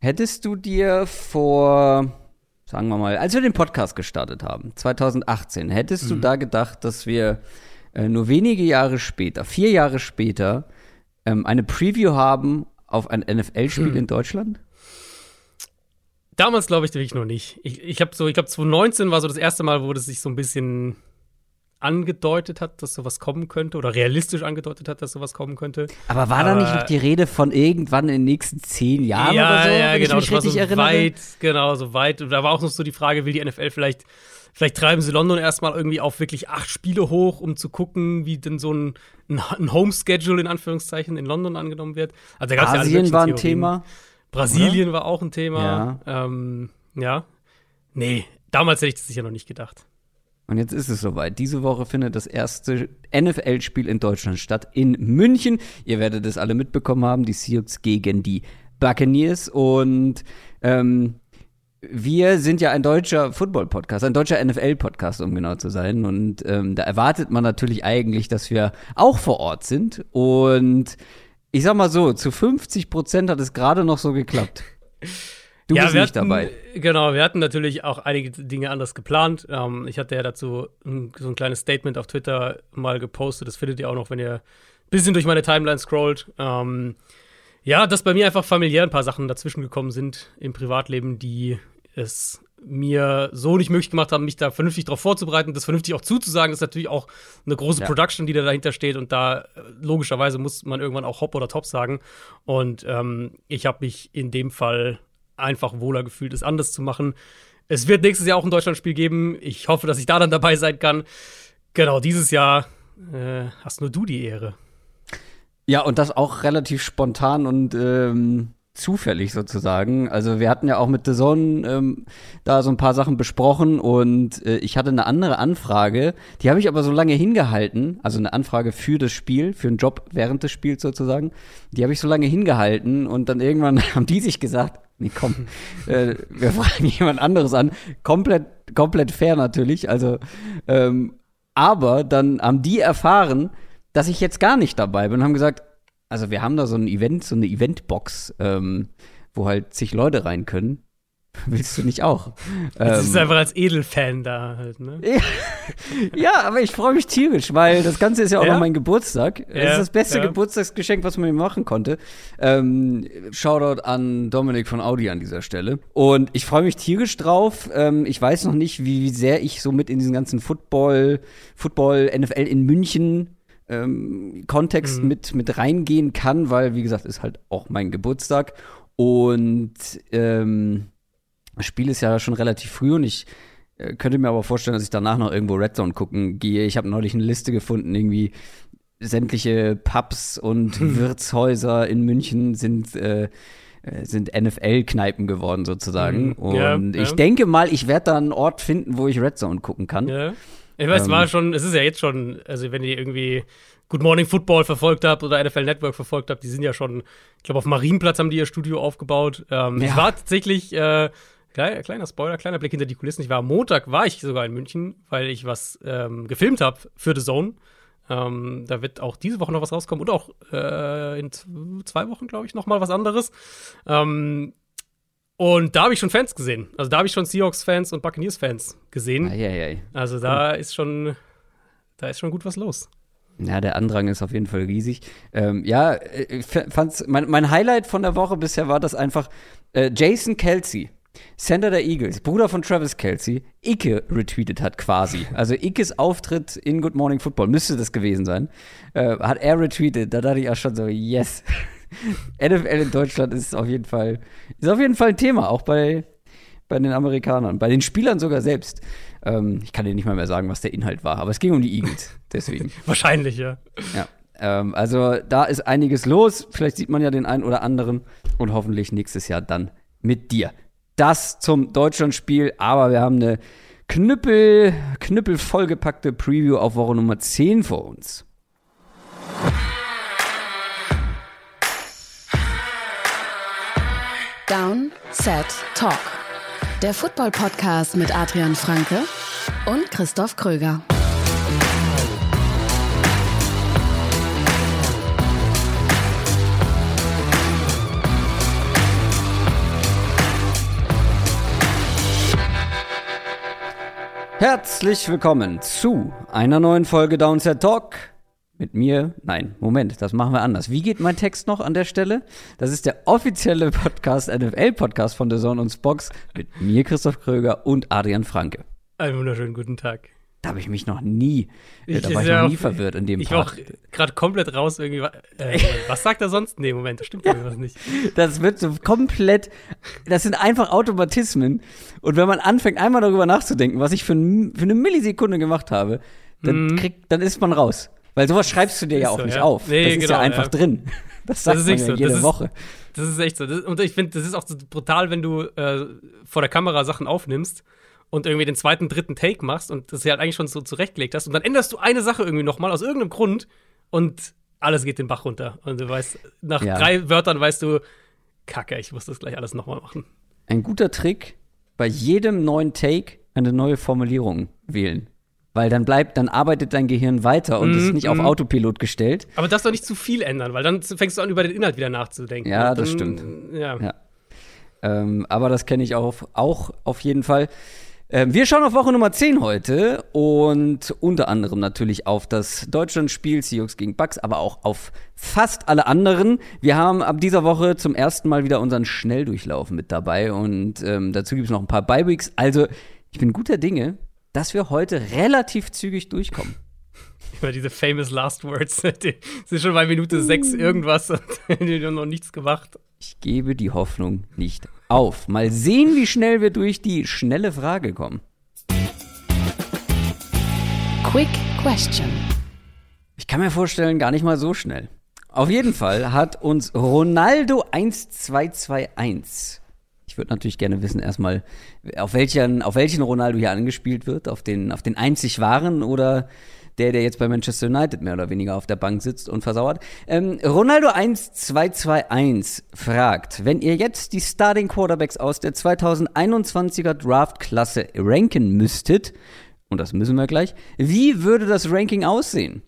Hättest du dir vor, sagen wir mal, als wir den Podcast gestartet haben, 2018, hättest mhm. du da gedacht, dass wir äh, nur wenige Jahre später, vier Jahre später, ähm, eine Preview haben auf ein NFL-Spiel mhm. in Deutschland? Damals glaube ich wirklich noch nicht. Ich, ich habe so, ich glaube 2019 war so das erste Mal, wo das sich so ein bisschen angedeutet hat, dass sowas kommen könnte oder realistisch angedeutet hat, dass sowas kommen könnte. Aber war da nicht noch die Rede von irgendwann in den nächsten zehn Jahren ja, oder so? Ja, genau, das war so erinnere? weit, genau, so weit. Und da war auch noch so die Frage, will die NFL vielleicht, vielleicht treiben sie London erstmal irgendwie auf wirklich acht Spiele hoch, um zu gucken, wie denn so ein, ein Home-Schedule in Anführungszeichen in London angenommen wird. Also da Asien ja war ein Theorien. Thema. Brasilien oder? war auch ein Thema. Ja. Ähm, ja. Nee, damals hätte ich das sicher noch nicht gedacht. Und jetzt ist es soweit. Diese Woche findet das erste NFL-Spiel in Deutschland statt, in München. Ihr werdet es alle mitbekommen haben, die Seahawks gegen die Buccaneers. Und ähm, wir sind ja ein deutscher Football-Podcast, ein deutscher NFL-Podcast, um genau zu sein. Und ähm, da erwartet man natürlich eigentlich, dass wir auch vor Ort sind. Und ich sag mal so, zu 50 Prozent hat es gerade noch so geklappt. Du ja, bist nicht hatten, dabei. Genau, wir hatten natürlich auch einige Dinge anders geplant. Ähm, ich hatte ja dazu ein, so ein kleines Statement auf Twitter mal gepostet. Das findet ihr auch noch, wenn ihr ein bisschen durch meine Timeline scrollt. Ähm, ja, dass bei mir einfach familiär ein paar Sachen dazwischen gekommen sind im Privatleben, die es mir so nicht möglich gemacht haben, mich da vernünftig darauf vorzubereiten, das vernünftig auch zuzusagen. Das ist natürlich auch eine große ja. Production, die da dahinter steht. Und da äh, logischerweise muss man irgendwann auch Hop oder Top sagen. Und ähm, ich habe mich in dem Fall einfach wohler gefühlt, es anders zu machen. Es wird nächstes Jahr auch ein Deutschlandspiel geben. Ich hoffe, dass ich da dann dabei sein kann. Genau, dieses Jahr äh, hast nur du die Ehre. Ja, und das auch relativ spontan und ähm, zufällig sozusagen. Also wir hatten ja auch mit The Zone ähm, da so ein paar Sachen besprochen und äh, ich hatte eine andere Anfrage, die habe ich aber so lange hingehalten, also eine Anfrage für das Spiel, für einen Job während des Spiels sozusagen, die habe ich so lange hingehalten und dann irgendwann haben die sich gesagt, nee komm, äh, wir fragen jemand anderes an, komplett, komplett fair natürlich, also ähm, aber dann haben die erfahren, dass ich jetzt gar nicht dabei bin und haben gesagt, also wir haben da so ein Event, so eine Eventbox, ähm, wo halt zig Leute rein können. Willst du nicht auch? Das ähm, ist einfach als Edelfan da halt, ne? ja, aber ich freue mich tierisch, weil das Ganze ist ja auch ja? noch mein Geburtstag. Es ja, ist das beste ja. Geburtstagsgeschenk, was man mir machen konnte. Ähm, Shoutout an Dominik von Audi an dieser Stelle. Und ich freue mich tierisch drauf. Ähm, ich weiß noch nicht, wie sehr ich so mit in diesen ganzen Football, Football, NFL in München ähm, Kontext mhm. mit, mit reingehen kann, weil, wie gesagt, ist halt auch mein Geburtstag. Und ähm, das Spiel ist ja schon relativ früh und ich äh, könnte mir aber vorstellen, dass ich danach noch irgendwo Red Zone gucken gehe. Ich habe neulich eine Liste gefunden, irgendwie sämtliche Pubs und Wirtshäuser in München sind äh, äh sind NFL-Kneipen geworden sozusagen. Mhm. Und ja, ich ja. denke mal, ich werde da einen Ort finden, wo ich Red Zone gucken kann. Ja. Ich weiß, ähm, war schon, es ist ja jetzt schon, also wenn ihr irgendwie Good Morning Football verfolgt habt oder NFL Network verfolgt habt, die sind ja schon, ich glaube, auf Marienplatz haben die ihr Studio aufgebaut. Ähm, ja. Ich war tatsächlich, äh, kleiner, kleiner Spoiler, kleiner Blick hinter die Kulissen. Ich war am Montag, war ich sogar in München, weil ich was ähm, gefilmt habe für The Zone. Ähm, da wird auch diese Woche noch was rauskommen und auch äh, in zwei Wochen, glaube ich, noch mal was anderes. Ähm, und da habe ich schon Fans gesehen. Also da habe ich schon Seahawks-Fans und Buccaneers-Fans gesehen. Eieiei. Also da ist schon, da ist schon gut was los. Ja, der Andrang ist auf jeden Fall riesig. Ähm, ja, ich fand's, mein, mein Highlight von der Woche bisher war das einfach äh, Jason Kelsey, Center der Eagles, Bruder von Travis Kelsey, Icke retweetet hat quasi. Also Ickes Auftritt in Good Morning Football müsste das gewesen sein. Äh, hat er retweetet. Da dachte ich auch schon so, yes. NFL in Deutschland ist auf jeden Fall, ist auf jeden Fall ein Thema, auch bei, bei den Amerikanern, bei den Spielern sogar selbst. Ähm, ich kann dir nicht mal mehr sagen, was der Inhalt war, aber es ging um die Eagles, deswegen. Wahrscheinlich, ja. Ja. Ähm, also da ist einiges los. Vielleicht sieht man ja den einen oder anderen und hoffentlich nächstes Jahr dann mit dir. Das zum Deutschlandspiel, aber wir haben eine Knüppel, Knüppel vollgepackte Preview auf Woche Nummer 10 vor uns. Down, Set, Talk. Der Football-Podcast mit Adrian Franke und Christoph Kröger. Herzlich willkommen zu einer neuen Folge Downset Talk. Mit mir, nein, Moment, das machen wir anders. Wie geht mein Text noch an der Stelle? Das ist der offizielle Podcast, NFL-Podcast von The Zone und Spox mit mir, Christoph Kröger und Adrian Franke. Einen wunderschönen guten Tag. Da habe ich mich noch nie, ich, da war ich noch nie verwirrt in dem Ich war auch gerade komplett raus irgendwie. Äh, was sagt er sonst? Nee, Moment, das stimmt ja. irgendwas nicht. Das wird so komplett, das sind einfach Automatismen. Und wenn man anfängt, einmal darüber nachzudenken, was ich für, für eine Millisekunde gemacht habe, dann, mhm. krieg, dann ist man raus. Weil sowas schreibst du dir ja auch so, nicht ja. auf. Nee, das ist genau, ja einfach ja. drin. Das sagt das man ja so. jede das Woche. Ist, das ist echt so. Das, und ich finde, das ist auch so brutal, wenn du äh, vor der Kamera Sachen aufnimmst und irgendwie den zweiten, dritten Take machst und das ja halt eigentlich schon so zurechtgelegt hast und dann änderst du eine Sache irgendwie nochmal aus irgendeinem Grund und alles geht den Bach runter. Und du weißt, nach ja. drei Wörtern weißt du, Kacke, ich muss das gleich alles nochmal machen. Ein guter Trick, bei jedem neuen Take eine neue Formulierung wählen. Weil dann bleibt, dann arbeitet dein Gehirn weiter und mm, ist nicht mm. auf mhm. Autopilot gestellt. Aber das doch nicht zu viel ändern, weil dann fängst du an, über den Inhalt wieder nachzudenken. Ja, dann, das stimmt. Ja. ja. Ähm, aber das kenne ich auch, auch auf jeden Fall. Ähm, wir schauen auf Woche Nummer 10 heute und unter anderem natürlich auf das Deutschlandspiel Seahawks gegen Bucks, aber auch auf fast alle anderen. Wir haben ab dieser Woche zum ersten Mal wieder unseren Schnelldurchlauf mit dabei und ähm, dazu gibt es noch ein paar Bye-Weeks. Also ich bin guter Dinge, dass wir heute relativ zügig durchkommen. Immer diese famous last words. Die sind schon bei Minute 6 irgendwas und die haben noch nichts gemacht. Ich gebe die Hoffnung nicht auf. Mal sehen, wie schnell wir durch die schnelle Frage kommen. Quick Question. Ich kann mir vorstellen, gar nicht mal so schnell. Auf jeden Fall hat uns Ronaldo 1221. Ich würde natürlich gerne wissen, erstmal, auf welchen, auf welchen Ronaldo hier angespielt wird. Auf den, auf den einzig wahren oder der, der jetzt bei Manchester United mehr oder weniger auf der Bank sitzt und versauert. Ähm, Ronaldo 1221 fragt, wenn ihr jetzt die Starting Quarterbacks aus der 2021er Draft-Klasse ranken müsstet, und das müssen wir gleich, wie würde das Ranking aussehen?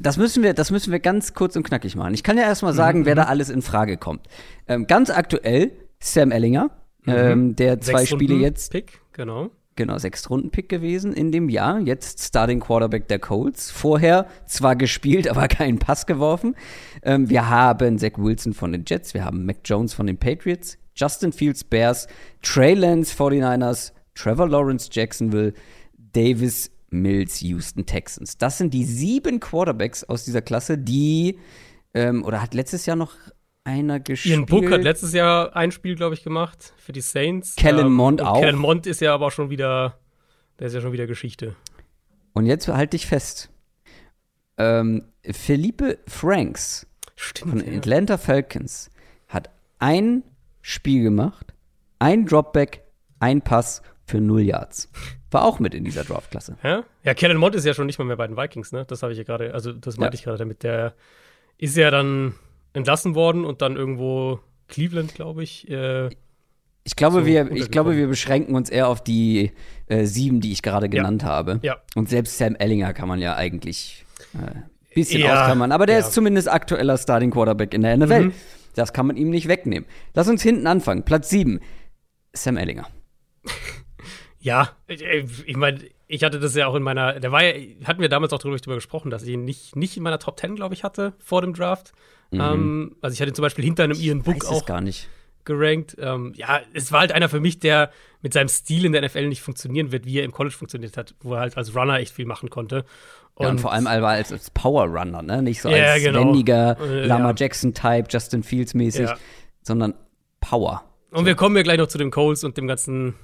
Das müssen wir, das müssen wir ganz kurz und knackig machen. Ich kann ja erstmal sagen, mhm. wer da alles in Frage kommt. Ähm, ganz aktuell Sam Ellinger, mhm. ähm, der zwei Sechs Spiele jetzt. Pick, genau. Genau, Sechstrunden-Pick gewesen in dem Jahr. Jetzt Starting Quarterback der Colts. Vorher zwar gespielt, aber keinen Pass geworfen. Ähm, wir haben Zach Wilson von den Jets, wir haben Mac Jones von den Patriots, Justin Fields Bears, Trey Lance 49ers, Trevor Lawrence Jacksonville, Davis Mills Houston Texans. Das sind die sieben Quarterbacks aus dieser Klasse, die ähm, oder hat letztes Jahr noch einer gespielt. Ian Book hat letztes Jahr ein Spiel, glaube ich, gemacht für die Saints. Kellen ähm, Mond auch. Kellen Mond ist ja aber auch schon wieder, der ist ja schon wieder Geschichte. Und jetzt halte dich fest. Ähm, Felipe Franks Stimmt, von ja. Atlanta Falcons hat ein Spiel gemacht, ein Dropback, ein Pass für null Yards. War auch mit in dieser Draftklasse. Ja, ja Kellen Mond ist ja schon nicht mal mehr bei den Vikings, ne? Das habe ich ja gerade, also das meinte ja. ich gerade damit. Der ist ja dann entlassen worden und dann irgendwo Cleveland, glaube ich. Äh, ich glaube, so wir, ich glaube, wir beschränken uns eher auf die äh, sieben, die ich gerade genannt ja. habe. Ja. Und selbst Sam Ellinger kann man ja eigentlich ein äh, bisschen ja. ausklammern. Aber der ja. ist zumindest aktueller Starting Quarterback in der NFL. Mhm. Das kann man ihm nicht wegnehmen. Lass uns hinten anfangen. Platz sieben. Sam Ellinger. ja, ich meine, ich hatte das ja auch in meiner, der war ja, hatten wir damals auch darüber gesprochen, dass ich ihn nicht, nicht in meiner Top 10, glaube ich, hatte vor dem Draft. Mhm. Ähm, also ich hatte zum Beispiel hinter einem Ian Book auch gar nicht. gerankt. Ähm, ja, es war halt einer für mich, der mit seinem Stil in der NFL nicht funktionieren wird, wie er im College funktioniert hat, wo er halt als Runner echt viel machen konnte. Und, ja, und vor allem als, als Power Runner, ne? Nicht so als genau. wendiger äh, Lama ja. Jackson-Type, Justin Fields-mäßig, ja. sondern Power. Und so. wir kommen ja gleich noch zu den Coles und dem ganzen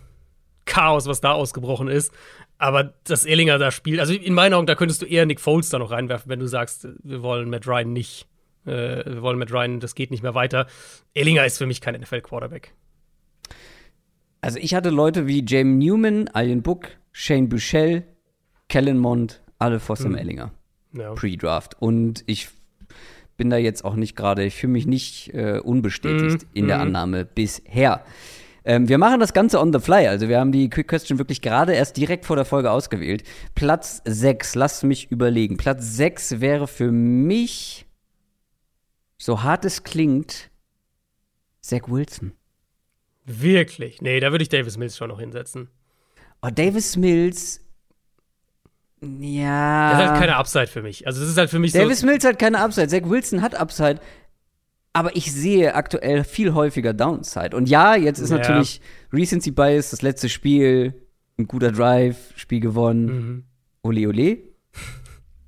Chaos, was da ausgebrochen ist. Aber das Ellinger da spielt, also in meinen Augen, da könntest du eher Nick Foles da noch reinwerfen, wenn du sagst, wir wollen Matt Ryan nicht äh, wir wollen mit Ryan, das geht nicht mehr weiter. Ellinger ist für mich kein NFL-Quarterback. Also ich hatte Leute wie James Newman, Alien Book, Shane Buchel, Kellen Mond, alle vor Sam hm. Ellinger. Ja. Pre-Draft. Und ich bin da jetzt auch nicht gerade, ich fühle mich nicht äh, unbestätigt mm, in der mm. Annahme bisher. Ähm, wir machen das Ganze on the fly. Also wir haben die Quick Question wirklich gerade erst direkt vor der Folge ausgewählt. Platz 6, lass mich überlegen. Platz 6 wäre für mich so hart es klingt, Zach Wilson. Wirklich? Nee, da würde ich Davis Mills schon noch hinsetzen. Oh, Davis Mills Ja. Das ist halt keine Upside für mich. Also, das ist halt für mich Davis so. Mills hat keine Upside. Zach Wilson hat Upside. Aber ich sehe aktuell viel häufiger Downside. Und ja, jetzt ist ja. natürlich Recency Bias, das letzte Spiel, ein guter Drive, Spiel gewonnen. Mhm. Ole, ole.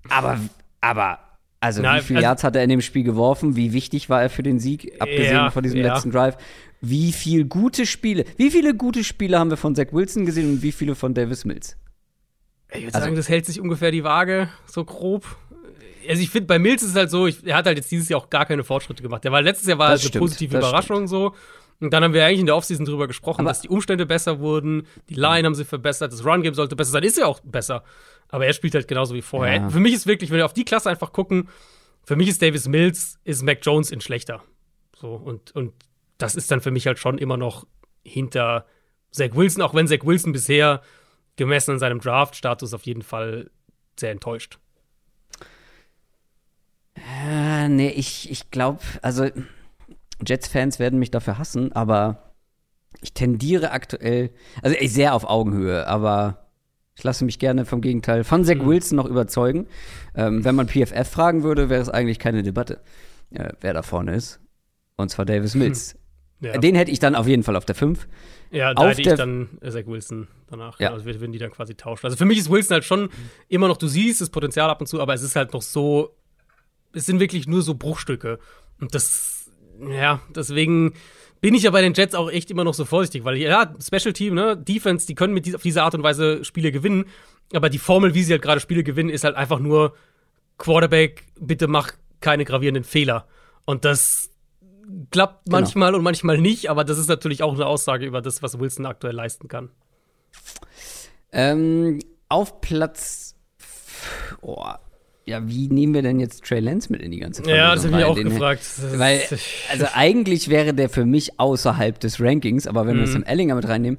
Aber, aber, also Na, wie viele also, Yards hat er in dem Spiel geworfen? Wie wichtig war er für den Sieg, abgesehen ja, von diesem ja. letzten Drive? Wie viele gute Spiele, wie viele gute Spiele haben wir von Zach Wilson gesehen und wie viele von Davis Mills? Ich würde also, sagen, das hält sich ungefähr die Waage, so grob. Also ich finde, bei Mills ist es halt so, ich, er hat halt jetzt dieses Jahr auch gar keine Fortschritte gemacht. Der war letztes Jahr war halt eine positive Überraschung stimmt. so. Und dann haben wir eigentlich in der Offseason drüber gesprochen, aber dass die Umstände besser wurden, die Line haben sie verbessert, das Run-Game sollte besser sein, ist ja auch besser. Aber er spielt halt genauso wie vorher. Ja. Für mich ist wirklich, wenn wir auf die Klasse einfach gucken, für mich ist Davis Mills, ist Mac Jones in schlechter. So, und, und das ist dann für mich halt schon immer noch hinter Zach Wilson, auch wenn Zach Wilson bisher gemessen an seinem Draft-Status auf jeden Fall sehr enttäuscht. Äh, nee, ich, ich glaube, also Jets-Fans werden mich dafür hassen, aber ich tendiere aktuell, also ich sehr auf Augenhöhe, aber ich lasse mich gerne vom Gegenteil von Zach mhm. Wilson noch überzeugen. Ähm, wenn man PFF fragen würde, wäre es eigentlich keine Debatte, äh, wer da vorne ist. Und zwar Davis Mills. Ja. Den hätte ich dann auf jeden Fall auf der 5. Ja, da auf hätte ich dann Zach Wilson danach. Ja. Also würden die dann quasi tauschen. Also für mich ist Wilson halt schon immer noch, du siehst das Potenzial ab und zu, aber es ist halt noch so, es sind wirklich nur so Bruchstücke. Und das, ja, deswegen bin ich ja bei den Jets auch echt immer noch so vorsichtig, weil ja, Special Team, ne, Defense, die können mit dies, auf diese Art und Weise Spiele gewinnen, aber die Formel, wie sie halt gerade Spiele gewinnen, ist halt einfach nur Quarterback, bitte mach keine gravierenden Fehler. Und das klappt genau. manchmal und manchmal nicht, aber das ist natürlich auch eine Aussage über das, was Wilson aktuell leisten kann. Ähm, auf Platz oh, ja, wie nehmen wir denn jetzt Trey Lance mit in die ganze Familie? Ja, das habe ich auch den, gefragt. Weil, also eigentlich wäre der für mich außerhalb des Rankings, aber wenn mhm. wir Sam Ellinger mit reinnehmen,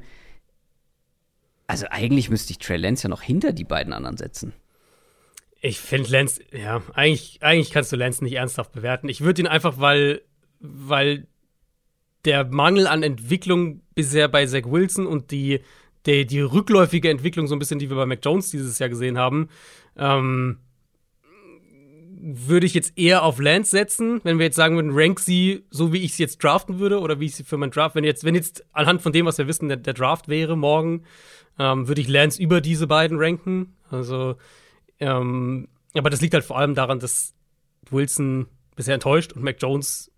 also eigentlich müsste ich Trey Lance ja noch hinter die beiden anderen setzen. Ich finde Lance, ja, eigentlich, eigentlich kannst du Lance nicht ernsthaft bewerten. Ich würde ihn einfach, weil, weil der Mangel an Entwicklung bisher bei Zach Wilson und die, die, die rückläufige Entwicklung, so ein bisschen, die wir bei Mac Jones dieses Jahr gesehen haben, ähm, würde ich jetzt eher auf Lance setzen, wenn wir jetzt sagen würden, rank sie so, wie ich sie jetzt draften würde oder wie ich sie für meinen Draft, wenn jetzt, wenn jetzt anhand von dem, was wir wissen, der, der Draft wäre morgen, ähm, würde ich Lance über diese beiden ranken. Also, ähm, aber das liegt halt vor allem daran, dass Wilson bisher enttäuscht und Mac Jones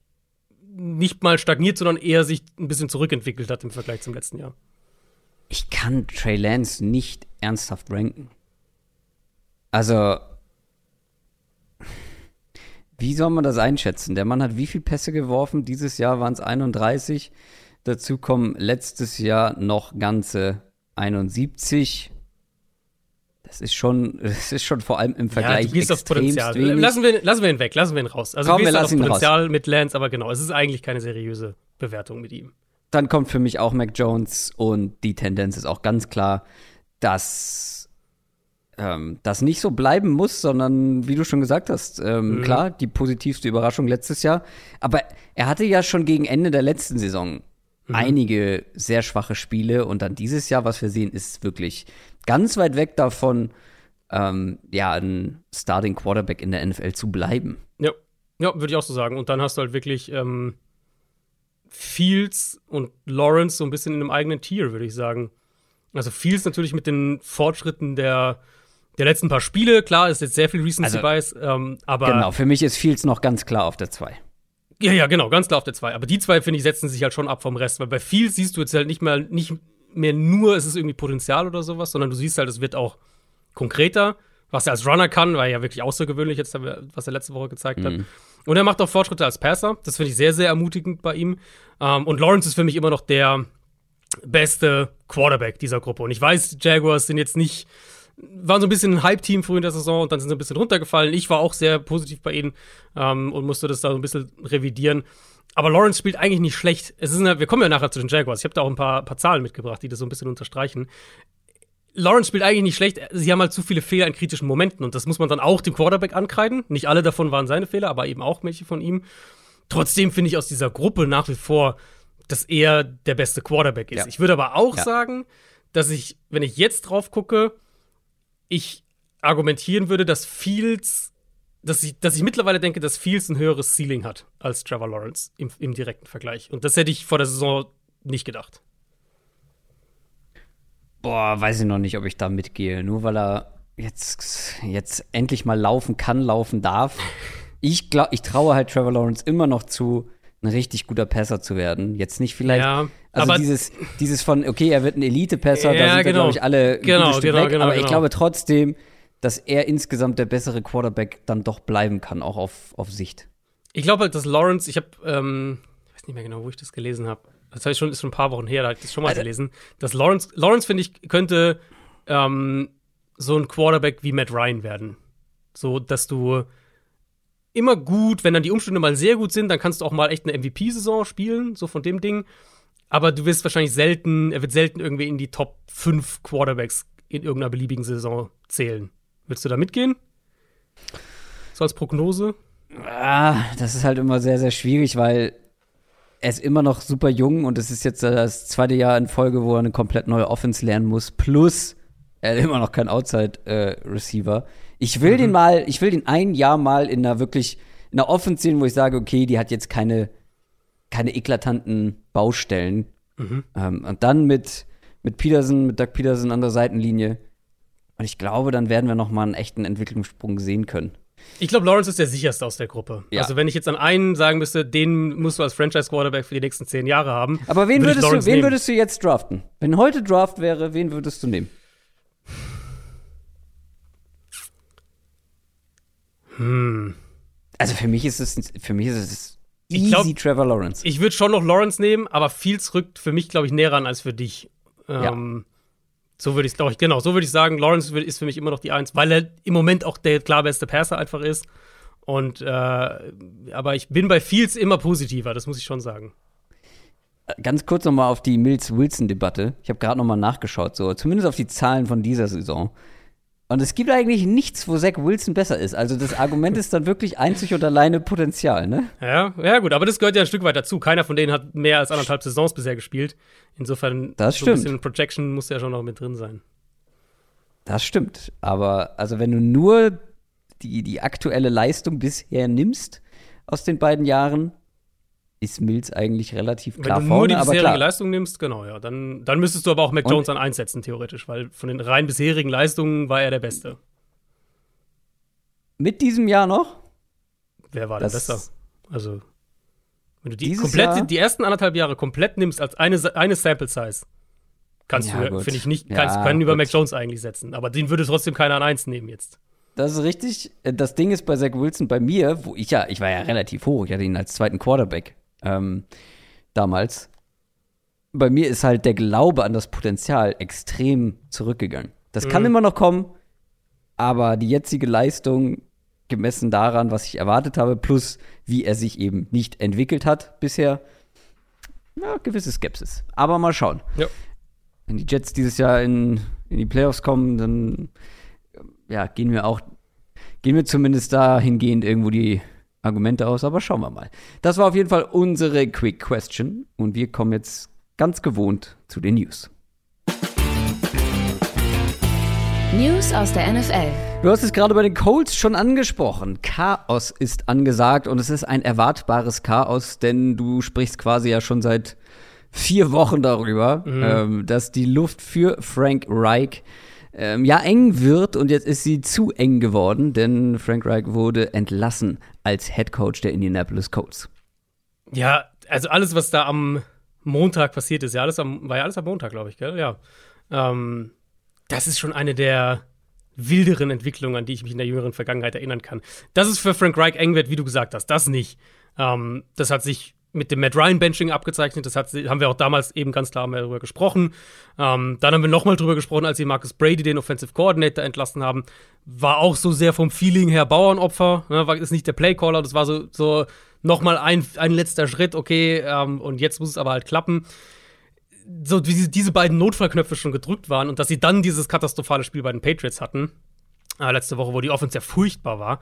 nicht mal stagniert, sondern eher sich ein bisschen zurückentwickelt hat im Vergleich zum letzten Jahr. Ich kann Trey Lance nicht ernsthaft ranken. Also, wie soll man das einschätzen? Der Mann hat wie viele Pässe geworfen? Dieses Jahr waren es 31. Dazu kommen letztes Jahr noch ganze 71. Das ist schon, das ist schon vor allem im Vergleich ja, du gehst auf Potenzial. Wenig. Lassen wir, lassen wir ihn weg, lassen wir ihn raus. Also Komm, du gehst auf Potenzial raus. mit Lance, aber genau, es ist eigentlich keine seriöse Bewertung mit ihm. Dann kommt für mich auch Mac Jones und die Tendenz ist auch ganz klar, dass ähm, das nicht so bleiben muss, sondern wie du schon gesagt hast, ähm, mhm. klar, die positivste Überraschung letztes Jahr. Aber er hatte ja schon gegen Ende der letzten Saison mhm. einige sehr schwache Spiele und dann dieses Jahr, was wir sehen, ist wirklich ganz weit weg davon, ähm, ja, ein Starting Quarterback in der NFL zu bleiben. Ja, ja, würde ich auch so sagen. Und dann hast du halt wirklich ähm, Fields und Lawrence so ein bisschen in einem eigenen Tier, würde ich sagen. Also Fields natürlich mit den Fortschritten der der letzten paar Spiele. Klar, ist jetzt sehr viel Recency also, Bias, ähm, aber. Genau, für mich ist Fields noch ganz klar auf der 2. Ja, ja, genau, ganz klar auf der 2. Aber die zwei, finde ich, setzen sich halt schon ab vom Rest, weil bei Fields siehst du jetzt halt nicht mehr, nicht mehr nur, es ist irgendwie Potenzial oder sowas, sondern du siehst halt, es wird auch konkreter, was er als Runner kann, war ja wirklich außergewöhnlich jetzt, was er letzte Woche gezeigt mhm. hat. Und er macht auch Fortschritte als Passer. Das finde ich sehr, sehr ermutigend bei ihm. Ähm, und Lawrence ist für mich immer noch der beste Quarterback dieser Gruppe. Und ich weiß, Jaguars sind jetzt nicht waren so ein bisschen ein Hype-Team früh in der Saison und dann sind sie ein bisschen runtergefallen. Ich war auch sehr positiv bei ihnen ähm, und musste das da so ein bisschen revidieren. Aber Lawrence spielt eigentlich nicht schlecht. Es ist eine, wir kommen ja nachher zu den Jaguars. Ich habe da auch ein paar, paar Zahlen mitgebracht, die das so ein bisschen unterstreichen. Lawrence spielt eigentlich nicht schlecht. Sie haben halt zu viele Fehler in kritischen Momenten und das muss man dann auch dem Quarterback ankreiden. Nicht alle davon waren seine Fehler, aber eben auch welche von ihm. Trotzdem finde ich aus dieser Gruppe nach wie vor, dass er der beste Quarterback ist. Ja. Ich würde aber auch ja. sagen, dass ich, wenn ich jetzt drauf gucke, ich argumentieren würde, dass Fields, dass ich, dass ich mittlerweile denke, dass Fields ein höheres Ceiling hat als Trevor Lawrence im, im direkten Vergleich. Und das hätte ich vor der Saison nicht gedacht. Boah, weiß ich noch nicht, ob ich da mitgehe. Nur weil er jetzt, jetzt endlich mal laufen kann, laufen darf. Ich glaube, ich traue halt Trevor Lawrence immer noch zu, ein richtig guter Passer zu werden. Jetzt nicht vielleicht, ja, also dieses, dieses von, okay, er wird ein Elite-Passer, ja, da sind genau. glaube ich, alle genau, genau, weg, genau, aber ich genau. glaube trotzdem, dass er insgesamt der bessere Quarterback dann doch bleiben kann, auch auf, auf Sicht. Ich glaube halt, dass Lawrence, ich habe, ähm, ich weiß nicht mehr genau, wo ich das gelesen habe. Das heißt schon, ist schon ein paar Wochen her, da habe ich das schon mal also, gelesen. Dass Lawrence, Lawrence finde ich, könnte ähm, so ein Quarterback wie Matt Ryan werden. So, dass du immer gut, wenn dann die Umstände mal sehr gut sind, dann kannst du auch mal echt eine MVP-Saison spielen, so von dem Ding. Aber du wirst wahrscheinlich selten, er wird selten irgendwie in die Top 5 Quarterbacks in irgendeiner beliebigen Saison zählen. Willst du da mitgehen? So als Prognose? Ah, das ist halt immer sehr, sehr schwierig, weil er ist immer noch super jung und es ist jetzt das zweite Jahr in Folge, wo er eine komplett neue Offense lernen muss. Plus, er hat immer noch keinen Outside-Receiver. Äh, ich will mhm. den mal, ich will den ein Jahr mal in einer wirklich, in einer Offense sehen, wo ich sage, okay, die hat jetzt keine, keine eklatanten Baustellen. Mhm. Ähm, und dann mit, mit Peterson, mit Doug Peterson an der Seitenlinie. Und ich glaube, dann werden wir noch mal einen echten Entwicklungssprung sehen können. Ich glaube, Lawrence ist der sicherste aus der Gruppe. Ja. Also, wenn ich jetzt an einen sagen müsste, den musst du als Franchise-Quarterback für die nächsten zehn Jahre haben. Aber wen, würdest du, wen würdest du jetzt draften? Wenn heute Draft wäre, wen würdest du nehmen? Hm. Also für mich ist es, für mich ist es easy glaub, Trevor Lawrence. Ich würde schon noch Lawrence nehmen, aber Fields rückt für mich, glaube ich, näher ran als für dich. Ähm, ja. So würde ich es, glaube ich, genau, so würde ich sagen, Lawrence ist für mich immer noch die Eins, weil er im Moment auch der klar beste Passer einfach ist. Und äh, aber ich bin bei Fields immer positiver, das muss ich schon sagen. Ganz kurz nochmal auf die Mills-Wilson-Debatte. Ich habe gerade nochmal nachgeschaut, so zumindest auf die Zahlen von dieser Saison. Und es gibt eigentlich nichts, wo Zach Wilson besser ist. Also das Argument ist dann wirklich einzig und alleine Potenzial, ne? Ja, ja gut, aber das gehört ja ein Stück weit dazu. Keiner von denen hat mehr als anderthalb Saisons bisher gespielt. Insofern das so ein bisschen Projection muss ja schon noch mit drin sein. Das stimmt. Aber also wenn du nur die, die aktuelle Leistung bisher nimmst aus den beiden Jahren, ist Mills eigentlich relativ klar Wenn du nur die bisherige Leistung nimmst, genau, ja, dann, dann müsstest du aber auch Mac Jones dann einsetzen, theoretisch, weil von den rein bisherigen Leistungen war er der Beste. Mit diesem Jahr noch? Wer war denn besser? Also, wenn du die komplett, die ersten anderthalb Jahre komplett nimmst als eine, eine Sample Size, kannst ja, du, finde ich nicht, kannst, ja, können über Mac Jones eigentlich setzen. Aber den würde trotzdem keiner an eins nehmen jetzt. Das ist richtig. Das Ding ist bei Zach Wilson bei mir, wo ich ja, ich war ja relativ hoch, ich hatte ihn als zweiten Quarterback ähm, damals. Bei mir ist halt der Glaube an das Potenzial extrem zurückgegangen. Das mhm. kann immer noch kommen, aber die jetzige Leistung, gemessen daran, was ich erwartet habe, plus wie er sich eben nicht entwickelt hat bisher, ja, gewisse Skepsis. Aber mal schauen. Ja. Wenn die Jets dieses Jahr in, in die Playoffs kommen, dann ja, gehen wir auch, gehen wir zumindest dahingehend irgendwo die Argumente aus, aber schauen wir mal. Das war auf jeden Fall unsere Quick Question und wir kommen jetzt ganz gewohnt zu den News. News aus der NFL. Du hast es gerade bei den Colts schon angesprochen. Chaos ist angesagt und es ist ein erwartbares Chaos, denn du sprichst quasi ja schon seit vier Wochen darüber, mhm. ähm, dass die Luft für Frank Reich ähm, ja eng wird und jetzt ist sie zu eng geworden, denn Frank Reich wurde entlassen als Head Coach der Indianapolis Colts. Ja, also alles, was da am Montag passiert ist, ja, alles am, war ja alles am Montag, glaube ich, gell? Ja. Ähm, das ist schon eine der wilderen Entwicklungen, an die ich mich in der jüngeren Vergangenheit erinnern kann. Dass es für Frank Reich eng wird, wie du gesagt hast, das nicht. Ähm, das hat sich mit dem Matt Ryan Benching abgezeichnet. Das hat, haben wir auch damals eben ganz klar mal darüber gesprochen. Ähm, dann haben wir nochmal darüber gesprochen, als sie Marcus Brady, den Offensive Coordinator, entlassen haben. War auch so sehr vom Feeling her Bauernopfer. Ne? War, ist nicht der Playcaller. Das war so, so nochmal ein, ein letzter Schritt. Okay, ähm, und jetzt muss es aber halt klappen. So wie diese beiden Notfallknöpfe schon gedrückt waren und dass sie dann dieses katastrophale Spiel bei den Patriots hatten, äh, letzte Woche, wo die Offense ja furchtbar war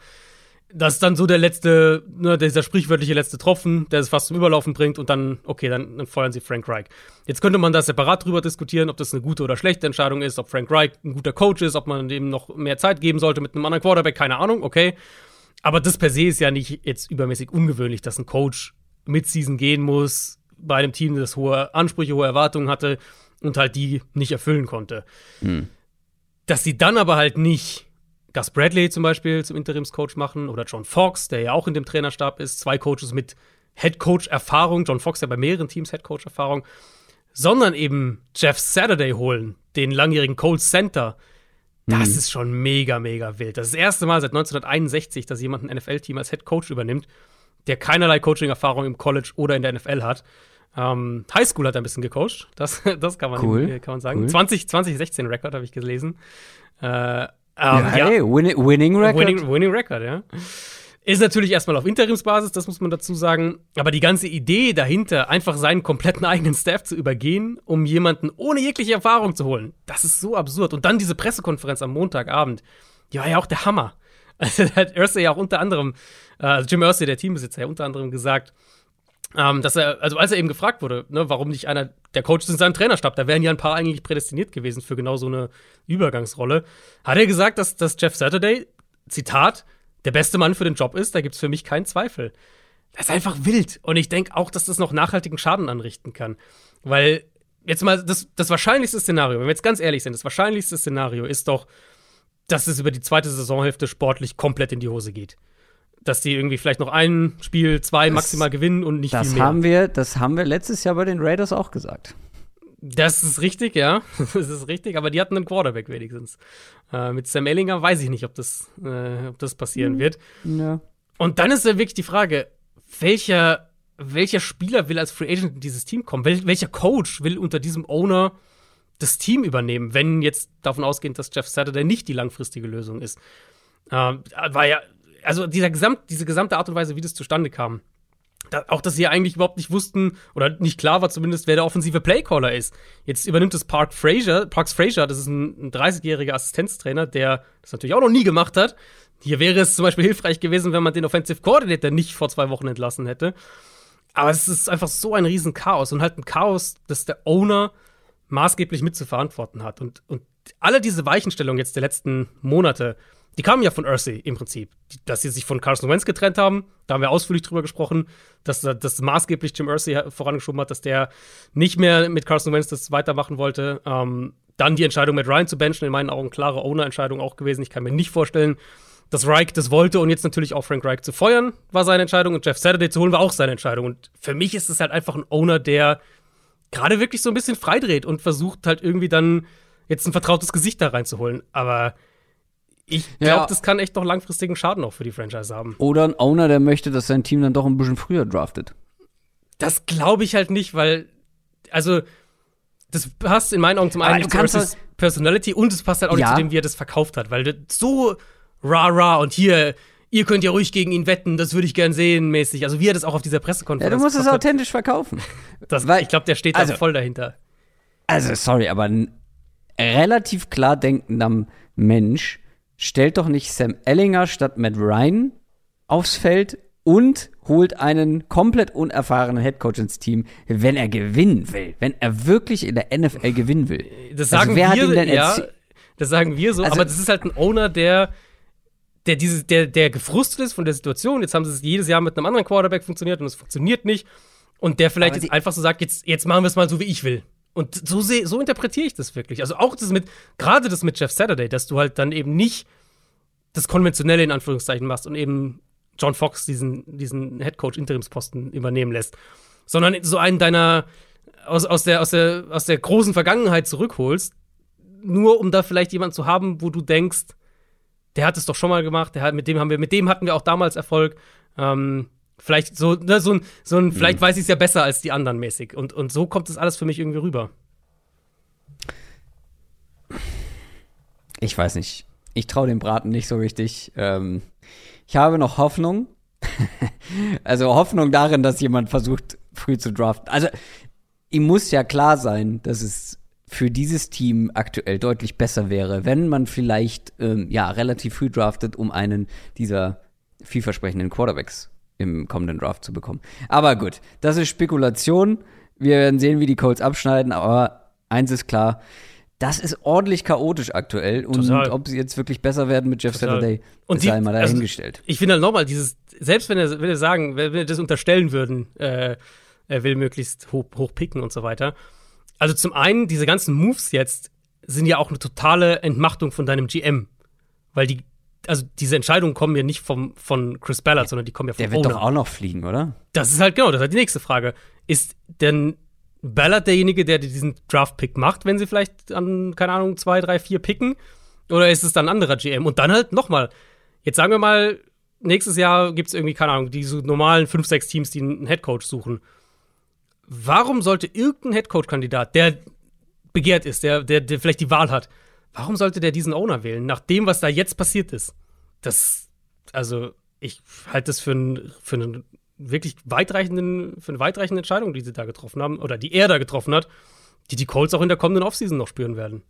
das ist dann so der letzte, ne, dieser sprichwörtliche letzte Tropfen, der es fast zum Überlaufen bringt und dann, okay, dann, dann feuern sie Frank Reich. Jetzt könnte man da separat drüber diskutieren, ob das eine gute oder schlechte Entscheidung ist, ob Frank Reich ein guter Coach ist, ob man dem noch mehr Zeit geben sollte mit einem anderen Quarterback, keine Ahnung, okay. Aber das per se ist ja nicht jetzt übermäßig ungewöhnlich, dass ein Coach mit Season gehen muss, bei einem Team, das hohe Ansprüche, hohe Erwartungen hatte und halt die nicht erfüllen konnte. Hm. Dass sie dann aber halt nicht Gus Bradley zum Beispiel zum Interimscoach machen oder John Fox, der ja auch in dem Trainerstab ist, zwei Coaches mit Headcoach-Erfahrung, John Fox ja bei mehreren Teams Headcoach-Erfahrung, sondern eben Jeff Saturday holen, den langjährigen Colts Center. Das mhm. ist schon mega, mega wild. Das ist das erste Mal seit 1961, dass jemand ein NFL-Team als Headcoach übernimmt, der keinerlei Coaching-Erfahrung im College oder in der NFL hat. Ähm, Highschool hat er ein bisschen gecoacht, das, das kann, man, cool. kann man sagen. Cool. 20, 2016 Rekord habe ich gelesen. Äh, um, ja, hey, ja. Win winning Record. Winning, winning Record, ja. Ist natürlich erstmal auf Interimsbasis, das muss man dazu sagen. Aber die ganze Idee dahinter, einfach seinen kompletten eigenen Staff zu übergehen, um jemanden ohne jegliche Erfahrung zu holen, das ist so absurd. Und dann diese Pressekonferenz am Montagabend, die war ja auch der Hammer. Also hat Ursay ja auch unter anderem, äh, also Jim Ursay, der Teambesitzer, ja unter anderem gesagt, ähm, dass er, also als er eben gefragt wurde, ne, warum nicht einer der Coaches in seinem Trainerstab, da wären ja ein paar eigentlich prädestiniert gewesen für genau so eine Übergangsrolle, hat er gesagt, dass, dass Jeff Saturday, Zitat, der beste Mann für den Job ist, da gibt es für mich keinen Zweifel. Das ist einfach wild. Und ich denke auch, dass das noch nachhaltigen Schaden anrichten kann. Weil, jetzt mal, das, das wahrscheinlichste Szenario, wenn wir jetzt ganz ehrlich sind, das wahrscheinlichste Szenario ist doch, dass es über die zweite Saisonhälfte sportlich komplett in die Hose geht dass die irgendwie vielleicht noch ein Spiel, zwei das, maximal gewinnen und nicht das viel mehr. Haben wir, das haben wir letztes Jahr bei den Raiders auch gesagt. Das ist richtig, ja. Das ist richtig, aber die hatten einen Quarterback wenigstens. Äh, mit Sam Ellinger weiß ich nicht, ob das, äh, ob das passieren hm. wird. Ja. Und dann ist ja wirklich die Frage, welcher, welcher Spieler will als Free Agent in dieses Team kommen? Wel welcher Coach will unter diesem Owner das Team übernehmen, wenn jetzt davon ausgehend, dass Jeff Saturday nicht die langfristige Lösung ist? Äh, war ja also dieser Gesamt, diese gesamte Art und Weise, wie das zustande kam. Da, auch, dass sie ja eigentlich überhaupt nicht wussten, oder nicht klar war zumindest, wer der offensive Playcaller ist. Jetzt übernimmt es Park Frazier. Parks Frazier, das ist ein, ein 30-jähriger Assistenztrainer, der das natürlich auch noch nie gemacht hat. Hier wäre es zum Beispiel hilfreich gewesen, wenn man den Offensive Coordinator nicht vor zwei Wochen entlassen hätte. Aber es ist einfach so ein Riesenchaos und halt ein Chaos, das der Owner maßgeblich mit zu verantworten hat. Und, und alle diese Weichenstellungen jetzt der letzten Monate, die kamen ja von Ursay im Prinzip. Dass sie sich von Carson Wentz getrennt haben, da haben wir ausführlich drüber gesprochen, dass das maßgeblich Jim Ursay vorangeschoben hat, dass der nicht mehr mit Carson Wentz das weitermachen wollte. Ähm, dann die Entscheidung mit Ryan zu benchen, in meinen Augen klare Owner-Entscheidung auch gewesen. Ich kann mir nicht vorstellen, dass Reich das wollte und jetzt natürlich auch Frank Reich zu feuern, war seine Entscheidung und Jeff Saturday zu holen, war auch seine Entscheidung. Und für mich ist es halt einfach ein Owner, der gerade wirklich so ein bisschen freidreht und versucht halt irgendwie dann jetzt ein vertrautes Gesicht da reinzuholen. Aber ich glaube, ja. das kann echt noch langfristigen Schaden auch für die Franchise haben. Oder ein Owner, der möchte, dass sein Team dann doch ein bisschen früher draftet. Das glaube ich halt nicht, weil, also, das passt in meinen Augen zum einen zu Versus Personality und es passt halt auch ja. nicht zu dem, wie er das verkauft hat, weil so rah-rah und hier, ihr könnt ja ruhig gegen ihn wetten, das würde ich gern sehen, mäßig. Also, wie er das auch auf dieser Pressekonferenz. Ja, du musst es authentisch verkaufen. Das, weil, ich glaube, der steht also, da voll dahinter. Also, sorry, aber ein relativ klar denkender Mensch stellt doch nicht Sam Ellinger statt Matt Ryan aufs Feld und holt einen komplett unerfahrenen Headcoach ins Team, wenn er gewinnen will, wenn er wirklich in der NFL gewinnen will. Das also sagen also, wir, ja, das sagen wir so, also, aber das ist halt ein Owner, der der diese der der gefrustet ist von der Situation. Jetzt haben sie es jedes Jahr mit einem anderen Quarterback funktioniert und es funktioniert nicht und der vielleicht jetzt einfach so sagt, jetzt jetzt machen wir es mal so wie ich will. Und so, so interpretiere ich das wirklich. Also auch das mit, gerade das mit Jeff Saturday, dass du halt dann eben nicht das Konventionelle in Anführungszeichen machst und eben John Fox diesen, diesen Headcoach-Interimsposten übernehmen lässt, sondern so einen deiner aus, aus, der, aus, der, aus der großen Vergangenheit zurückholst, nur um da vielleicht jemanden zu haben, wo du denkst, der hat es doch schon mal gemacht, der hat, mit dem haben wir, mit dem hatten wir auch damals Erfolg. Ähm, Vielleicht so, ne, so ein, so ein vielleicht mhm. weiß ich es ja besser als die anderen mäßig. Und, und so kommt es alles für mich irgendwie rüber. Ich weiß nicht. Ich traue dem Braten nicht so richtig. Ähm, ich habe noch Hoffnung. also Hoffnung darin, dass jemand versucht, früh zu draften. Also, ihm muss ja klar sein, dass es für dieses Team aktuell deutlich besser wäre, wenn man vielleicht ähm, ja relativ früh draftet, um einen dieser vielversprechenden Quarterbacks im kommenden Draft zu bekommen. Aber gut, das ist Spekulation. Wir werden sehen, wie die Colts abschneiden, aber eins ist klar, das ist ordentlich chaotisch aktuell. Und Total. ob sie jetzt wirklich besser werden mit Jeff Total. Saturday, und ist einmal also dahingestellt. Also, ich finde halt nochmal, dieses, selbst wenn er, wenn er sagen, wenn wir das unterstellen würden, äh, er will möglichst hoch, hoch picken und so weiter. Also zum einen, diese ganzen Moves jetzt sind ja auch eine totale Entmachtung von deinem GM. Weil die, also diese Entscheidungen kommen ja nicht vom, von Chris Ballard, sondern die kommen ja vom Der wird Owner. doch auch noch fliegen, oder? Das ist halt genau, das ist halt die nächste Frage. Ist denn Ballard derjenige, der diesen Draft-Pick macht, wenn sie vielleicht an, keine Ahnung, zwei, drei, vier picken? Oder ist es dann ein anderer GM? Und dann halt nochmal, jetzt sagen wir mal, nächstes Jahr gibt es irgendwie, keine Ahnung, diese normalen fünf, sechs Teams, die einen Headcoach suchen. Warum sollte irgendein Headcoach-Kandidat, der begehrt ist, der, der, der vielleicht die Wahl hat, warum sollte der diesen Owner wählen, nach dem, was da jetzt passiert ist? Das, also, ich halte das für, ein, für einen wirklich weitreichenden, für eine weitreichende Entscheidung, die sie da getroffen haben, oder die er da getroffen hat, die die Colts auch in der kommenden Offseason noch spüren werden.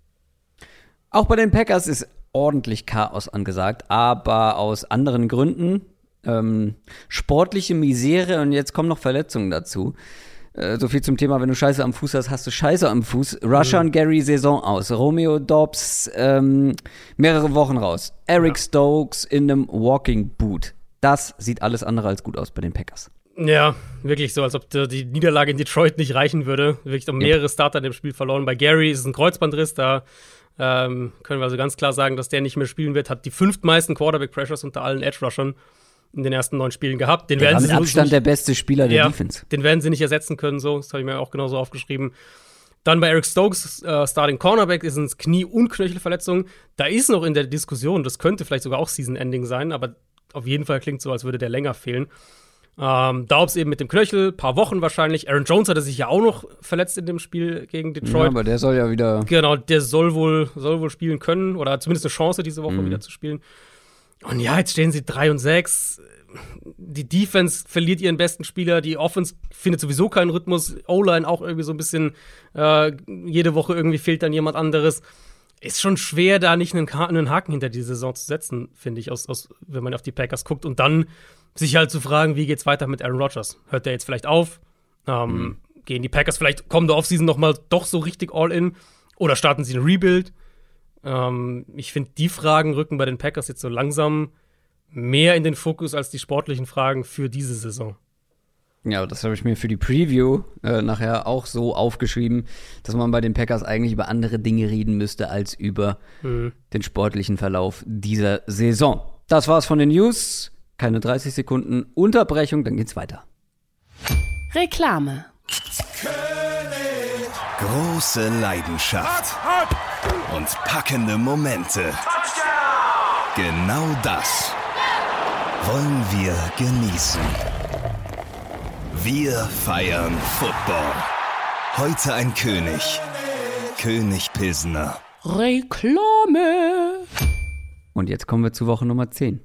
Auch bei den Packers ist ordentlich Chaos angesagt, aber aus anderen Gründen. Ähm, sportliche Misere und jetzt kommen noch Verletzungen dazu. Äh, so viel zum Thema, wenn du Scheiße am Fuß hast, hast du Scheiße am Fuß. Russia mhm. und Gary Saison aus. Romeo Dobbs ähm, mehrere Wochen raus. Eric ja. Stokes in einem Walking Boot. Das sieht alles andere als gut aus bei den Packers. Ja, wirklich so, als ob die Niederlage in Detroit nicht reichen würde. Wirklich um mehrere. Starter in dem Spiel verloren. Bei Gary ist es ein Kreuzbandriss, da ähm, können wir also ganz klar sagen, dass der nicht mehr spielen wird. Hat die fünftmeisten Quarterback-Pressures unter allen Edge-Rushern in den ersten neun Spielen gehabt. Den der werden sie mit Abstand nicht, der beste Spieler der ja, Defense. Den werden sie nicht ersetzen können, so. Das habe ich mir auch genauso aufgeschrieben. Dann bei Eric Stokes, äh, Starting Cornerback, ist es Knie- und Knöchelverletzung. Da ist noch in der Diskussion, das könnte vielleicht sogar auch Season-Ending sein, aber auf jeden Fall klingt so, als würde der länger fehlen. Ähm, Daubs eben mit dem Knöchel, paar Wochen wahrscheinlich. Aaron Jones hatte sich ja auch noch verletzt in dem Spiel gegen Detroit. Ja, aber der soll ja wieder. Genau, der soll wohl, soll wohl spielen können oder hat zumindest eine Chance, diese Woche mhm. wieder zu spielen. Und ja, jetzt stehen sie 3 und 6. Die Defense verliert ihren besten Spieler, die Offense findet sowieso keinen Rhythmus, O-Line auch irgendwie so ein bisschen, äh, jede Woche irgendwie fehlt dann jemand anderes. Ist schon schwer, da nicht einen, einen Haken hinter die Saison zu setzen, finde ich, aus, aus, wenn man auf die Packers guckt. Und dann sich halt zu fragen, wie geht's weiter mit Aaron Rodgers? Hört der jetzt vielleicht auf? Ähm, mhm. Gehen die Packers vielleicht kommende Offseason noch mal doch so richtig all in? Oder starten sie ein Rebuild? Ähm, ich finde, die Fragen rücken bei den Packers jetzt so langsam mehr in den Fokus als die sportlichen Fragen für diese Saison. Ja, das habe ich mir für die Preview äh, nachher auch so aufgeschrieben, dass man bei den Packers eigentlich über andere Dinge reden müsste als über mhm. den sportlichen Verlauf dieser Saison. Das war's von den News. Keine 30 Sekunden Unterbrechung, dann geht's weiter. Reklame. König. Große Leidenschaft. Hot, hot. Und packende Momente. Touchdown. Genau das wollen wir genießen. Wir feiern Football. Heute ein König. König Pilsner. Reklame. Und jetzt kommen wir zu Woche Nummer 10.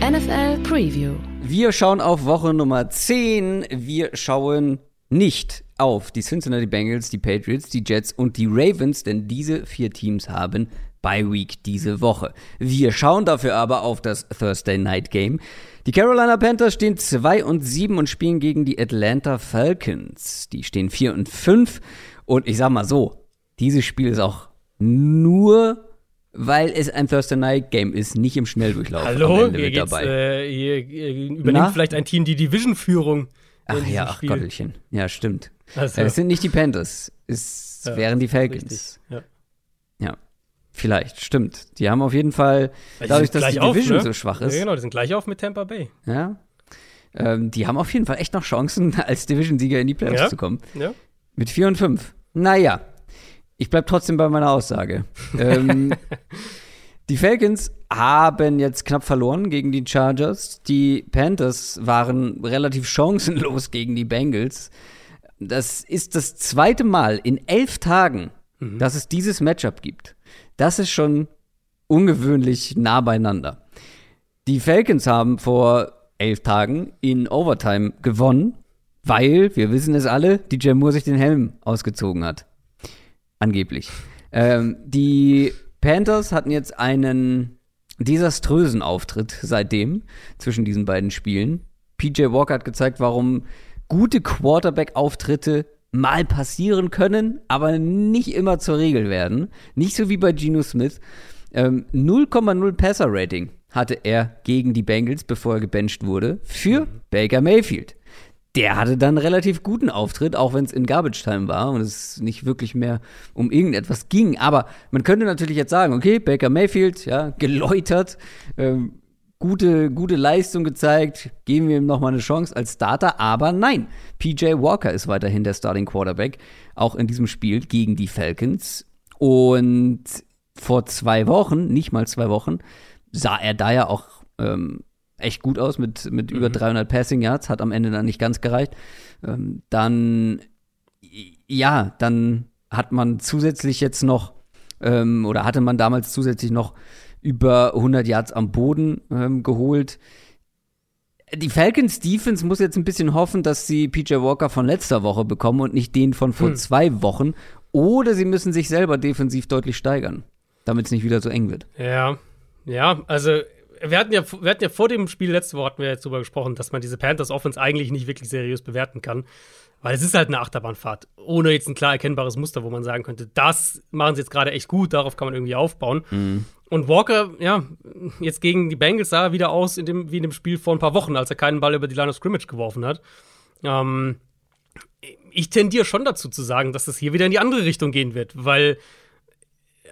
NFL Preview. Wir schauen auf Woche Nummer 10. Wir schauen nicht auf die Cincinnati Bengals, die Patriots, die Jets und die Ravens, denn diese vier Teams haben Bye Week diese Woche. Wir schauen dafür aber auf das Thursday Night Game. Die Carolina Panthers stehen 2 und 7 und spielen gegen die Atlanta Falcons. Die stehen 4 und 5 und ich sag mal so, dieses Spiel ist auch nur weil es ein Thursday Night Game ist, nicht im Schnelldurchlauf. Hallo, hier, geht's, dabei. Äh, hier, hier übernimmt Na? vielleicht ein Team die Division-Führung. Ach ja, ach Gottelchen. Ja, stimmt. Also. Es sind nicht die Panthers, es ja, wären die Falcons. Ja. ja. Vielleicht, stimmt. Die haben auf jeden Fall, Weil dadurch, dass die Division auf, ne? so schwach ist. Ja, genau, die sind gleich auf mit Tampa Bay. Ja. Ähm, die haben auf jeden Fall echt noch Chancen, als Division-Sieger in die Playoffs ja. zu kommen. Ja. Mit 4 und 5. Naja, ich bleib trotzdem bei meiner Aussage. ähm, die Falcons haben jetzt knapp verloren gegen die Chargers. Die Panthers waren relativ chancenlos gegen die Bengals. Das ist das zweite Mal in elf Tagen, mhm. dass es dieses Matchup gibt. Das ist schon ungewöhnlich nah beieinander. Die Falcons haben vor elf Tagen in Overtime gewonnen, weil, wir wissen es alle, DJ Moore sich den Helm ausgezogen hat. Angeblich. Ähm, die Panthers hatten jetzt einen desaströsen Auftritt seitdem zwischen diesen beiden Spielen. PJ Walker hat gezeigt, warum gute Quarterback-Auftritte mal passieren können, aber nicht immer zur Regel werden. Nicht so wie bei Geno Smith. Ähm, 0,0 Passer-Rating hatte er gegen die Bengals, bevor er gebencht wurde, für. Baker Mayfield. Der hatte dann einen relativ guten Auftritt, auch wenn es in Garbage Time war und es nicht wirklich mehr um irgendetwas ging. Aber man könnte natürlich jetzt sagen, okay, Baker Mayfield, ja, geläutert, ähm, gute, gute Leistung gezeigt, geben wir ihm nochmal eine Chance als Starter. Aber nein, PJ Walker ist weiterhin der Starting Quarterback, auch in diesem Spiel gegen die Falcons. Und vor zwei Wochen, nicht mal zwei Wochen, sah er da ja auch ähm, echt gut aus mit, mit mhm. über 300 Passing Yards, hat am Ende dann nicht ganz gereicht. Ähm, dann, ja, dann hat man zusätzlich jetzt noch, ähm, oder hatte man damals zusätzlich noch über 100 Yards am Boden ähm, geholt. Die Falcons Defense muss jetzt ein bisschen hoffen, dass sie PJ Walker von letzter Woche bekommen und nicht den von vor hm. zwei Wochen. Oder sie müssen sich selber defensiv deutlich steigern, damit es nicht wieder so eng wird. Ja, ja, also wir hatten ja, wir hatten ja vor dem Spiel letzte Woche hatten wir jetzt darüber gesprochen, dass man diese Panthers Offense eigentlich nicht wirklich seriös bewerten kann. Weil es ist halt eine Achterbahnfahrt, ohne jetzt ein klar erkennbares Muster, wo man sagen könnte, das machen sie jetzt gerade echt gut, darauf kann man irgendwie aufbauen. Mhm. Und Walker, ja, jetzt gegen die Bengals sah er wieder aus in dem, wie in dem Spiel vor ein paar Wochen, als er keinen Ball über die Line of Scrimmage geworfen hat. Ähm, ich tendiere schon dazu zu sagen, dass es hier wieder in die andere Richtung gehen wird, weil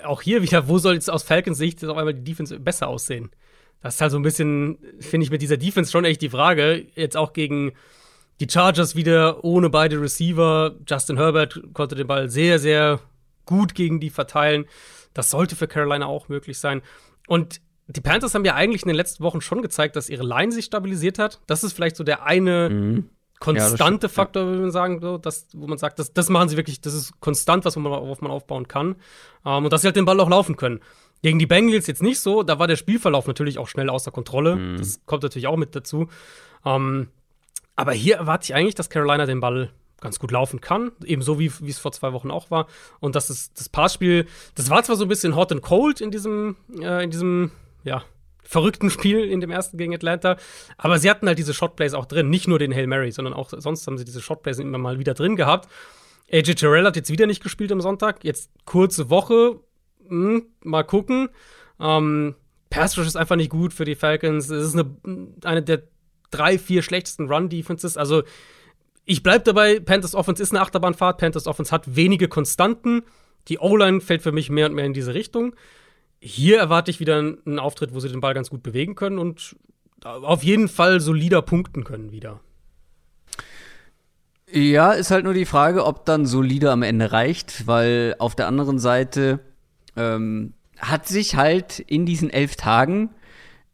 auch hier wieder, wo soll jetzt aus Falcons Sicht auf einmal die Defense besser aussehen? Das ist halt so ein bisschen, finde ich, mit dieser Defense schon echt die Frage. Jetzt auch gegen die Chargers wieder ohne beide Receiver. Justin Herbert konnte den Ball sehr, sehr gut gegen die verteilen. Das sollte für Carolina auch möglich sein. Und die Panthers haben ja eigentlich in den letzten Wochen schon gezeigt, dass ihre Line sich stabilisiert hat. Das ist vielleicht so der eine mhm. konstante ja, Faktor, würde man sagen, so, dass, wo man sagt, das, das machen sie wirklich, das ist konstant, was man, worauf man aufbauen kann. Um, und dass sie halt den Ball auch laufen können. Gegen die Bengals jetzt nicht so. Da war der Spielverlauf natürlich auch schnell außer Kontrolle. Mhm. Das kommt natürlich auch mit dazu. Ähm, aber hier erwarte ich eigentlich, dass Carolina den Ball ganz gut laufen kann, ebenso wie es vor zwei Wochen auch war. Und das ist das Passspiel, das war zwar so ein bisschen hot and cold in diesem, äh, in diesem, ja, verrückten Spiel in dem ersten gegen Atlanta, aber sie hatten halt diese Shotplays auch drin, nicht nur den Hail Mary, sondern auch sonst haben sie diese Shotplays immer mal wieder drin gehabt. AJ Terrell hat jetzt wieder nicht gespielt am Sonntag, jetzt kurze Woche, hm, mal gucken. Ähm, Pass Rush ist einfach nicht gut für die Falcons. Es ist eine, eine der drei, vier schlechtesten Run-Defenses. Also, ich bleibe dabei, Panthers Offense ist eine Achterbahnfahrt. Panthers Offense hat wenige Konstanten. Die O-Line fällt für mich mehr und mehr in diese Richtung. Hier erwarte ich wieder einen Auftritt, wo sie den Ball ganz gut bewegen können und auf jeden Fall solider punkten können wieder. Ja, ist halt nur die Frage, ob dann solide am Ende reicht, weil auf der anderen Seite ähm, hat sich halt in diesen elf Tagen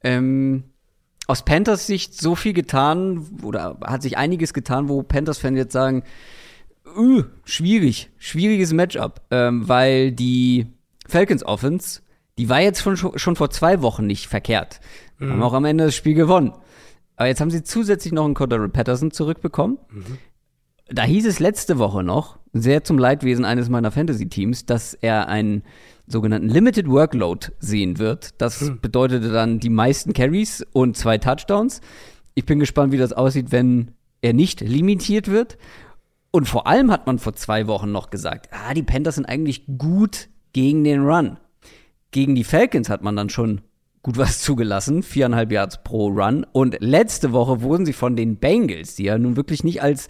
ähm, aus Panthers Sicht so viel getan, oder hat sich einiges getan, wo Panthers-Fans jetzt sagen, uh, schwierig, schwieriges Matchup, ähm, weil die Falcons Offense, die war jetzt schon, schon vor zwei Wochen nicht verkehrt. Mhm. Haben auch am Ende das Spiel gewonnen. Aber jetzt haben sie zusätzlich noch einen Cordero Patterson zurückbekommen. Mhm. Da hieß es letzte Woche noch, sehr zum Leidwesen eines meiner Fantasy-Teams, dass er einen sogenannten Limited Workload sehen wird. Das hm. bedeutete dann die meisten Carries und zwei Touchdowns. Ich bin gespannt, wie das aussieht, wenn er nicht limitiert wird. Und vor allem hat man vor zwei Wochen noch gesagt, ah, die Panthers sind eigentlich gut gegen den Run. Gegen die Falcons hat man dann schon gut was zugelassen, viereinhalb Yards pro Run. Und letzte Woche wurden sie von den Bengals, die ja nun wirklich nicht als,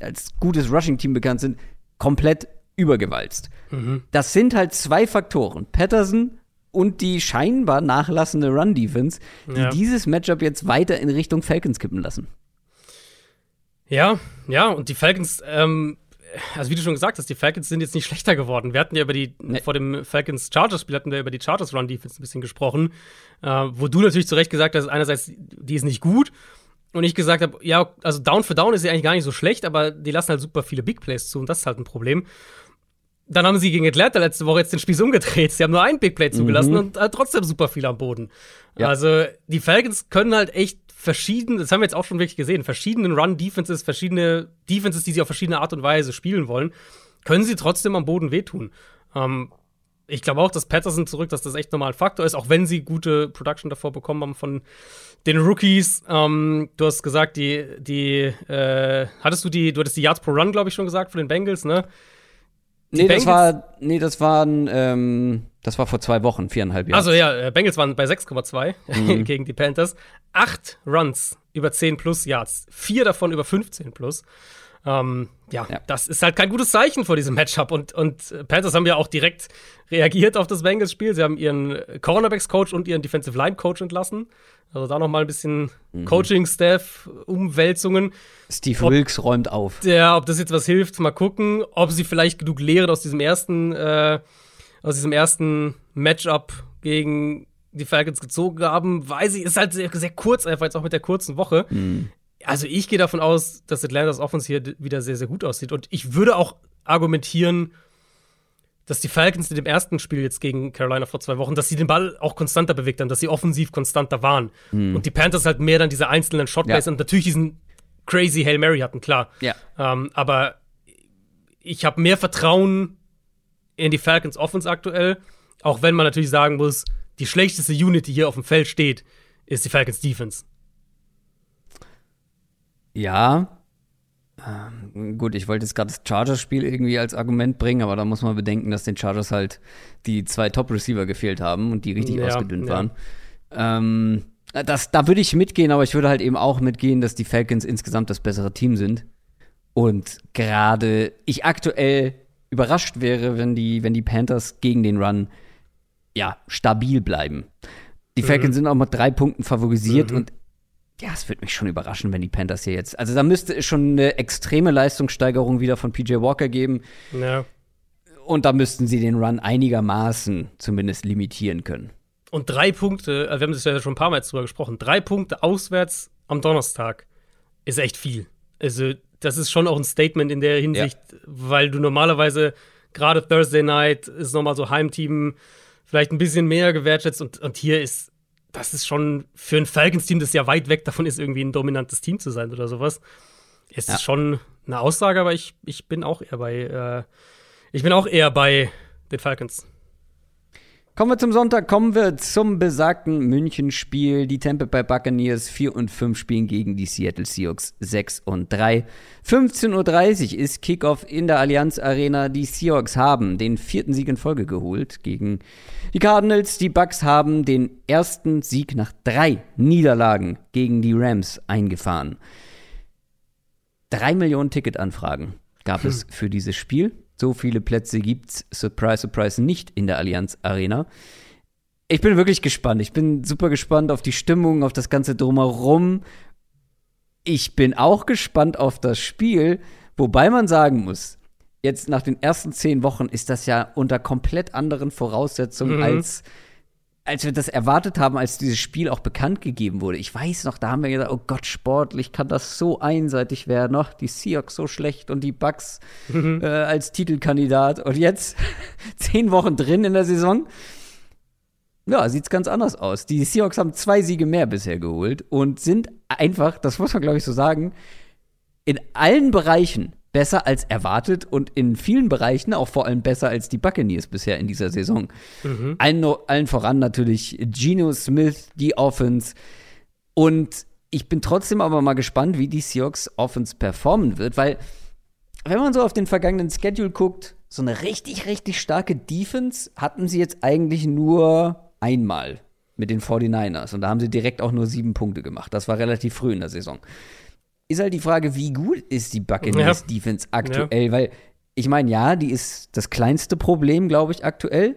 als gutes Rushing-Team bekannt sind, komplett übergewalzt. Mhm. Das sind halt zwei Faktoren. Patterson und die scheinbar nachlassende Run-Defense, die ja. dieses Matchup jetzt weiter in Richtung Falcons kippen lassen. Ja, ja, und die Falcons, ähm, also wie du schon gesagt hast, die Falcons sind jetzt nicht schlechter geworden. Wir hatten ja über die, nee. vor dem Falcons-Chargers-Spiel hatten wir über die Chargers-Run-Defense ein bisschen gesprochen, äh, wo du natürlich zu Recht gesagt hast, einerseits, die ist nicht gut, und ich gesagt habe, ja, also Down für Down ist ja eigentlich gar nicht so schlecht, aber die lassen halt super viele Big Plays zu und das ist halt ein Problem dann haben sie gegen Atlanta letzte Woche jetzt den Spieß umgedreht. Sie haben nur ein Big Play zugelassen mhm. und äh, trotzdem super viel am Boden. Ja. Also die Falcons können halt echt verschieden, das haben wir jetzt auch schon wirklich gesehen, verschiedene Run-Defenses, verschiedene Defenses, die sie auf verschiedene Art und Weise spielen wollen, können sie trotzdem am Boden wehtun. Ähm, ich glaube auch, dass Patterson zurück, dass das echt nochmal ein Faktor ist, auch wenn sie gute Production davor bekommen haben von den Rookies. Ähm, du hast gesagt, die, die, äh, hattest du die, du hattest die Yards pro Run, glaube ich, schon gesagt, von den Bengals, ne? Nee, Bengals das war, nee, das waren, ähm, das war vor zwei Wochen, viereinhalb Jahre. Also ja, äh, Bengals waren bei 6,2 mhm. gegen die Panthers. Acht Runs über 10 plus Yards, vier davon über 15 plus. Ähm, ja, ja, das ist halt kein gutes Zeichen vor diesem Matchup. Und, und Panthers haben ja auch direkt reagiert auf das Bengals-Spiel. Sie haben ihren Cornerbacks-Coach und ihren Defensive Line-Coach entlassen. Also da noch mal ein bisschen mhm. Coaching-Staff, Umwälzungen. Steve ob, Wilkes räumt auf. Ja, ob das jetzt was hilft, mal gucken. Ob sie vielleicht genug Lehren aus diesem ersten, äh, aus diesem ersten Matchup gegen die Falcons gezogen haben, weiß ich, ist halt sehr, sehr kurz, einfach jetzt auch mit der kurzen Woche. Mhm also ich gehe davon aus, dass Atlantas Offense hier wieder sehr, sehr gut aussieht. Und ich würde auch argumentieren, dass die Falcons in dem ersten Spiel jetzt gegen Carolina vor zwei Wochen, dass sie den Ball auch konstanter bewegt haben, dass sie offensiv konstanter waren. Mhm. Und die Panthers halt mehr dann diese einzelnen Shotplays ja. und natürlich diesen crazy Hail Mary hatten, klar. Ja. Ähm, aber ich habe mehr Vertrauen in die Falcons Offense aktuell, auch wenn man natürlich sagen muss, die schlechteste Unit, die hier auf dem Feld steht, ist die Falcons Defense. Ja. Ähm, gut, ich wollte jetzt gerade das Chargers-Spiel irgendwie als Argument bringen, aber da muss man bedenken, dass den Chargers halt die zwei Top-Receiver gefehlt haben und die richtig ja, ausgedünnt ja. waren. Ähm, das, da würde ich mitgehen, aber ich würde halt eben auch mitgehen, dass die Falcons insgesamt das bessere Team sind. Und gerade ich aktuell überrascht wäre, wenn die, wenn die Panthers gegen den Run ja stabil bleiben. Die Falcons mhm. sind auch mit drei Punkten favorisiert mhm. und ja, es würde mich schon überraschen, wenn die Panthers hier jetzt. Also da müsste es schon eine extreme Leistungssteigerung wieder von PJ Walker geben. Ja. Und da müssten sie den Run einigermaßen zumindest limitieren können. Und drei Punkte, also wir haben das ja schon ein paar Mal drüber gesprochen, drei Punkte auswärts am Donnerstag ist echt viel. Also, das ist schon auch ein Statement in der Hinsicht, ja. weil du normalerweise gerade Thursday Night ist nochmal so Heimteam vielleicht ein bisschen mehr gewertschätzt und, und hier ist das ist schon für ein Falcons-Team, das ja weit weg davon ist, irgendwie ein dominantes Team zu sein oder sowas. Es ja. ist schon eine Aussage, aber ich, ich bin auch eher bei, äh, ich bin auch eher bei den Falcons. Kommen wir zum Sonntag, kommen wir zum besagten München-Spiel. Die Tampa Bay Buccaneers 4 und 5 spielen gegen die Seattle Seahawks 6 und 3. 15.30 Uhr ist Kickoff in der Allianz Arena. Die Seahawks haben den vierten Sieg in Folge geholt gegen die Cardinals. Die Bucks haben den ersten Sieg nach drei Niederlagen gegen die Rams eingefahren. Drei Millionen Ticketanfragen gab es hm. für dieses Spiel. So viele Plätze gibt's, surprise, surprise, nicht in der Allianz Arena. Ich bin wirklich gespannt. Ich bin super gespannt auf die Stimmung, auf das Ganze drumherum. Ich bin auch gespannt auf das Spiel, wobei man sagen muss, jetzt nach den ersten zehn Wochen ist das ja unter komplett anderen Voraussetzungen mhm. als als wir das erwartet haben, als dieses Spiel auch bekannt gegeben wurde, ich weiß noch, da haben wir gedacht, oh Gott, sportlich kann das so einseitig werden, noch die Seahawks so schlecht und die Bucks mhm. äh, als Titelkandidat. Und jetzt, zehn Wochen drin in der Saison, ja, sieht's ganz anders aus. Die Seahawks haben zwei Siege mehr bisher geholt und sind einfach, das muss man glaube ich so sagen, in allen Bereichen besser als erwartet und in vielen Bereichen auch vor allem besser als die Buccaneers bisher in dieser Saison. Mhm. Allen, allen voran natürlich Geno Smith, die Offense. Und ich bin trotzdem aber mal gespannt, wie die Seahawks Offense performen wird, weil wenn man so auf den vergangenen Schedule guckt, so eine richtig, richtig starke Defense hatten sie jetzt eigentlich nur einmal mit den 49ers. Und da haben sie direkt auch nur sieben Punkte gemacht. Das war relativ früh in der Saison ist halt die Frage, wie gut ist die Buccaneers ja. Defense aktuell? Ja. Weil ich meine, ja, die ist das kleinste Problem, glaube ich, aktuell.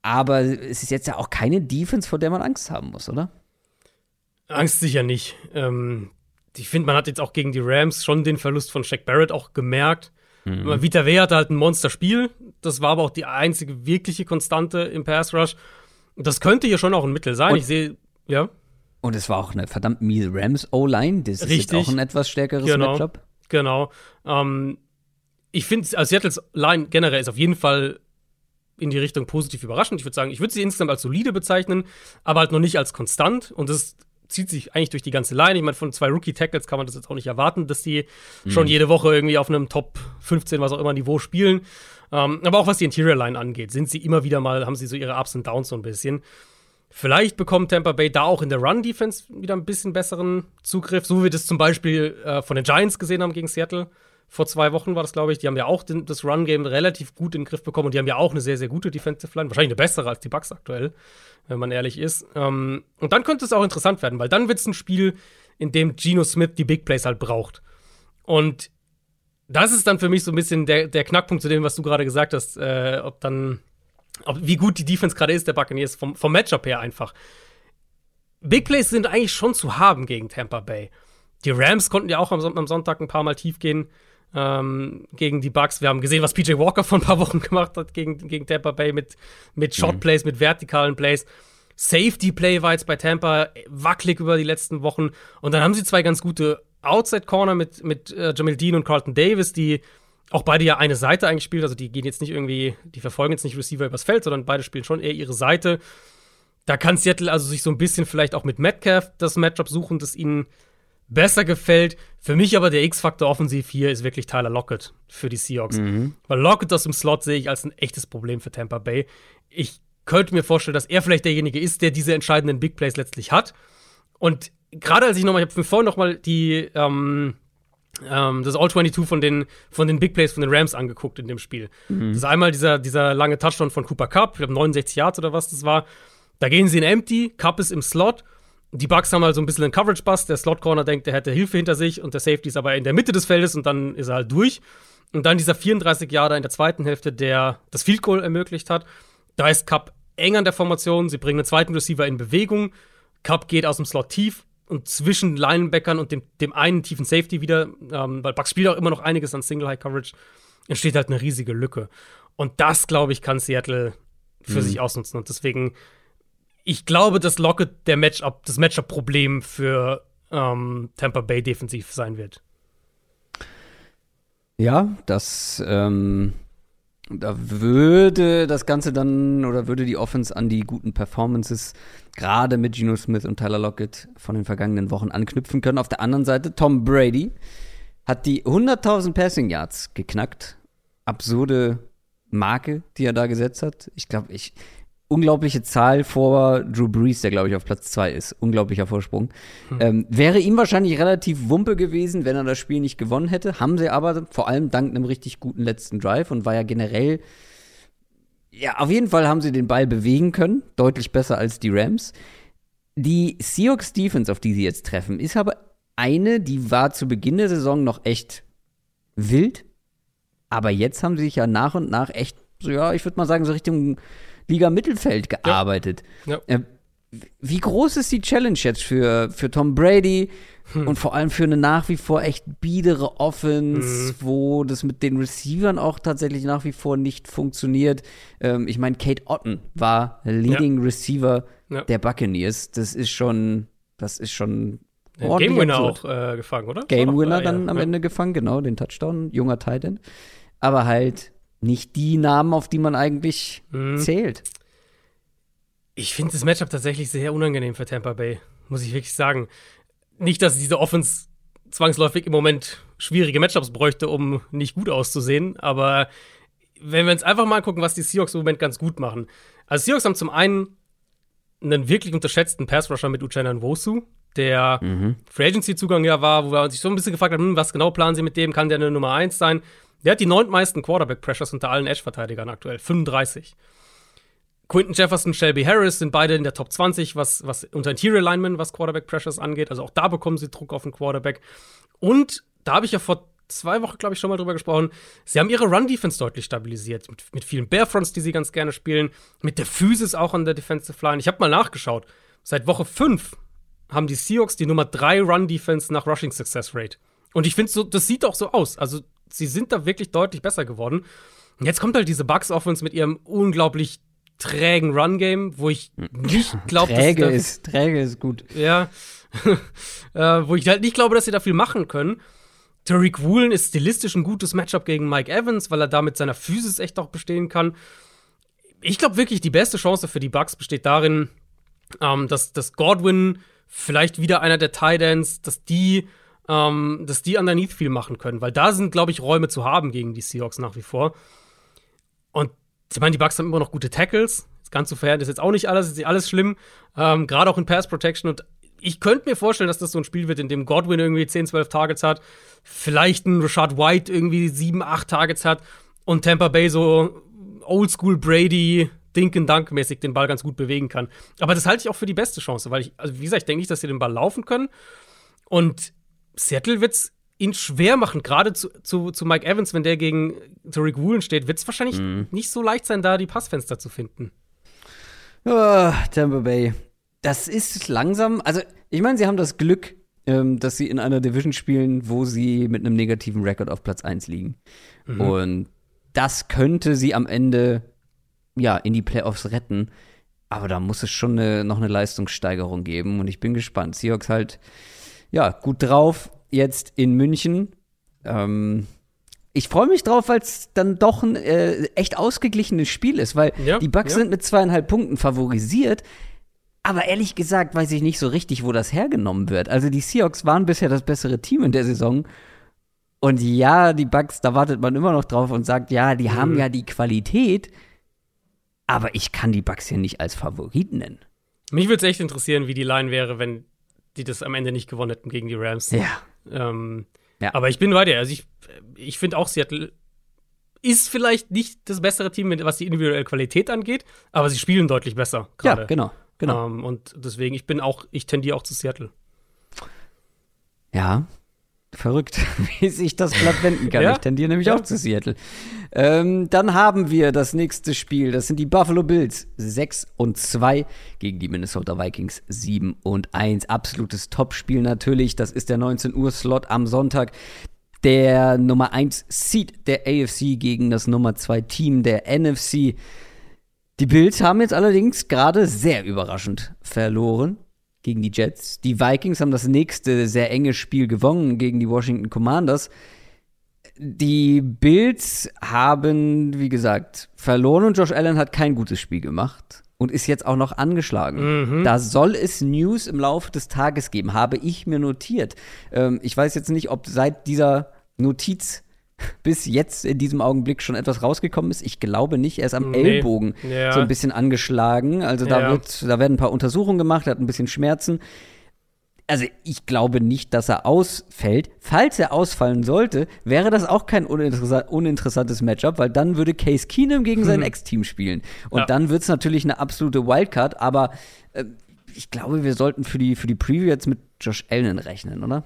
Aber es ist jetzt ja auch keine Defense, vor der man Angst haben muss, oder? Angst sicher nicht. Ähm, ich finde, man hat jetzt auch gegen die Rams schon den Verlust von Shaq Barrett auch gemerkt. Mhm. Vita Weh hatte halt ein Monsterspiel. Das war aber auch die einzige wirkliche Konstante im Pass Rush. Das könnte hier schon auch ein Mittel sein. Und ich sehe, ja. Und es war auch eine verdammt miese Rams O-Line. Das ist Richtig. jetzt auch ein etwas stärkeres genau. Matchup. Genau. Ähm, ich finde, also Seattles Line generell ist auf jeden Fall in die Richtung positiv überraschend. Ich würde sagen, ich würde sie insgesamt als solide bezeichnen, aber halt noch nicht als konstant. Und das zieht sich eigentlich durch die ganze Line. Ich meine, von zwei Rookie-Tackles kann man das jetzt auch nicht erwarten, dass die mhm. schon jede Woche irgendwie auf einem Top 15, was auch immer, Niveau spielen. Ähm, aber auch was die Interior Line angeht, sind sie immer wieder mal, haben sie so ihre Ups und Downs so ein bisschen. Vielleicht bekommt Tampa Bay da auch in der Run-Defense wieder ein bisschen besseren Zugriff, so wie wir das zum Beispiel äh, von den Giants gesehen haben gegen Seattle. Vor zwei Wochen war das, glaube ich. Die haben ja auch den, das Run-Game relativ gut in den Griff bekommen und die haben ja auch eine sehr, sehr gute Defensive Line. Wahrscheinlich eine bessere als die Bucks aktuell, wenn man ehrlich ist. Ähm, und dann könnte es auch interessant werden, weil dann wird es ein Spiel, in dem Geno Smith die Big Plays halt braucht. Und das ist dann für mich so ein bisschen der, der Knackpunkt zu dem, was du gerade gesagt hast, äh, ob dann wie gut die Defense gerade ist, der Buccaneers, vom, vom Matchup her einfach. Big Plays sind eigentlich schon zu haben gegen Tampa Bay. Die Rams konnten ja auch am, Sonntag ein paar Mal tief gehen ähm, gegen die Bucks. Wir haben gesehen, was PJ Walker vor ein paar Wochen gemacht hat gegen, gegen Tampa Bay mit, mit Shot Plays, mhm. mit vertikalen Plays. Safety Play war jetzt bei Tampa wackelig über die letzten Wochen. Und dann haben sie zwei ganz gute Outside Corner mit, mit äh, Jamil Dean und Carlton Davis, die auch beide ja eine Seite eigentlich spielen. Also die gehen jetzt nicht irgendwie, die verfolgen jetzt nicht Receiver übers Feld, sondern beide spielen schon eher ihre Seite. Da kann Seattle also sich so ein bisschen vielleicht auch mit Metcalf das Matchup suchen, das ihnen besser gefällt. Für mich aber der X-Faktor offensiv hier ist wirklich Tyler Lockett für die Seahawks. Mhm. Weil Lockett aus dem Slot sehe ich als ein echtes Problem für Tampa Bay. Ich könnte mir vorstellen, dass er vielleicht derjenige ist, der diese entscheidenden Big Plays letztlich hat. Und gerade als ich nochmal, ich habe vorhin nochmal die, ähm, ähm, das All-22 von den, von den Big Plays von den Rams angeguckt in dem Spiel. Mhm. Das ist einmal dieser, dieser lange Touchdown von Cooper Cup, ich glaube 69 Yards oder was das war. Da gehen sie in Empty, Cup ist im Slot. Die Bucks haben halt so ein bisschen einen Coverage-Bust. Der Slot-Corner denkt, er hätte Hilfe hinter sich und der Safety ist aber in der Mitte des Feldes und dann ist er halt durch. Und dann dieser 34 Jahre in der zweiten Hälfte, der das Field Goal ermöglicht hat. Da ist Cup eng an der Formation. Sie bringen einen zweiten Receiver in Bewegung. Cup geht aus dem Slot tief, und zwischen Linebackern und dem, dem einen tiefen Safety wieder, ähm, weil Bucks spielt auch immer noch einiges an Single High Coverage, entsteht halt eine riesige Lücke. Und das, glaube ich, kann Seattle für mhm. sich ausnutzen. Und deswegen, ich glaube, dass Lockett der Matchup, das Matchup-Problem für ähm, Tampa Bay defensiv sein wird. Ja, das ähm, da würde das Ganze dann oder würde die Offense an die guten Performances gerade mit Geno Smith und Tyler Lockett von den vergangenen Wochen anknüpfen können. Auf der anderen Seite, Tom Brady hat die 100.000 Passing Yards geknackt. Absurde Marke, die er da gesetzt hat. Ich glaube, ich unglaubliche Zahl vor Drew Brees, der glaube ich auf Platz 2 ist. Unglaublicher Vorsprung. Hm. Ähm, wäre ihm wahrscheinlich relativ Wumpe gewesen, wenn er das Spiel nicht gewonnen hätte. Haben sie aber vor allem dank einem richtig guten letzten Drive und war ja generell ja, auf jeden Fall haben sie den Ball bewegen können, deutlich besser als die Rams. Die Seahawks Defense, auf die sie jetzt treffen, ist aber eine, die war zu Beginn der Saison noch echt wild, aber jetzt haben sie sich ja nach und nach echt, so ja, ich würde mal sagen, so Richtung Liga Mittelfeld gearbeitet. Ja. Ja. Äh, wie groß ist die Challenge jetzt für, für Tom Brady hm. und vor allem für eine nach wie vor echt biedere Offense, mhm. wo das mit den Receivern auch tatsächlich nach wie vor nicht funktioniert? Ähm, ich meine, Kate Otten war Leading ja. Receiver der Buccaneers. Das ist schon, das ist schon ja, Game Winner auch äh, gefangen, oder? Game Winner äh, dann am Ende gefangen, genau, den Touchdown, junger Titan. Aber halt nicht die Namen, auf die man eigentlich mhm. zählt. Ich finde das Matchup tatsächlich sehr unangenehm für Tampa Bay, muss ich wirklich sagen. Nicht, dass diese Offense zwangsläufig im Moment schwierige Matchups bräuchte, um nicht gut auszusehen, aber wenn wir uns einfach mal angucken, was die Seahawks im Moment ganz gut machen. Also, Seahawks haben zum einen einen wirklich unterschätzten Pass-Rusher mit Uchenna Nwosu, der mhm. Free Agency-Zugang ja war, wo wir uns so ein bisschen gefragt haben, hm, was genau planen sie mit dem, kann der eine Nummer 1 sein? Der hat die neuntmeisten Quarterback-Pressures unter allen Edge-Verteidigern aktuell, 35. Quinton Jefferson, Shelby Harris sind beide in der Top 20, was, was unter Interior Linemen, was Quarterback-Pressures angeht. Also auch da bekommen sie Druck auf den Quarterback. Und da habe ich ja vor zwei Wochen, glaube ich, schon mal drüber gesprochen. Sie haben ihre Run-Defense deutlich stabilisiert. Mit, mit vielen Barefronts, die sie ganz gerne spielen. Mit der Physis auch an der Defensive Line. Ich habe mal nachgeschaut. Seit Woche 5 haben die Seahawks die Nummer 3 Run-Defense nach Rushing Success Rate. Und ich finde, so, das sieht auch so aus. Also sie sind da wirklich deutlich besser geworden. Und jetzt kommt halt diese Bucks-Offense mit ihrem unglaublich trägen Run-Game, wo ich nicht glaube, träge dass ist träge ist gut. Ja, äh, wo ich halt nicht glaube, dass sie da viel machen können. Tariq Woolen ist stilistisch ein gutes Matchup gegen Mike Evans, weil er da mit seiner Physis echt auch bestehen kann. Ich glaube wirklich, die beste Chance für die Bucks besteht darin, ähm, dass, dass Godwin vielleicht wieder einer der Titans, dass die, ähm, dass die underneath viel machen können, weil da sind, glaube ich, Räume zu haben gegen die Seahawks nach wie vor. Und ich meine, die Bucks haben immer noch gute Tackles. Ganz so fern ist jetzt auch nicht alles, ist nicht alles schlimm. Ähm, Gerade auch in Pass Protection. Und ich könnte mir vorstellen, dass das so ein Spiel wird, in dem Godwin irgendwie 10, 12 Targets hat. Vielleicht ein Rashad White irgendwie 7, 8 Targets hat. Und Tampa Bay so Oldschool Brady, Dink and Dunk mäßig den Ball ganz gut bewegen kann. Aber das halte ich auch für die beste Chance, weil ich, also wie gesagt, ich denke nicht, dass sie den Ball laufen können. Und Seattle wird es ihn schwer machen, gerade zu, zu, zu Mike Evans, wenn der gegen Tariq Woolen steht, wird es wahrscheinlich mhm. nicht so leicht sein, da die Passfenster zu finden. Oh, Tampa Bay. Das ist langsam, also ich meine, sie haben das Glück, ähm, dass sie in einer Division spielen, wo sie mit einem negativen Rekord auf Platz 1 liegen. Mhm. Und das könnte sie am Ende ja in die Playoffs retten. Aber da muss es schon eine, noch eine Leistungssteigerung geben und ich bin gespannt. Seahawks halt ja gut drauf jetzt in München. Ähm, ich freue mich drauf, weil es dann doch ein äh, echt ausgeglichenes Spiel ist, weil ja, die Bucks ja. sind mit zweieinhalb Punkten favorisiert. Aber ehrlich gesagt weiß ich nicht so richtig, wo das hergenommen wird. Also die Seahawks waren bisher das bessere Team in der Saison. Und ja, die Bucks, da wartet man immer noch drauf und sagt, ja, die mhm. haben ja die Qualität. Aber ich kann die Bucks hier nicht als Favorit nennen. Mich würde es echt interessieren, wie die Line wäre, wenn die das am Ende nicht gewonnen hätten gegen die Rams. Ja. Ähm, ja. Aber ich bin bei dir. Also ich, ich finde auch, Seattle ist vielleicht nicht das bessere Team, was die individuelle Qualität angeht, aber sie spielen deutlich besser. Grade. Ja, genau. genau. Ähm, und deswegen, ich bin auch, ich tendiere auch zu Seattle. Ja, Verrückt, wie sich das Blatt wenden kann. Ja? Ich tendiere nämlich ja. auch zu Seattle. Ähm, dann haben wir das nächste Spiel. Das sind die Buffalo Bills 6 und 2 gegen die Minnesota Vikings 7 und 1. Absolutes Topspiel natürlich. Das ist der 19 Uhr Slot am Sonntag. Der Nummer 1 Seed der AFC gegen das Nummer 2 Team der NFC. Die Bills haben jetzt allerdings gerade sehr überraschend verloren gegen die Jets. Die Vikings haben das nächste sehr enge Spiel gewonnen gegen die Washington Commanders. Die Bills haben, wie gesagt, verloren und Josh Allen hat kein gutes Spiel gemacht und ist jetzt auch noch angeschlagen. Mhm. Da soll es News im Laufe des Tages geben, habe ich mir notiert. Ähm, ich weiß jetzt nicht, ob seit dieser Notiz bis jetzt in diesem Augenblick schon etwas rausgekommen ist. Ich glaube nicht. Er ist am nee. Ellbogen ja. so ein bisschen angeschlagen. Also da, ja. wird, da werden ein paar Untersuchungen gemacht, er hat ein bisschen Schmerzen. Also ich glaube nicht, dass er ausfällt. Falls er ausfallen sollte, wäre das auch kein uninteressant, uninteressantes Matchup, weil dann würde Case Keenum gegen sein Ex-Team spielen. Und ja. dann wird es natürlich eine absolute Wildcard. Aber äh, ich glaube, wir sollten für die, für die Preview jetzt mit Josh Allen rechnen, oder?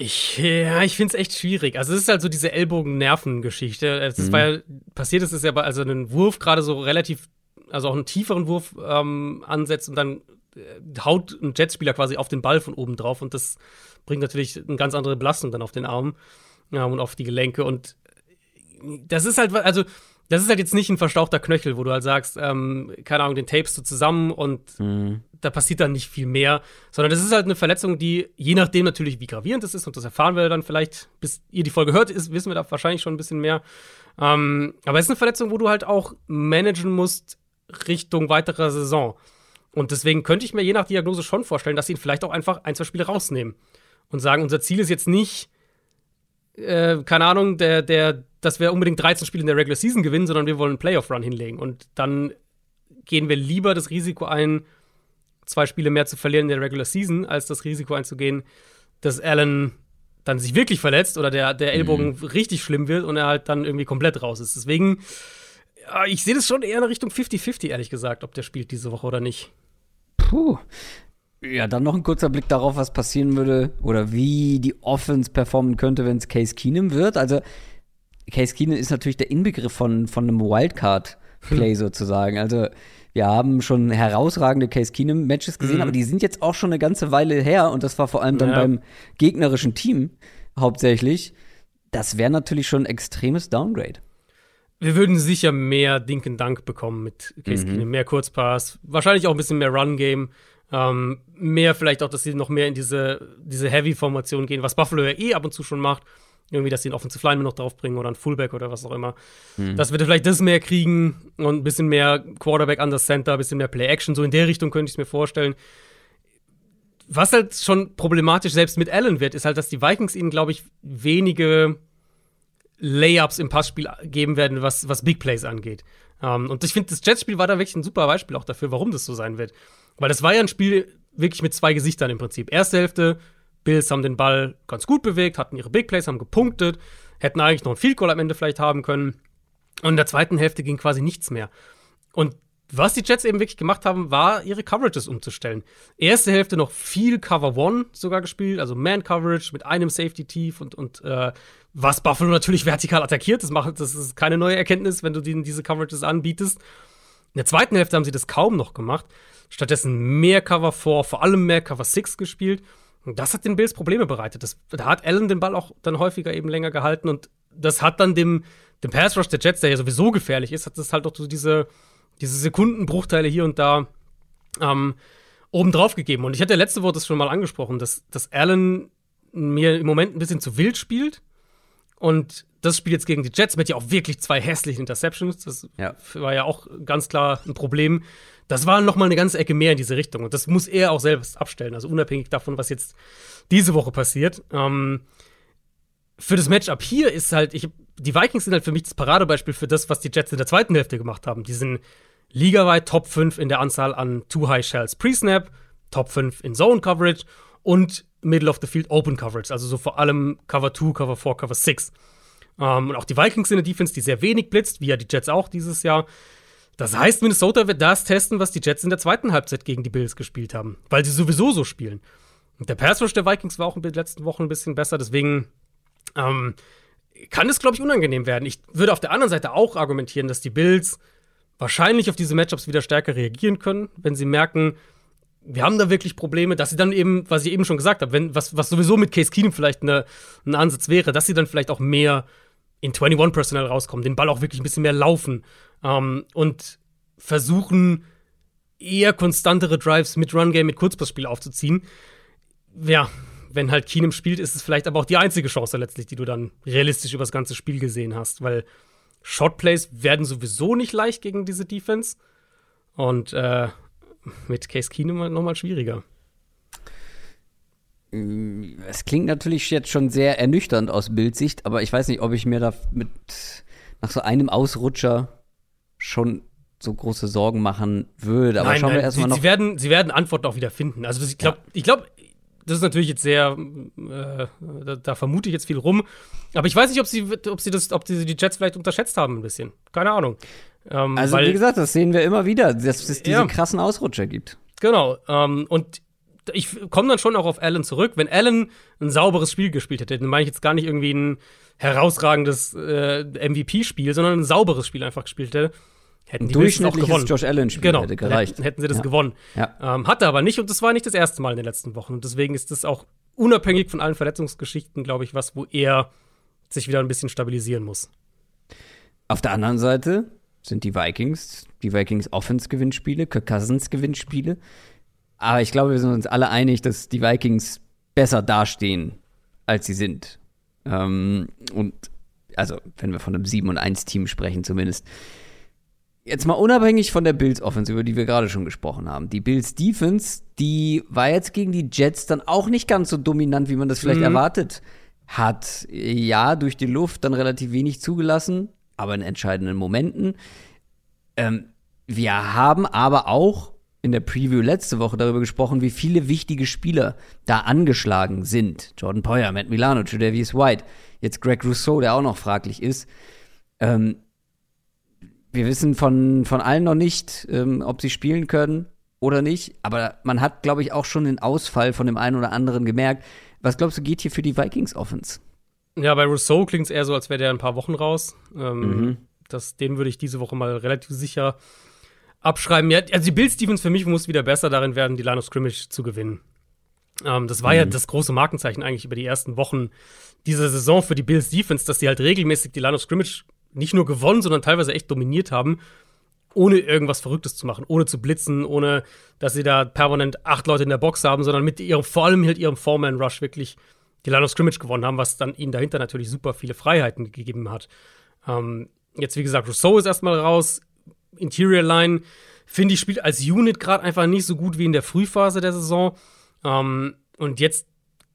Ich, ja, ich finde es echt schwierig. Also, es ist halt so diese Ellbogen-Nerven-Geschichte. Es mhm. war ja, passiert ist, ist ja bei, also einen Wurf gerade so relativ, also auch einen tieferen Wurf ähm, ansetzt und dann äh, haut ein Jetspieler quasi auf den Ball von oben drauf und das bringt natürlich eine ganz andere Belastung dann auf den Arm ja, und auf die Gelenke und das ist halt, also das ist halt jetzt nicht ein verstauchter Knöchel, wo du halt sagst, ähm, keine Ahnung, den tapest du zusammen und mhm. da passiert dann nicht viel mehr, sondern das ist halt eine Verletzung, die je nachdem natürlich, wie gravierend es ist, und das erfahren wir dann vielleicht, bis ihr die Folge hört, ist, wissen wir da wahrscheinlich schon ein bisschen mehr. Ähm, aber es ist eine Verletzung, wo du halt auch managen musst Richtung weiterer Saison. Und deswegen könnte ich mir je nach Diagnose schon vorstellen, dass sie ihn vielleicht auch einfach ein, zwei Spiele rausnehmen und sagen, unser Ziel ist jetzt nicht, äh, keine Ahnung, der, der dass wir unbedingt 13 Spiele in der Regular Season gewinnen, sondern wir wollen einen Playoff-Run hinlegen. Und dann gehen wir lieber das Risiko ein, zwei Spiele mehr zu verlieren in der Regular Season, als das Risiko einzugehen, dass Allen dann sich wirklich verletzt oder der, der Ellbogen mhm. richtig schlimm wird und er halt dann irgendwie komplett raus ist. Deswegen, ich sehe das schon eher in Richtung 50-50, ehrlich gesagt, ob der spielt diese Woche oder nicht. Puh. Ja, dann noch ein kurzer Blick darauf, was passieren würde oder wie die Offense performen könnte, wenn es Case Keenum wird. Also Case Keenum ist natürlich der Inbegriff von, von einem Wildcard-Play hm. sozusagen. Also wir haben schon herausragende Case Keenum-Matches gesehen, mhm. aber die sind jetzt auch schon eine ganze Weile her und das war vor allem dann ja. beim gegnerischen Team hauptsächlich. Das wäre natürlich schon ein extremes Downgrade. Wir würden sicher mehr Dink and Dunk bekommen mit Case mhm. Keenum, mehr Kurzpass, wahrscheinlich auch ein bisschen mehr Run-Game. Ähm, mehr vielleicht auch, dass sie noch mehr in diese, diese Heavy-Formation gehen, was Buffalo ja eh ab und zu schon macht irgendwie, dass sie einen Offensive Lineman noch draufbringen oder einen Fullback oder was auch immer. Mhm. Dass wir vielleicht das mehr kriegen und ein bisschen mehr Quarterback an das Center, ein bisschen mehr Play-Action. So in der Richtung könnte ich es mir vorstellen. was halt schon problematisch selbst mit Allen wird, ist halt, dass die Vikings ihnen, glaube ich, wenige Layups im Passspiel geben werden, was, was Big Plays angeht. Um, ähm, und ich finde, das Jets-Spiel war da wirklich ein super Beispiel auch dafür, warum das so sein wird. Weil das war ja ein Spiel wirklich mit zwei Gesichtern im Prinzip. Erste Hälfte, Bills haben den Ball ganz gut bewegt, hatten ihre Big Plays, haben gepunktet, hätten eigentlich noch ein Field Goal am Ende vielleicht haben können. Und in der zweiten Hälfte ging quasi nichts mehr. Und was die Jets eben wirklich gemacht haben, war, ihre Coverages umzustellen. Erste Hälfte noch viel Cover One sogar gespielt, also Man Coverage mit einem Safety Tief und, und äh, was Buffalo natürlich vertikal attackiert. Das, macht, das ist keine neue Erkenntnis, wenn du ihnen diese Coverages anbietest. In der zweiten Hälfte haben sie das kaum noch gemacht. Stattdessen mehr Cover 4, vor allem mehr Cover 6 gespielt. Und das hat den Bills Probleme bereitet. Das, da hat Allen den Ball auch dann häufiger eben länger gehalten und das hat dann dem, dem Pass Rush der Jets, der ja sowieso gefährlich ist, hat das halt auch so diese diese Sekundenbruchteile hier und da ähm, obendrauf gegeben. Und ich hatte letzte Woche das schon mal angesprochen, dass, dass Allen mir im Moment ein bisschen zu wild spielt. Und das Spiel jetzt gegen die Jets mit ja auch wirklich zwei hässlichen Interceptions. Das ja. war ja auch ganz klar ein Problem. Das war noch mal eine ganze Ecke mehr in diese Richtung. Und das muss er auch selbst abstellen. Also unabhängig davon, was jetzt diese Woche passiert. Ähm, für das Matchup hier ist halt, ich, die Vikings sind halt für mich das Paradebeispiel für das, was die Jets in der zweiten Hälfte gemacht haben. Die sind ligaweit Top 5 in der Anzahl an Two High Shells Pre-Snap, Top 5 in Zone Coverage und Middle of the Field Open Coverage, also so vor allem Cover 2, Cover 4, Cover 6. Ähm, und auch die Vikings sind eine Defense, die sehr wenig blitzt, wie ja die Jets auch dieses Jahr. Das heißt, Minnesota wird das testen, was die Jets in der zweiten Halbzeit gegen die Bills gespielt haben, weil sie sowieso so spielen. Und der Pass Rush der Vikings war auch in den letzten Wochen ein bisschen besser, deswegen ähm, kann es, glaube ich, unangenehm werden. Ich würde auf der anderen Seite auch argumentieren, dass die Bills wahrscheinlich auf diese Matchups wieder stärker reagieren können, wenn sie merken, wir haben da wirklich Probleme, dass sie dann eben, was ich eben schon gesagt habe, wenn, was, was sowieso mit Case Keenum vielleicht eine, ein Ansatz wäre, dass sie dann vielleicht auch mehr in 21 Personal rauskommen, den Ball auch wirklich ein bisschen mehr laufen ähm, und versuchen, eher konstantere Drives mit Run Game, mit Kurzpassspiel aufzuziehen. Ja, wenn halt Keenum spielt, ist es vielleicht aber auch die einzige Chance letztlich, die du dann realistisch über das ganze Spiel gesehen hast, weil Shotplays werden sowieso nicht leicht gegen diese Defense. Und äh, mit Case Keenum nochmal schwieriger. Es klingt natürlich jetzt schon sehr ernüchternd aus Bildsicht, aber ich weiß nicht, ob ich mir da mit nach so einem Ausrutscher schon so große Sorgen machen würde. Aber nein, schauen wir erstmal noch. Sie werden, sie werden Antworten auch wieder finden. Also ich glaube, ja. ich glaube, das ist natürlich jetzt sehr, äh, da, da, vermute ich jetzt viel rum. Aber ich weiß nicht, ob sie, ob sie das, ob sie die Jets vielleicht unterschätzt haben ein bisschen. Keine Ahnung. Ähm, also weil, wie gesagt, das sehen wir immer wieder, dass es diese ja. krassen Ausrutscher gibt. Genau. Ähm, und ich komme dann schon auch auf Allen zurück. Wenn Allen ein sauberes Spiel gespielt hätte, dann meine ich jetzt gar nicht irgendwie ein herausragendes äh, MVP-Spiel, sondern ein sauberes Spiel einfach gespielt hätte, Hätten die durchschnittliches auch gewonnen. Josh Allen Spiel genau, hätte gereicht. Hätten, hätten sie das ja. gewonnen. Ja. Ähm, hatte aber nicht und das war nicht das erste Mal in den letzten Wochen. Und deswegen ist das auch unabhängig von allen Verletzungsgeschichten, glaube ich, was, wo er sich wieder ein bisschen stabilisieren muss. Auf der anderen Seite sind die Vikings, die Vikings Offense-Gewinnspiele, Kirk Cousins-Gewinnspiele. Aber ich glaube, wir sind uns alle einig, dass die Vikings besser dastehen, als sie sind. Ähm, und also, wenn wir von einem 7 und 1 Team sprechen, zumindest jetzt mal unabhängig von der Bills Offense, über die wir gerade schon gesprochen haben. Die Bills Defense, die war jetzt gegen die Jets dann auch nicht ganz so dominant, wie man das vielleicht mhm. erwartet hat. Ja, durch die Luft dann relativ wenig zugelassen, aber in entscheidenden Momenten. Ähm, wir haben aber auch in der Preview letzte Woche darüber gesprochen, wie viele wichtige Spieler da angeschlagen sind. Jordan Poyer, Matt Milano, Tredavious White, jetzt Greg Rousseau, der auch noch fraglich ist. Ähm, wir wissen von, von allen noch nicht, ähm, ob sie spielen können oder nicht. Aber man hat, glaube ich, auch schon den Ausfall von dem einen oder anderen gemerkt. Was glaubst du, geht hier für die Vikings Offense? Ja, bei Rousseau klingt es eher so, als wäre der ein paar Wochen raus. Ähm, mhm. das, den würde ich diese Woche mal relativ sicher abschreiben. Ja, also die Bills Defense für mich muss wieder besser darin werden, die Line of Scrimmage zu gewinnen. Ähm, das war mhm. ja das große Markenzeichen eigentlich über die ersten Wochen dieser Saison für die Bills Defense, dass sie halt regelmäßig die Line of Scrimmage nicht nur gewonnen, sondern teilweise echt dominiert haben, ohne irgendwas Verrücktes zu machen, ohne zu blitzen, ohne dass sie da permanent acht Leute in der Box haben, sondern mit ihrem, vor allem halt ihrem Foreman-Rush wirklich die Line of Scrimmage gewonnen haben, was dann ihnen dahinter natürlich super viele Freiheiten gegeben hat. Ähm, jetzt, wie gesagt, Rousseau ist erstmal raus. Interior Line, finde ich, spielt als Unit gerade einfach nicht so gut wie in der Frühphase der Saison. Ähm, und jetzt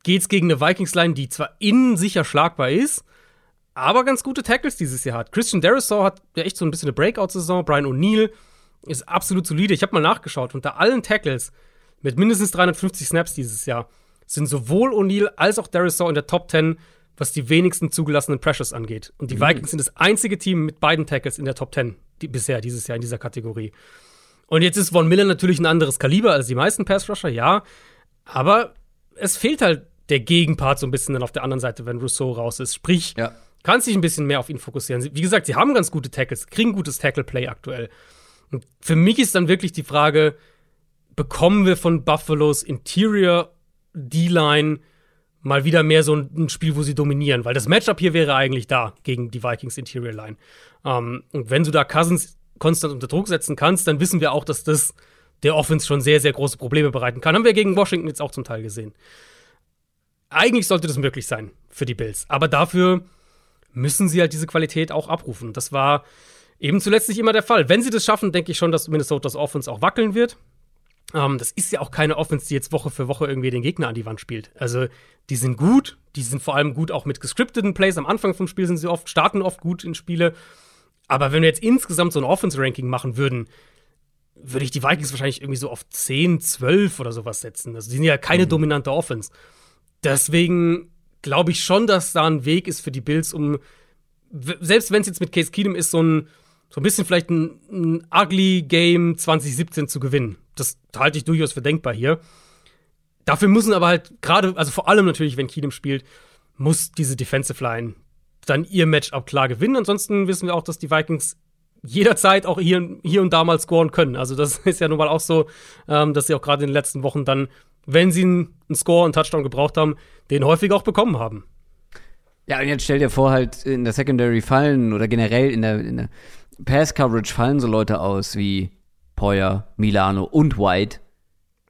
geht's gegen eine Vikings-Line, die zwar innen sicher schlagbar ist, aber ganz gute Tackles dieses Jahr hat. Christian Derisaw hat ja echt so ein bisschen eine Breakout-Saison. Brian O'Neill ist absolut solide. Ich habe mal nachgeschaut. Unter allen Tackles mit mindestens 350 Snaps dieses Jahr sind sowohl O'Neill als auch Derisaw in der Top 10, was die wenigsten zugelassenen Pressures angeht. Und die mhm. Vikings sind das einzige Team mit beiden Tackles in der Top 10 die, bisher dieses Jahr in dieser Kategorie. Und jetzt ist Von Miller natürlich ein anderes Kaliber als die meisten Pass-Rusher, ja. Aber es fehlt halt der Gegenpart so ein bisschen dann auf der anderen Seite, wenn Rousseau raus ist. Sprich, ja. kannst dich ein bisschen mehr auf ihn fokussieren. Wie gesagt, sie haben ganz gute Tackles, kriegen gutes Tackle-Play aktuell. Und für mich ist dann wirklich die Frage, bekommen wir von Buffalo's Interior D-Line mal wieder mehr so ein, Spiel, wo sie dominieren? Weil das Matchup hier wäre eigentlich da gegen die Vikings Interior Line. Ähm, und wenn du da Cousins konstant unter Druck setzen kannst, dann wissen wir auch, dass das der Offense schon sehr, sehr große Probleme bereiten kann. Haben wir gegen Washington jetzt auch zum Teil gesehen. Eigentlich sollte das möglich sein für die Bills. Aber dafür müssen sie halt diese Qualität auch abrufen. Das war eben zuletzt nicht immer der Fall. Wenn sie das schaffen, denke ich schon, dass Minnesotas Offense auch wackeln wird. Ähm, das ist ja auch keine Offense, die jetzt Woche für Woche irgendwie den Gegner an die Wand spielt. Also, die sind gut, die sind vor allem gut auch mit gescripteten Plays. Am Anfang vom Spiel sind sie oft, starten oft gut in Spiele. Aber wenn wir jetzt insgesamt so ein Offense-Ranking machen würden, würde ich die Vikings wahrscheinlich irgendwie so auf 10, 12 oder sowas setzen. Also, die sind ja keine mhm. dominante Offense. Deswegen glaube ich schon, dass da ein Weg ist für die Bills, um, selbst wenn es jetzt mit Case Keenum ist, so ein, so ein bisschen vielleicht ein, ein ugly Game 2017 zu gewinnen. Das halte ich durchaus für denkbar hier. Dafür müssen aber halt gerade, also vor allem natürlich, wenn Keenum spielt, muss diese Defensive Line dann ihr Matchup klar gewinnen. Ansonsten wissen wir auch, dass die Vikings jederzeit auch hier, hier und da mal scoren können. Also das ist ja nun mal auch so, ähm, dass sie auch gerade in den letzten Wochen dann, wenn sie einen, Score, einen Touchdown gebraucht haben, den häufig auch bekommen haben. Ja, und jetzt stell dir vor, halt in der Secondary fallen oder generell in der, in der Pass-Coverage fallen so Leute aus wie Poyer, Milano und White.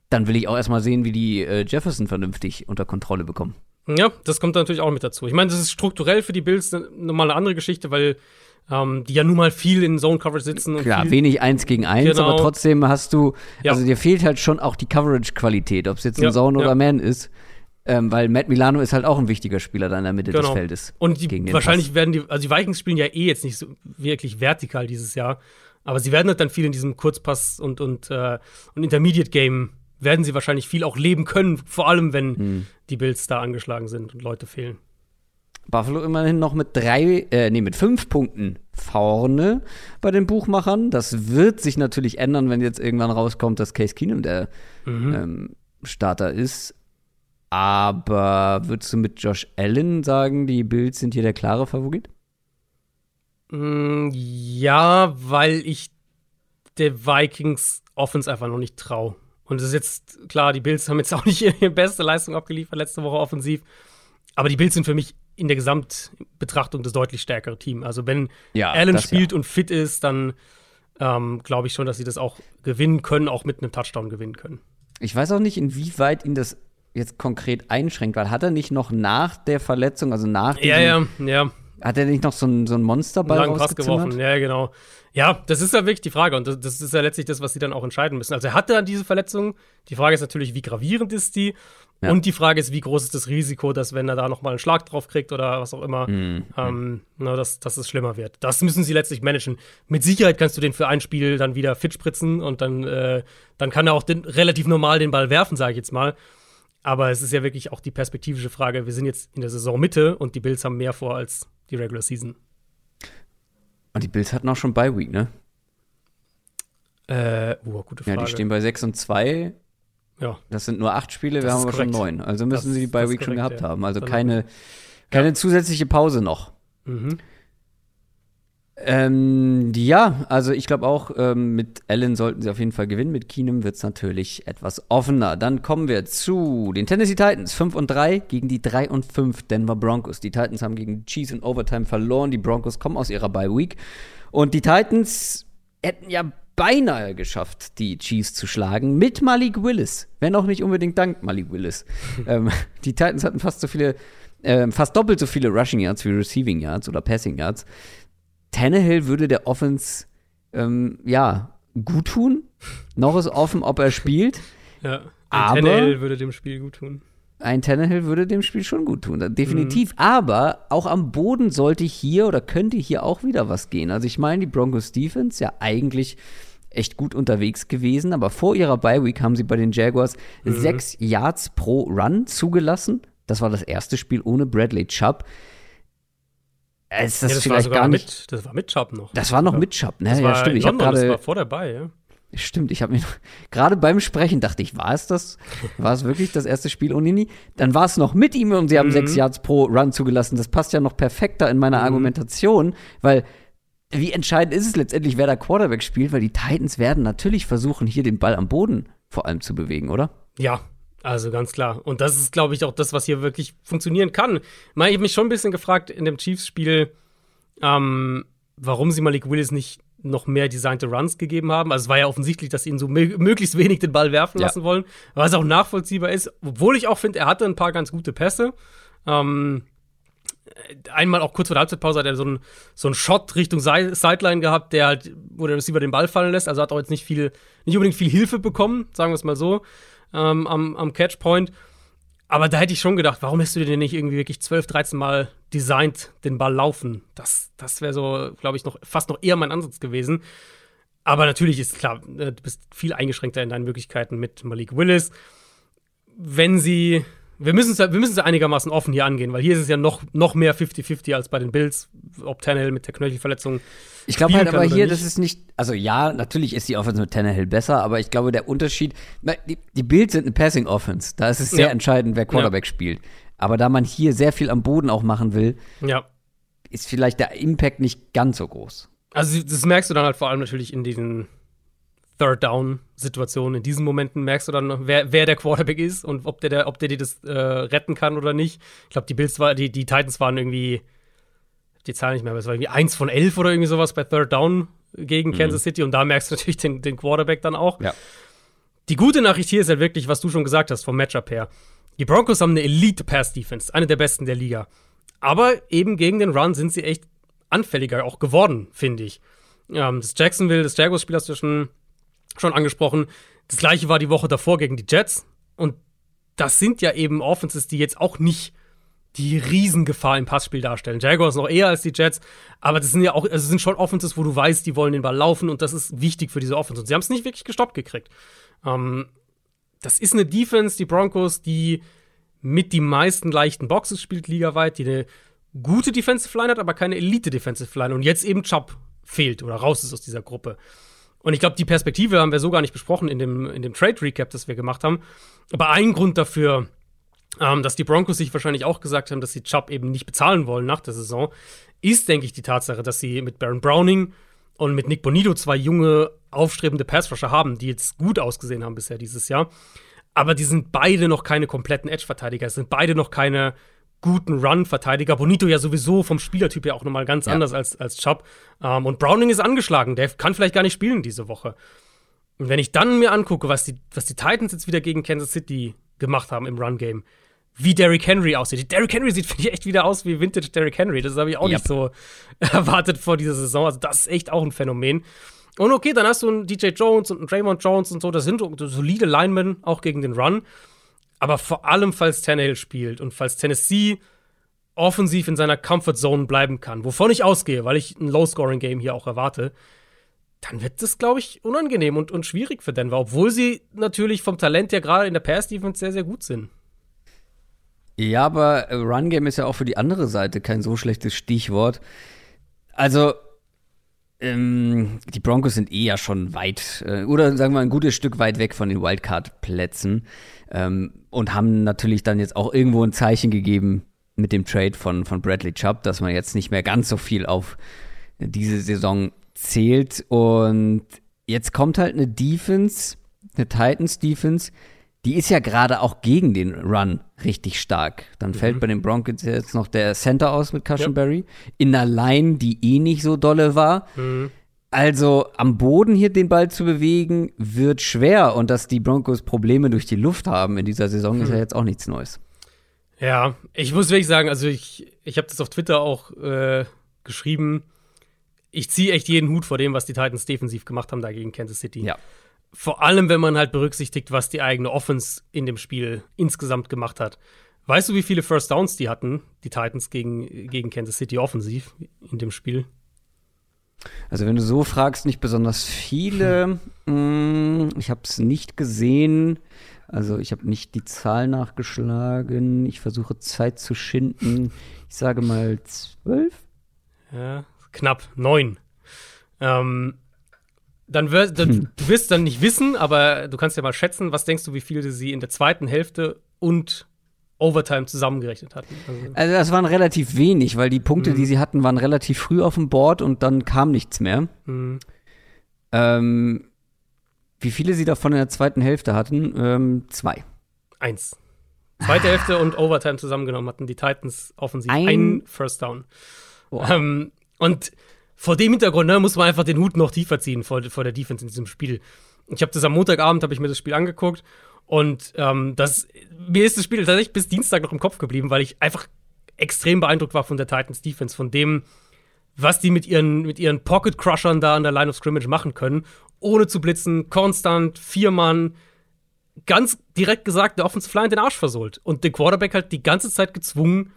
Dann will ich auch erstmal sehen, wie die äh, Jefferson vernünftig unter Kontrolle bekommen. Ja, das kommt natürlich auch mit dazu. Ich meine, das ist strukturell für die Bills nochmal eine andere Geschichte, weil ähm, die ja nun mal viel in Zone Coverage sitzen. Klar, wenig eins gegen eins, genau. aber trotzdem hast du, ja. also dir fehlt halt schon auch die Coverage-Qualität, ob es jetzt ein ja, Zone ja. oder Man ist. Ähm, weil Matt Milano ist halt auch ein wichtiger Spieler da in der Mitte genau. des Feldes. Und die, wahrscheinlich Pass. werden die, also die Vikings spielen ja eh jetzt nicht so wirklich vertikal dieses Jahr. Aber sie werden halt dann viel in diesem Kurzpass und, und, äh, und Intermediate-Game werden sie wahrscheinlich viel auch leben können, vor allem wenn hm. die Bills da angeschlagen sind und Leute fehlen. Buffalo immerhin noch mit drei, äh, nee, mit fünf Punkten vorne bei den Buchmachern. Das wird sich natürlich ändern, wenn jetzt irgendwann rauskommt, dass Case Keenum der mhm. ähm, Starter ist. Aber würdest du mit Josh Allen sagen, die Bills sind hier der klare Favorit? Mm, ja, weil ich der Vikings Offense einfach noch nicht traue. Und es ist jetzt klar, die Bills haben jetzt auch nicht ihre beste Leistung abgeliefert letzte Woche offensiv. Aber die Bills sind für mich in der Gesamtbetrachtung das deutlich stärkere Team. Also wenn ja, Allen spielt ja. und fit ist, dann ähm, glaube ich schon, dass sie das auch gewinnen können, auch mit einem Touchdown gewinnen können. Ich weiß auch nicht, inwieweit ihn das jetzt konkret einschränkt, weil hat er nicht noch nach der Verletzung, also nach Ja, ja, ja. Hat er nicht noch so einen, so einen Monsterball einen Pass geworfen? Ja, genau. Ja, das ist ja wirklich die Frage und das, das, ist ja letztlich das, was sie dann auch entscheiden müssen. Also er hatte dann diese Verletzung. Die Frage ist natürlich, wie gravierend ist die? Ja. Und die Frage ist, wie groß ist das Risiko, dass wenn er da nochmal einen Schlag drauf kriegt oder was auch immer, mhm. ähm, na, dass, dass es schlimmer wird. Das müssen sie letztlich managen. Mit Sicherheit kannst du den für ein Spiel dann wieder fit spritzen und dann, äh, dann kann er auch den, relativ normal den Ball werfen, sage ich jetzt mal. Aber es ist ja wirklich auch die perspektivische Frage. Wir sind jetzt in der Saisonmitte und die Bills haben mehr vor als die Regular Season. Und die Bills hatten auch schon Bye Week, ne? Äh, oh, gute Frage. Ja, die stehen bei 6 und 2. Ja. Das sind nur acht Spiele, das wir haben aber korrekt. schon neun. Also müssen das, sie die Bye Week schon gehabt ja. haben. Also keine, keine ja. zusätzliche Pause noch. Mhm. Ähm, ja, also ich glaube auch, ähm, mit Allen sollten sie auf jeden Fall gewinnen. Mit Keenum wird es natürlich etwas offener. Dann kommen wir zu den Tennessee Titans. 5 und 3 gegen die 3 und 5 Denver Broncos. Die Titans haben gegen die Chiefs in Overtime verloren. Die Broncos kommen aus ihrer Bye Week. Und die Titans hätten ja beinahe geschafft, die Chiefs zu schlagen mit Malik Willis. Wenn auch nicht unbedingt dank Malik Willis. ähm, die Titans hatten fast so viele, äh, fast doppelt so viele Rushing Yards wie Receiving Yards oder Passing Yards. Tannehill würde der Offense ähm, ja gut tun. Noch ist offen, ob er spielt. Ja. Ein Tannehill würde dem Spiel gut tun. Ein Tannehill würde dem Spiel schon gut tun, definitiv. Mhm. Aber auch am Boden sollte hier oder könnte hier auch wieder was gehen. Also ich meine, die Broncos Defense ja eigentlich echt gut unterwegs gewesen, aber vor ihrer Bye Week haben sie bei den Jaguars mhm. sechs Yards pro Run zugelassen. Das war das erste Spiel ohne Bradley Chubb. Ist das, ja, das vielleicht gar nicht. Mit, das war mit Chubb noch. Das war noch mit Chubb, ne? ja, stimmt. Ich London, grade, das war vor dabei, ja. Stimmt, ich habe mir gerade beim Sprechen dachte ich, war es das? War es wirklich das erste Spiel ohne Nini? Dann war es noch mit ihm und sie haben mhm. sechs Yards pro Run zugelassen. Das passt ja noch perfekter in meiner mhm. Argumentation, weil wie entscheidend ist es letztendlich, wer da Quarterback spielt, weil die Titans werden natürlich versuchen, hier den Ball am Boden vor allem zu bewegen, oder? Ja, also ganz klar. Und das ist, glaube ich, auch das, was hier wirklich funktionieren kann. Ich habe mich schon ein bisschen gefragt in dem Chiefs-Spiel, ähm, warum sie Malik Willis nicht noch mehr designte Runs gegeben haben. Also es war ja offensichtlich, dass sie ihn so möglichst wenig den Ball werfen ja. lassen wollen, was auch nachvollziehbar ist. Obwohl ich auch finde, er hatte ein paar ganz gute Pässe. Ähm, einmal auch kurz vor der Halbzeitpause hat er so einen so einen Shot Richtung Sideline gehabt, der halt, wo der Receiver den Ball fallen lässt. Also hat auch jetzt nicht viel, nicht unbedingt viel Hilfe bekommen, sagen wir es mal so, ähm, am, am Catchpoint. Aber da hätte ich schon gedacht, warum lässt du den nicht irgendwie wirklich 12, 13 Mal designt den Ball laufen? Das, das wäre so, glaube ich, noch fast noch eher mein Ansatz gewesen. Aber natürlich ist klar, äh, du bist viel eingeschränkter in deinen Möglichkeiten mit Malik Willis. Wenn sie wir müssen es wir müssen es einigermaßen offen hier angehen, weil hier ist es ja noch, noch mehr 50-50 als bei den Bills, ob Tannehill mit der Knöchelverletzung. Ich glaube halt aber hier, das ist nicht, also ja, natürlich ist die Offense mit Tannehill besser, aber ich glaube, der Unterschied, die, die Bills sind eine Passing Offense, da ist es sehr ja. entscheidend, wer Quarterback ja. spielt. Aber da man hier sehr viel am Boden auch machen will, ja. ist vielleicht der Impact nicht ganz so groß. Also das merkst du dann halt vor allem natürlich in diesen Third Down Situationen. In diesen Momenten merkst du dann, wer, wer der Quarterback ist und ob der, der ob der dir das äh, retten kann oder nicht. Ich glaube, die Bills war, die, die Titans waren irgendwie, die Zahl nicht mehr, aber es war irgendwie eins von elf oder irgendwie sowas bei Third Down gegen mhm. Kansas City und da merkst du natürlich den, den Quarterback dann auch. Ja. Die gute Nachricht hier ist halt wirklich, was du schon gesagt hast vom Matchup her. Die Broncos haben eine Elite Pass Defense, eine der besten der Liga. Aber eben gegen den Run sind sie echt anfälliger auch geworden, finde ich. Ähm, das Jacksonville, das Jaguars-Spiel hast du schon schon angesprochen. Das gleiche war die Woche davor gegen die Jets. Und das sind ja eben Offenses, die jetzt auch nicht die Riesengefahr im Passspiel darstellen. Jaguars noch eher als die Jets, aber das sind ja auch, also sind schon Offenses, wo du weißt, die wollen den Ball laufen und das ist wichtig für diese Offense. Und sie haben es nicht wirklich gestoppt gekriegt. Ähm, das ist eine Defense, die Broncos, die mit die meisten leichten Boxes spielt ligaweit, die eine gute Defensive Line hat, aber keine Elite Defensive Line und jetzt eben Chubb fehlt oder raus ist aus dieser Gruppe. Und ich glaube, die Perspektive haben wir so gar nicht besprochen in dem, in dem Trade Recap, das wir gemacht haben. Aber ein Grund dafür, ähm, dass die Broncos sich wahrscheinlich auch gesagt haben, dass sie Chubb eben nicht bezahlen wollen nach der Saison, ist, denke ich, die Tatsache, dass sie mit Baron Browning und mit Nick Bonito zwei junge, aufstrebende Passrusher haben, die jetzt gut ausgesehen haben bisher dieses Jahr. Aber die sind beide noch keine kompletten Edge-Verteidiger, Es sind beide noch keine guten Run-Verteidiger. Bonito ja sowieso vom Spielertyp ja auch nochmal ganz ja. anders als, als Chubb. Ähm, und Browning ist angeschlagen. Der kann vielleicht gar nicht spielen diese Woche. Und wenn ich dann mir angucke, was die, was die Titans jetzt wieder gegen Kansas City gemacht haben im Run-Game, wie Derrick Henry aussieht. Derrick Henry sieht, finde ich, echt wieder aus wie Vintage Derrick Henry. Das habe ich auch yep. nicht so erwartet vor dieser Saison. Also, das ist echt auch ein Phänomen. Und okay, dann hast du einen DJ Jones und einen Draymond Jones und so. Das sind solide Linemen, auch gegen den Run. Aber vor allem, falls Tannehill spielt und falls Tennessee offensiv in seiner Comfort Zone bleiben kann, wovon ich ausgehe, weil ich ein Low-Scoring-Game hier auch erwarte, dann wird das, glaube ich, unangenehm und, und schwierig für Denver, obwohl sie natürlich vom Talent ja gerade in der Pass-Defense sehr, sehr gut sind. Ja, aber Run-Game ist ja auch für die andere Seite kein so schlechtes Stichwort. Also, ähm, die Broncos sind eh ja schon weit, äh, oder sagen wir ein gutes Stück weit weg von den Wildcard-Plätzen ähm, und haben natürlich dann jetzt auch irgendwo ein Zeichen gegeben mit dem Trade von, von Bradley Chubb, dass man jetzt nicht mehr ganz so viel auf diese Saison zählt. Und jetzt kommt halt eine Defense, eine Titans-Defense, die ist ja gerade auch gegen den Run richtig stark. Dann mhm. fällt bei den Broncos jetzt noch der Center aus mit Cushenberry. Ja. In einer Line, die eh nicht so dolle war. Mhm. Also am Boden hier den Ball zu bewegen, wird schwer. Und dass die Broncos Probleme durch die Luft haben in dieser Saison, mhm. ist ja jetzt auch nichts Neues. Ja, ich muss wirklich sagen, also ich, ich habe das auf Twitter auch äh, geschrieben. Ich ziehe echt jeden Hut vor dem, was die Titans defensiv gemacht haben da gegen Kansas City. Ja. Vor allem, wenn man halt berücksichtigt, was die eigene Offense in dem Spiel insgesamt gemacht hat. Weißt du, wie viele First Downs die hatten, die Titans gegen, gegen Kansas City offensiv in dem Spiel? Also wenn du so fragst, nicht besonders viele. Hm. Ich habe es nicht gesehen. Also ich habe nicht die Zahl nachgeschlagen. Ich versuche Zeit zu schinden. Ich sage mal zwölf. Ja, knapp neun. Ähm, dann wirst hm. du wirst dann nicht wissen, aber du kannst ja mal schätzen, was denkst du, wie viele sie in der zweiten Hälfte und Overtime zusammengerechnet hatten. Also, also das waren relativ wenig, weil die Punkte, mhm. die sie hatten, waren relativ früh auf dem Board und dann kam nichts mehr. Mhm. Ähm, wie viele sie davon in der zweiten Hälfte hatten? Ähm, zwei. Eins. Zweite Hälfte und Overtime zusammengenommen hatten die Titans offensiv ein, ein First Down. Ähm, und vor dem Hintergrund ne, muss man einfach den Hut noch tiefer ziehen vor, vor der Defense in diesem Spiel. Ich habe das am Montagabend, habe ich mir das Spiel angeguckt und ähm, das, mir ist das Spiel tatsächlich bis Dienstag noch im Kopf geblieben, weil ich einfach extrem beeindruckt war von der Titans Defense, von dem, was die mit ihren, mit ihren Pocket Crushern da an der Line of Scrimmage machen können, ohne zu blitzen, konstant, vier Mann, ganz direkt gesagt, der Offensive Line den Arsch versohlt. Und der Quarterback halt die ganze Zeit gezwungen,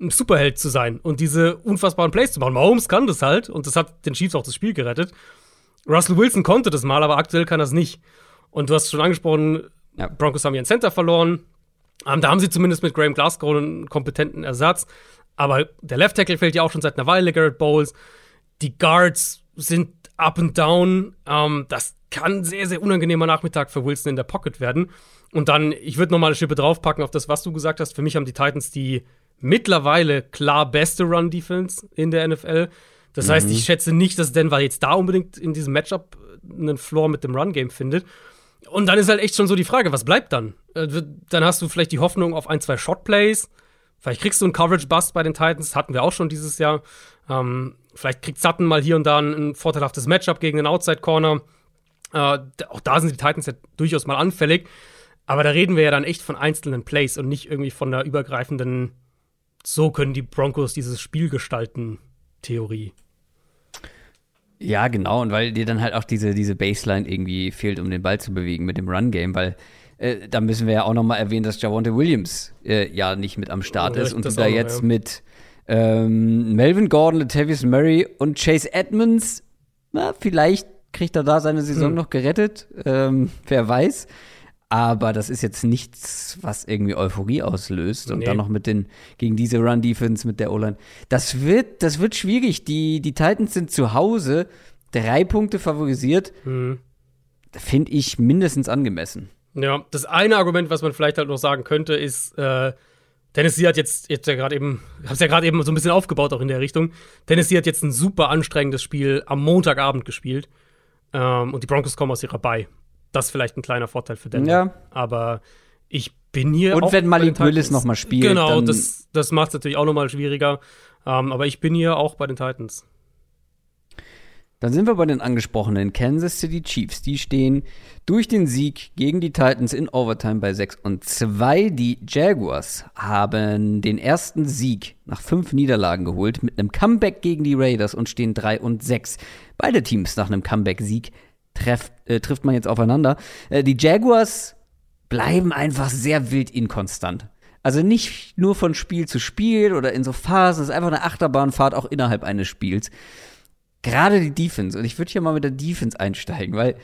ein Superheld zu sein und diese unfassbaren Plays zu machen. Mahomes kann das halt und das hat den Chiefs auch das Spiel gerettet. Russell Wilson konnte das mal, aber aktuell kann es nicht. Und du hast schon angesprochen, ja, Broncos haben ihren Center verloren. Ähm, da haben sie zumindest mit Graham Glasgow einen kompetenten Ersatz. Aber der Left Tackle fehlt ja auch schon seit einer Weile, Garrett Bowles. Die Guards sind up and down. Ähm, das kann sehr, sehr unangenehmer Nachmittag für Wilson in der Pocket werden. Und dann, ich würde nochmal eine Schippe draufpacken auf das, was du gesagt hast. Für mich haben die Titans die mittlerweile klar beste Run-Defense in der NFL. Das mhm. heißt, ich schätze nicht, dass Denver jetzt da unbedingt in diesem Matchup einen Floor mit dem Run-Game findet. Und dann ist halt echt schon so die Frage, was bleibt dann? Äh, dann hast du vielleicht die Hoffnung auf ein, zwei Shot-Plays. Vielleicht kriegst du einen Coverage-Bust bei den Titans. Das hatten wir auch schon dieses Jahr. Ähm, vielleicht kriegt Sutton mal hier und da ein vorteilhaftes Matchup gegen den Outside-Corner. Äh, auch da sind die Titans ja durchaus mal anfällig. Aber da reden wir ja dann echt von einzelnen Plays und nicht irgendwie von der übergreifenden, so können die Broncos dieses Spiel gestalten, Theorie. Ja, genau, und weil dir dann halt auch diese, diese Baseline irgendwie fehlt, um den Ball zu bewegen mit dem Run-Game, weil äh, da müssen wir ja auch noch mal erwähnen, dass Javonte Williams äh, ja nicht mit am Start ist und du da jetzt ja. mit ähm, Melvin Gordon, Latavius Murray und Chase Edmonds, na, vielleicht kriegt er da seine Saison hm. noch gerettet, ähm, wer weiß. Aber das ist jetzt nichts, was irgendwie Euphorie auslöst. Und nee. dann noch mit den, gegen diese Run-Defense mit der O-Line. Das wird, das wird schwierig. Die, die Titans sind zu Hause drei Punkte favorisiert. Mhm. Finde ich mindestens angemessen. Ja, das eine Argument, was man vielleicht halt noch sagen könnte, ist, äh, Tennessee hat jetzt, jetzt ja gerade eben, hab's ja gerade eben so ein bisschen aufgebaut auch in der Richtung. Tennessee hat jetzt ein super anstrengendes Spiel am Montagabend gespielt. Ähm, und die Broncos kommen aus ihrer Bay das ist vielleicht ein kleiner Vorteil für Denver. Ja. Aber ich bin hier. Und wenn Malik Willis nochmal spielt. Genau, das, das macht es natürlich auch nochmal schwieriger. Um, ähm, aber ich bin hier auch bei den Titans. Dann sind wir bei den angesprochenen Kansas City Chiefs. Die stehen durch den Sieg gegen die Titans in Overtime bei 6 und 2. Die Jaguars haben den ersten Sieg nach fünf Niederlagen geholt mit einem Comeback gegen die Raiders und stehen 3 und 6. Beide Teams nach einem Comeback-Sieg treff, äh, trifft man jetzt aufeinander. Äh, die Jaguars bleiben einfach sehr wild inkonstant. Also nicht nur von Spiel zu Spiel oder in so Phasen, es ist einfach eine Achterbahnfahrt auch innerhalb eines Spiels. Gerade die Defense, und ich würde hier mal mit der Defense einsteigen, weil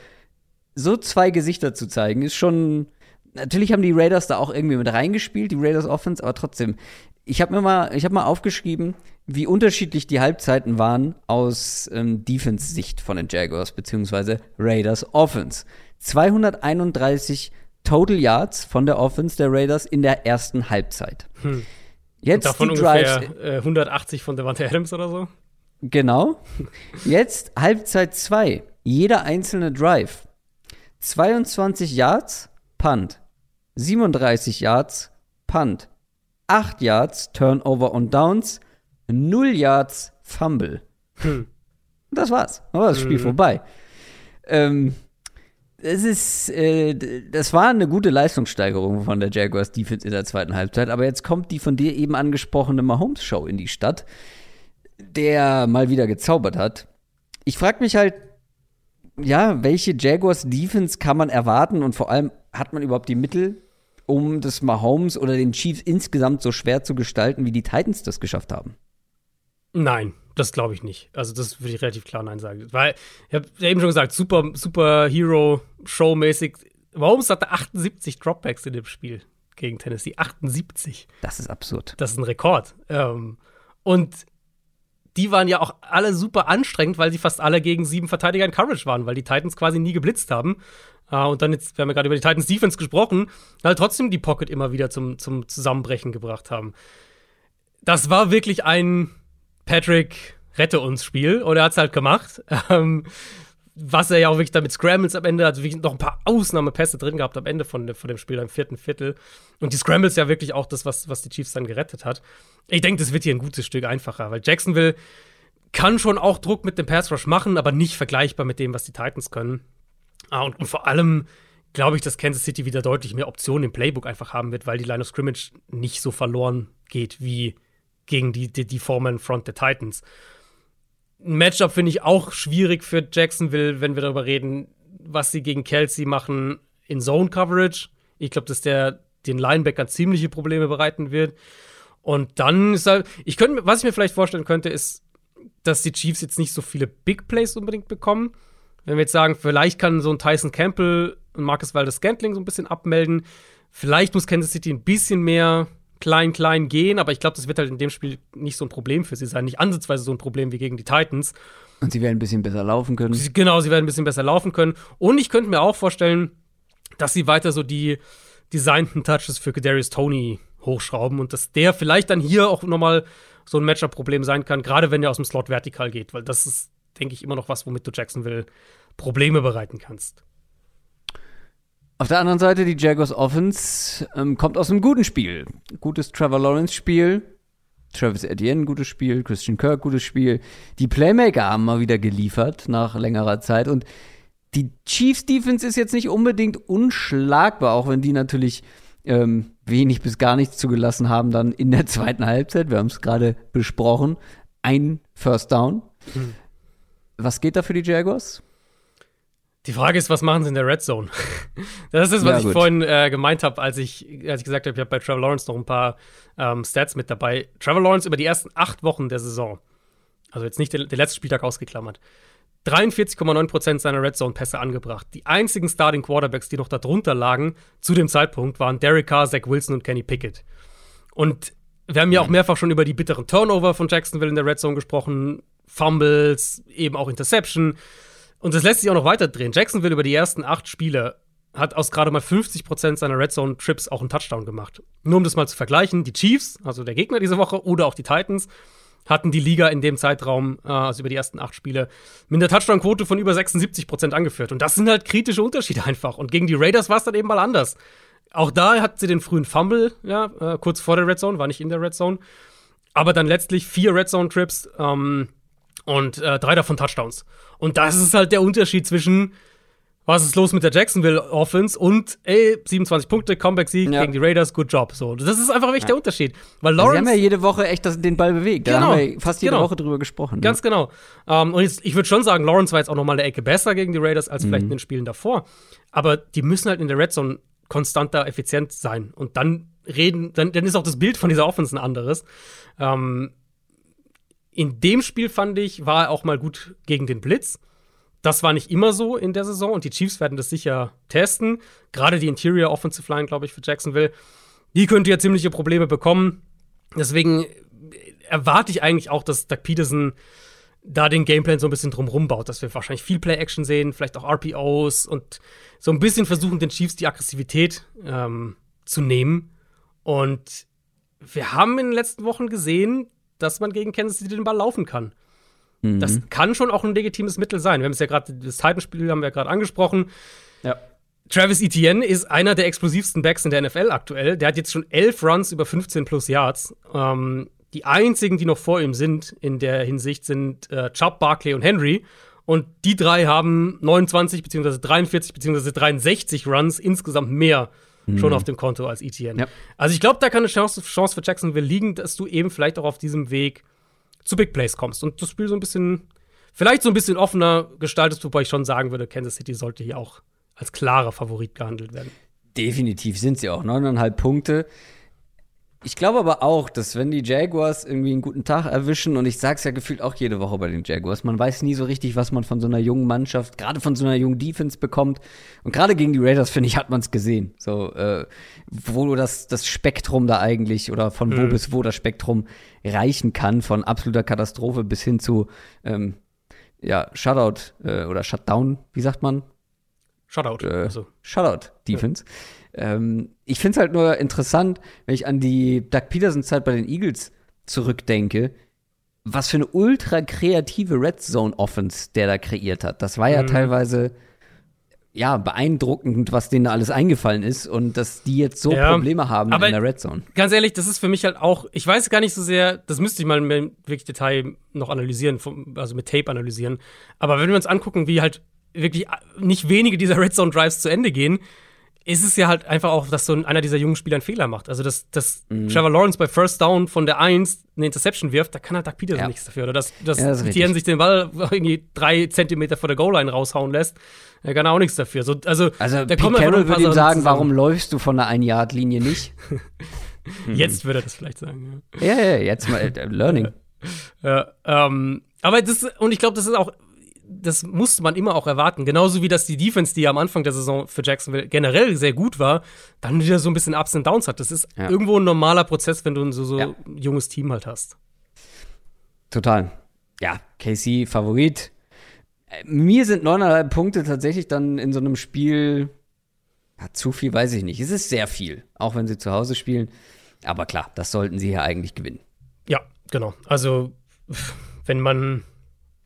so zwei Gesichter zu zeigen, ist schon. Natürlich haben die Raiders da auch irgendwie mit reingespielt, die Raiders Offense, aber trotzdem, ich habe mir mal, ich habe mal aufgeschrieben, wie unterschiedlich die Halbzeiten waren aus ähm, Defense-Sicht von den Jaguars beziehungsweise Raiders Offense. 231 Total Yards von der Offense der Raiders in der ersten Halbzeit. Hm. Jetzt davon die Drives, ungefähr äh, 180 von Devante Adams oder so. Genau. Jetzt Halbzeit 2. Jeder einzelne Drive. 22 Yards, Punt. 37 Yards, Punt. 8 Yards, Turnover und Downs, 0 Yards, Fumble. Hm. Das war's. Aber das Spiel mhm. vorbei. Ähm, es ist, äh, das war eine gute Leistungssteigerung von der Jaguars Defense in der zweiten Halbzeit, aber jetzt kommt die von dir eben angesprochene Mahomes-Show in die Stadt, der mal wieder gezaubert hat. Ich frage mich halt, ja, welche Jaguars Defense kann man erwarten und vor allem hat man überhaupt die Mittel, um das Mahomes oder den Chiefs insgesamt so schwer zu gestalten, wie die Titans das geschafft haben? Nein, das glaube ich nicht. Also, das würde ich relativ klar Nein sagen. Weil, ich habe ja eben schon gesagt, super, super Hero-Show-mäßig. Mahomes hatte 78 Dropbacks in dem Spiel gegen Tennessee. 78. Das ist absurd. Das ist ein Rekord. Ähm, und die waren ja auch alle super anstrengend, weil sie fast alle gegen sieben Verteidiger in Coverage waren, weil die Titans quasi nie geblitzt haben. Uh, und dann jetzt, wir haben ja gerade über die Titans Defense gesprochen, halt trotzdem die Pocket immer wieder zum, zum Zusammenbrechen gebracht haben. Das war wirklich ein Patrick rette uns Spiel und er hat es halt gemacht. Ähm, was er ja auch wirklich damit Scrambles am Ende, also wirklich noch ein paar Ausnahmepässe drin gehabt am Ende von, von dem Spiel, im vierten Viertel. Und die Scrambles ja wirklich auch das, was, was die Chiefs dann gerettet hat. Ich denke, das wird hier ein gutes Stück einfacher, weil Jacksonville kann schon auch Druck mit dem Pass Rush machen, aber nicht vergleichbar mit dem, was die Titans können. Ah, und, und vor allem glaube ich, dass Kansas City wieder deutlich mehr Optionen im Playbook einfach haben wird, weil die Line of Scrimmage nicht so verloren geht wie gegen die, die, die Foreman Front der Titans. Ein Matchup finde ich auch schwierig für Jacksonville, wenn wir darüber reden, was sie gegen Kelsey machen in Zone Coverage. Ich glaube, dass der den Linebacker ziemliche Probleme bereiten wird. Und dann ist halt, ich könnte, was ich mir vielleicht vorstellen könnte, ist, dass die Chiefs jetzt nicht so viele Big Plays unbedingt bekommen. Wenn wir jetzt sagen, vielleicht kann so ein Tyson Campbell und Marcus Waldes Scantling so ein bisschen abmelden. Vielleicht muss Kansas City ein bisschen mehr klein, klein gehen, aber ich glaube, das wird halt in dem Spiel nicht so ein Problem für sie sein. Nicht ansatzweise so ein Problem wie gegen die Titans. Und sie werden ein bisschen besser laufen können. Sie, genau, sie werden ein bisschen besser laufen können. Und ich könnte mir auch vorstellen, dass sie weiter so die designten Touches für Kadarius Tony hochschrauben und dass der vielleicht dann hier auch nochmal so ein Matchup-Problem sein kann, gerade wenn er aus dem Slot vertikal geht, weil das ist, denke ich, immer noch was, womit du Jacksonville Probleme bereiten kannst. Auf der anderen Seite, die Jaguars Offense ähm, kommt aus einem guten Spiel. Gutes Trevor Lawrence Spiel. Travis Etienne, gutes Spiel. Christian Kirk, gutes Spiel. Die Playmaker haben mal wieder geliefert nach längerer Zeit. Und die Chiefs Defense ist jetzt nicht unbedingt unschlagbar, auch wenn die natürlich ähm, wenig bis gar nichts zugelassen haben dann in der zweiten Halbzeit. Wir haben es gerade besprochen. Ein First Down. Mhm. Was geht da für die Jaguars? Die Frage ist, was machen sie in der Red Zone? das ist, was ja, ich vorhin äh, gemeint habe, als ich, als ich gesagt habe, ich habe bei Trevor Lawrence noch ein paar ähm, Stats mit dabei. Trevor Lawrence über die ersten acht Wochen der Saison, also jetzt nicht der, der letzte Spieltag ausgeklammert, 43,9% seiner Red Zone-Pässe angebracht. Die einzigen Starting Quarterbacks, die noch darunter lagen, zu dem Zeitpunkt, waren Derek Carr, Zach Wilson und Kenny Pickett. Und wir haben ja auch mehrfach schon über die bitteren Turnover von Jacksonville in der Red Zone gesprochen. Fumbles, eben auch Interception. Und das lässt sich auch noch weiter drehen. Jacksonville über die ersten acht Spiele hat aus gerade mal 50% seiner Red Zone Trips auch einen Touchdown gemacht. Nur um das mal zu vergleichen, die Chiefs, also der Gegner diese Woche, oder auch die Titans, hatten die Liga in dem Zeitraum, äh, also über die ersten acht Spiele, mit einer Touchdown-Quote von über 76% angeführt. Und das sind halt kritische Unterschiede einfach. Und gegen die Raiders war es dann eben mal anders. Auch da hat sie den frühen Fumble, ja, äh, kurz vor der Red Zone, war nicht in der Red Zone. Aber dann letztlich vier Red Zone-Trips, ähm, und äh, drei davon Touchdowns. Und das ist halt der Unterschied zwischen was ist los mit der Jacksonville Offense und ey, 27 Punkte, Comeback-Sieg ja. gegen die Raiders, good job. So, das ist einfach wirklich ja. der Unterschied. Weil Lawrence, Sie haben ja jede Woche echt das, den Ball bewegt. Da genau, haben wir fast jede genau. Woche drüber gesprochen. Ne? Ganz genau. Um, ähm, und jetzt, ich würde schon sagen, Lawrence war jetzt auch noch mal eine Ecke besser gegen die Raiders als mhm. vielleicht in den Spielen davor. Aber die müssen halt in der Red Zone konstanter effizient sein. Und dann reden, dann, dann ist auch das Bild von dieser Offense ein anderes. Um, ähm, in dem Spiel fand ich, war er auch mal gut gegen den Blitz. Das war nicht immer so in der Saison und die Chiefs werden das sicher testen. Gerade die Interior Offensive Line, glaube ich, für Jacksonville, die könnte ja ziemliche Probleme bekommen. Deswegen erwarte ich eigentlich auch, dass Doug Peterson da den Gameplan so ein bisschen drumrum baut, dass wir wahrscheinlich viel Play-Action sehen, vielleicht auch RPOs und so ein bisschen versuchen, den Chiefs die Aggressivität ähm, zu nehmen. Und wir haben in den letzten Wochen gesehen, dass man gegen Kansas City den Ball laufen kann. Mhm. Das kann schon auch ein legitimes Mittel sein. Wir haben es ja gerade, das Titanspiel haben wir ja gerade angesprochen. Ja. Travis Etienne ist einer der explosivsten Backs in der NFL aktuell. Der hat jetzt schon elf Runs über 15 plus Yards. Ähm, die einzigen, die noch vor ihm sind in der Hinsicht, sind äh, Chubb, Barkley und Henry. Und die drei haben 29 bzw. 43 bzw. 63 Runs insgesamt mehr mhm. schon auf dem Konto als ETN. Ja. Also ich glaube, da kann eine Chance, Chance für Jacksonville liegen, dass du eben vielleicht auch auf diesem Weg zu Big Plays kommst und das Spiel so ein bisschen vielleicht so ein bisschen offener gestaltest, wobei ich schon sagen würde, Kansas City sollte hier auch als klarer Favorit gehandelt werden. Definitiv sind sie auch. Neuneinhalb Punkte. Ich glaube aber auch, dass wenn die Jaguars irgendwie einen guten Tag erwischen, und ich sag's ja gefühlt auch jede Woche bei den Jaguars, man weiß nie so richtig, was man von so einer jungen Mannschaft, gerade von so einer jungen Defense bekommt. Und gerade gegen die Raiders, finde ich, hat man es gesehen. So, äh, wo das, das Spektrum da eigentlich, oder von wo mhm. bis wo das Spektrum reichen kann, von absoluter Katastrophe bis hin zu, ähm, ja, Shutout äh, oder Shutdown, wie sagt man? Shutout. Äh, also. Shutout Defense. Ja. Ähm, ich finde es halt nur interessant, wenn ich an die Doug Peterson-Zeit bei den Eagles zurückdenke, was für eine ultra kreative Red Zone Offense der da kreiert hat. Das war ja mhm. teilweise ja beeindruckend, was denen da alles eingefallen ist und dass die jetzt so ja, Probleme haben in der Red Zone. Ganz ehrlich, das ist für mich halt auch, ich weiß gar nicht so sehr, das müsste ich mal im wirklich Detail noch analysieren, also mit Tape analysieren. Aber wenn wir uns angucken, wie halt wirklich nicht wenige dieser Red Zone Drives zu Ende gehen, ist es ja halt einfach auch, dass so einer dieser jungen Spieler einen Fehler macht. Also, dass, dass mhm. Trevor Lawrence bei First Down von der 1 eine Interception wirft, da kann halt Doug Peterson ja. nichts dafür. Oder dass, dass ja, das Etienne sich den Ball irgendwie drei Zentimeter vor der Goal-Line raushauen lässt, da kann er auch nichts dafür. So, also, also da Pete Carroll würde ihm sagen, warum läufst du von der 1-Yard-Linie nicht? jetzt würde er das vielleicht sagen. Ja, ja, ja jetzt mal äh, Learning. ja, ähm, aber das, und ich glaube, das ist auch das musste man immer auch erwarten. Genauso wie dass die Defense, die ja am Anfang der Saison für Jacksonville generell sehr gut war, dann wieder so ein bisschen Ups und Downs hat. Das ist ja. irgendwo ein normaler Prozess, wenn du ein so, so ja. junges Team halt hast. Total. Ja, KC Favorit. Mir sind neuneinhalb Punkte tatsächlich dann in so einem Spiel ja, zu viel, weiß ich nicht. Es ist sehr viel, auch wenn sie zu Hause spielen. Aber klar, das sollten sie ja eigentlich gewinnen. Ja, genau. Also, wenn man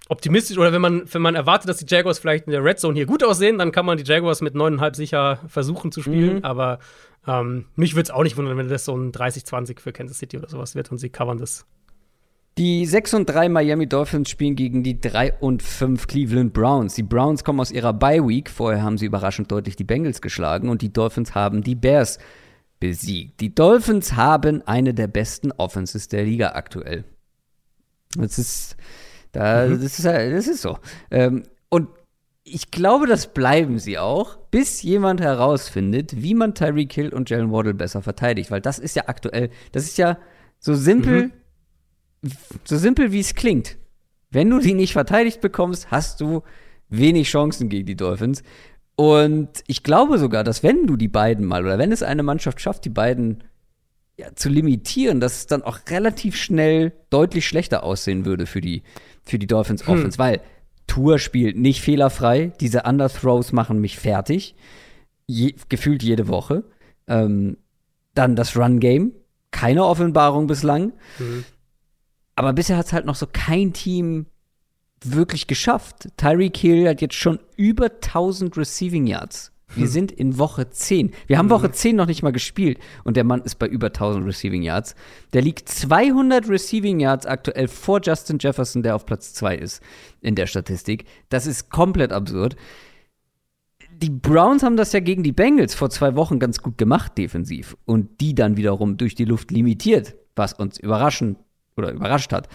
optimistisch oder wenn man, wenn man erwartet, dass die Jaguars vielleicht in der Red Zone hier gut aussehen, dann kann man die Jaguars mit 9,5 sicher versuchen zu spielen. Mhm. Aber ähm, mich würde es auch nicht wundern, wenn das so ein 30-20 für Kansas City oder sowas wird und sie covern das. Die 6 und 3 Miami Dolphins spielen gegen die 3 und 5 Cleveland Browns. Die Browns kommen aus ihrer Bye Week. Vorher haben sie überraschend deutlich die Bengals geschlagen und die Dolphins haben die Bears besiegt. Die Dolphins haben eine der besten Offenses der Liga aktuell. Das ist da, mhm. das, ist, das ist so. Ähm, und ich glaube, das bleiben sie auch, bis jemand herausfindet, wie man Tyreek Hill und Jalen Waddle besser verteidigt. Weil das ist ja aktuell, das ist ja so simpel, mhm. so simpel wie es klingt. Wenn du die nicht verteidigt bekommst, hast du wenig Chancen gegen die Dolphins. Und ich glaube sogar, dass wenn du die beiden mal oder wenn es eine Mannschaft schafft, die beiden ja, zu limitieren, dass es dann auch relativ schnell deutlich schlechter aussehen würde für die, für die Dolphins hm. Offense, weil Tour spielt nicht fehlerfrei. Diese Underthrows machen mich fertig. Je, gefühlt jede Woche. Ähm, dann das Run-Game. Keine Offenbarung bislang. Mhm. Aber bisher hat es halt noch so kein Team wirklich geschafft. Tyreek Hill hat jetzt schon über 1000 Receiving Yards. Wir hm. sind in Woche 10. Wir haben hm. Woche 10 noch nicht mal gespielt und der Mann ist bei über 1000 Receiving Yards. Der liegt 200 Receiving Yards aktuell vor Justin Jefferson, der auf Platz 2 ist in der Statistik. Das ist komplett absurd. Die Browns haben das ja gegen die Bengals vor zwei Wochen ganz gut gemacht, defensiv. Und die dann wiederum durch die Luft limitiert, was uns überraschen oder überrascht hat.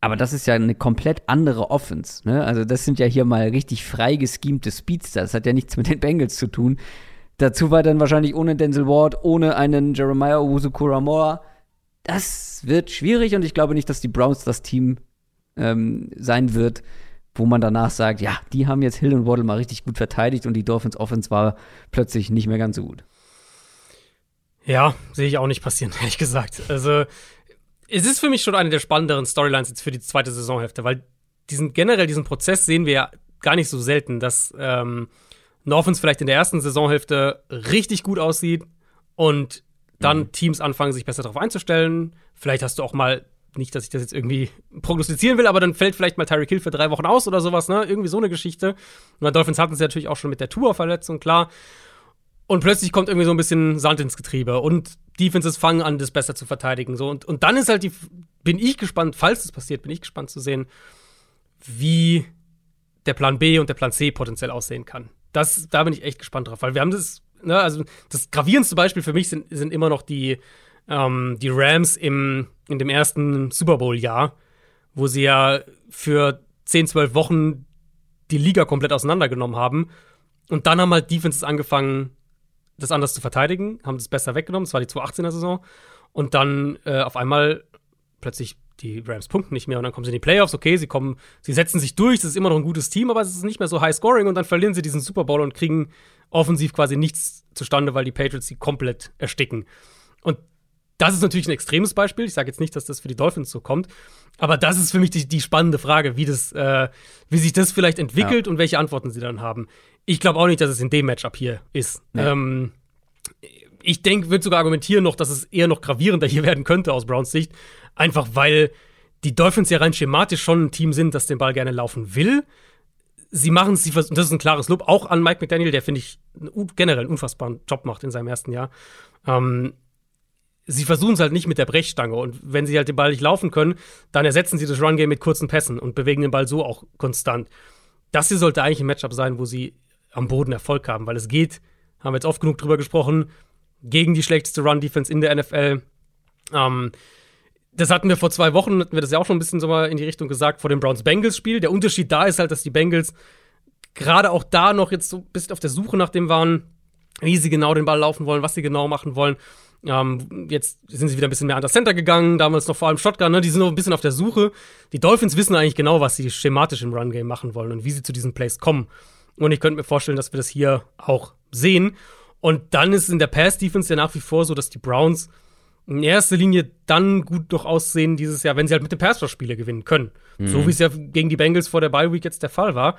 Aber das ist ja eine komplett andere Offense. Ne? Also das sind ja hier mal richtig frei geschemte Speedster. Das hat ja nichts mit den Bengals zu tun. Dazu war dann wahrscheinlich ohne Denzel Ward, ohne einen Jeremiah Owusu-Koramoa. Das wird schwierig und ich glaube nicht, dass die Browns das Team ähm, sein wird, wo man danach sagt, ja, die haben jetzt Hill und Waddle mal richtig gut verteidigt und die Dolphins Offense war plötzlich nicht mehr ganz so gut. Ja, sehe ich auch nicht passieren, ehrlich gesagt. Also es ist für mich schon eine der spannenderen Storylines jetzt für die zweite Saisonhälfte, weil diesen generell diesen Prozess sehen wir ja gar nicht so selten, dass ähm, Northens vielleicht in der ersten Saisonhälfte richtig gut aussieht und dann mhm. Teams anfangen, sich besser darauf einzustellen. Vielleicht hast du auch mal, nicht, dass ich das jetzt irgendwie prognostizieren will, aber dann fällt vielleicht mal Tyreek Hill für drei Wochen aus oder sowas, ne? Irgendwie so eine Geschichte. Und bei Dolphins hatten sie natürlich auch schon mit der Tour-Verletzung, klar. Und plötzlich kommt irgendwie so ein bisschen Sand ins Getriebe und Defenses fangen an, das besser zu verteidigen. So. Und, und dann ist halt die, bin ich gespannt, falls das passiert, bin ich gespannt zu sehen, wie der Plan B und der Plan C potenziell aussehen kann. Das, da bin ich echt gespannt drauf, weil wir haben das, ne, also das gravierendste Beispiel für mich sind, sind immer noch die, ähm, die Rams im, in dem ersten Super Bowl-Jahr, wo sie ja für 10, 12 Wochen die Liga komplett auseinandergenommen haben. Und dann haben halt Defenses angefangen, das anders zu verteidigen, haben das besser weggenommen. Das war die 2018er Saison. Und dann äh, auf einmal plötzlich die Rams punkten nicht mehr und dann kommen sie in die Playoffs. Okay, sie kommen, sie setzen sich durch, das ist immer noch ein gutes Team, aber es ist nicht mehr so high scoring und dann verlieren sie diesen Super Bowl und kriegen offensiv quasi nichts zustande, weil die Patriots sie komplett ersticken. Und das ist natürlich ein extremes Beispiel. Ich sage jetzt nicht, dass das für die Dolphins so kommt, aber das ist für mich die, die spannende Frage, wie, das, äh, wie sich das vielleicht entwickelt ja. und welche Antworten sie dann haben. Ich glaube auch nicht, dass es in dem Matchup hier ist. Nee. Ähm, ich denke, würde sogar argumentieren noch, dass es eher noch gravierender hier werden könnte aus Browns Sicht. Einfach weil die Dolphins ja rein schematisch schon ein Team sind, das den Ball gerne laufen will. Sie machen es, das ist ein klares Lob, auch an Mike McDaniel, der, finde ich, generell einen unfassbaren Job macht in seinem ersten Jahr. Ähm, sie versuchen es halt nicht mit der Brechstange. Und wenn sie halt den Ball nicht laufen können, dann ersetzen sie das Run-Game mit kurzen Pässen und bewegen den Ball so auch konstant. Das hier sollte eigentlich ein Matchup sein, wo sie am Boden Erfolg haben, weil es geht, haben wir jetzt oft genug drüber gesprochen, gegen die schlechteste Run-Defense in der NFL. Ähm, das hatten wir vor zwei Wochen, hatten wir das ja auch schon ein bisschen so mal in die Richtung gesagt, vor dem Browns-Bengals-Spiel. Der Unterschied da ist halt, dass die Bengals gerade auch da noch jetzt so ein bisschen auf der Suche nach dem waren, wie sie genau den Ball laufen wollen, was sie genau machen wollen. Ähm, jetzt sind sie wieder ein bisschen mehr an das Center gegangen, damals noch vor allem Shotgun, ne? die sind noch ein bisschen auf der Suche. Die Dolphins wissen eigentlich genau, was sie schematisch im Run-Game machen wollen und wie sie zu diesen Plays kommen. Und ich könnte mir vorstellen, dass wir das hier auch sehen. Und dann ist es in der Pass-Defense ja nach wie vor so, dass die Browns in erster Linie dann gut noch aussehen dieses Jahr, wenn sie halt mit dem Pass-Spiele gewinnen können. Mhm. So wie es ja gegen die Bengals vor der Bye-Week jetzt der Fall war.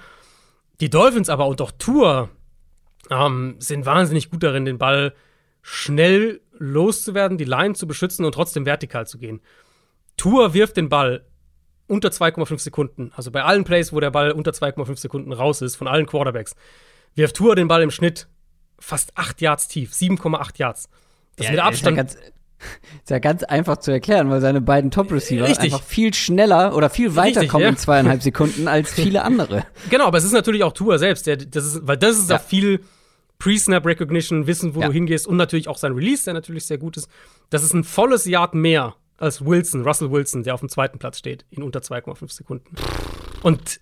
Die Dolphins aber und auch Tour ähm, sind wahnsinnig gut darin, den Ball schnell loszuwerden, die Line zu beschützen und trotzdem vertikal zu gehen. Tour wirft den Ball unter 2,5 Sekunden. Also bei allen Plays, wo der Ball unter 2,5 Sekunden raus ist, von allen Quarterbacks, wirft Tour den Ball im Schnitt fast 8 Yards tief, 7,8 Yards. Das ja, mit Abstand. Ist ja, ganz, ist ja ganz einfach zu erklären, weil seine beiden Top-Receiver einfach viel schneller oder viel weiter kommen ja. in zweieinhalb Sekunden als viele andere. Genau, aber es ist natürlich auch Tour selbst, der, das ist, weil das ist ja, viel Pre-Snap Recognition, wissen, wo du hingehst und natürlich auch sein Release, der natürlich sehr gut ist. Das ist ein volles Yard mehr als Wilson, Russell Wilson, der auf dem zweiten Platz steht, in unter 2,5 Sekunden. Und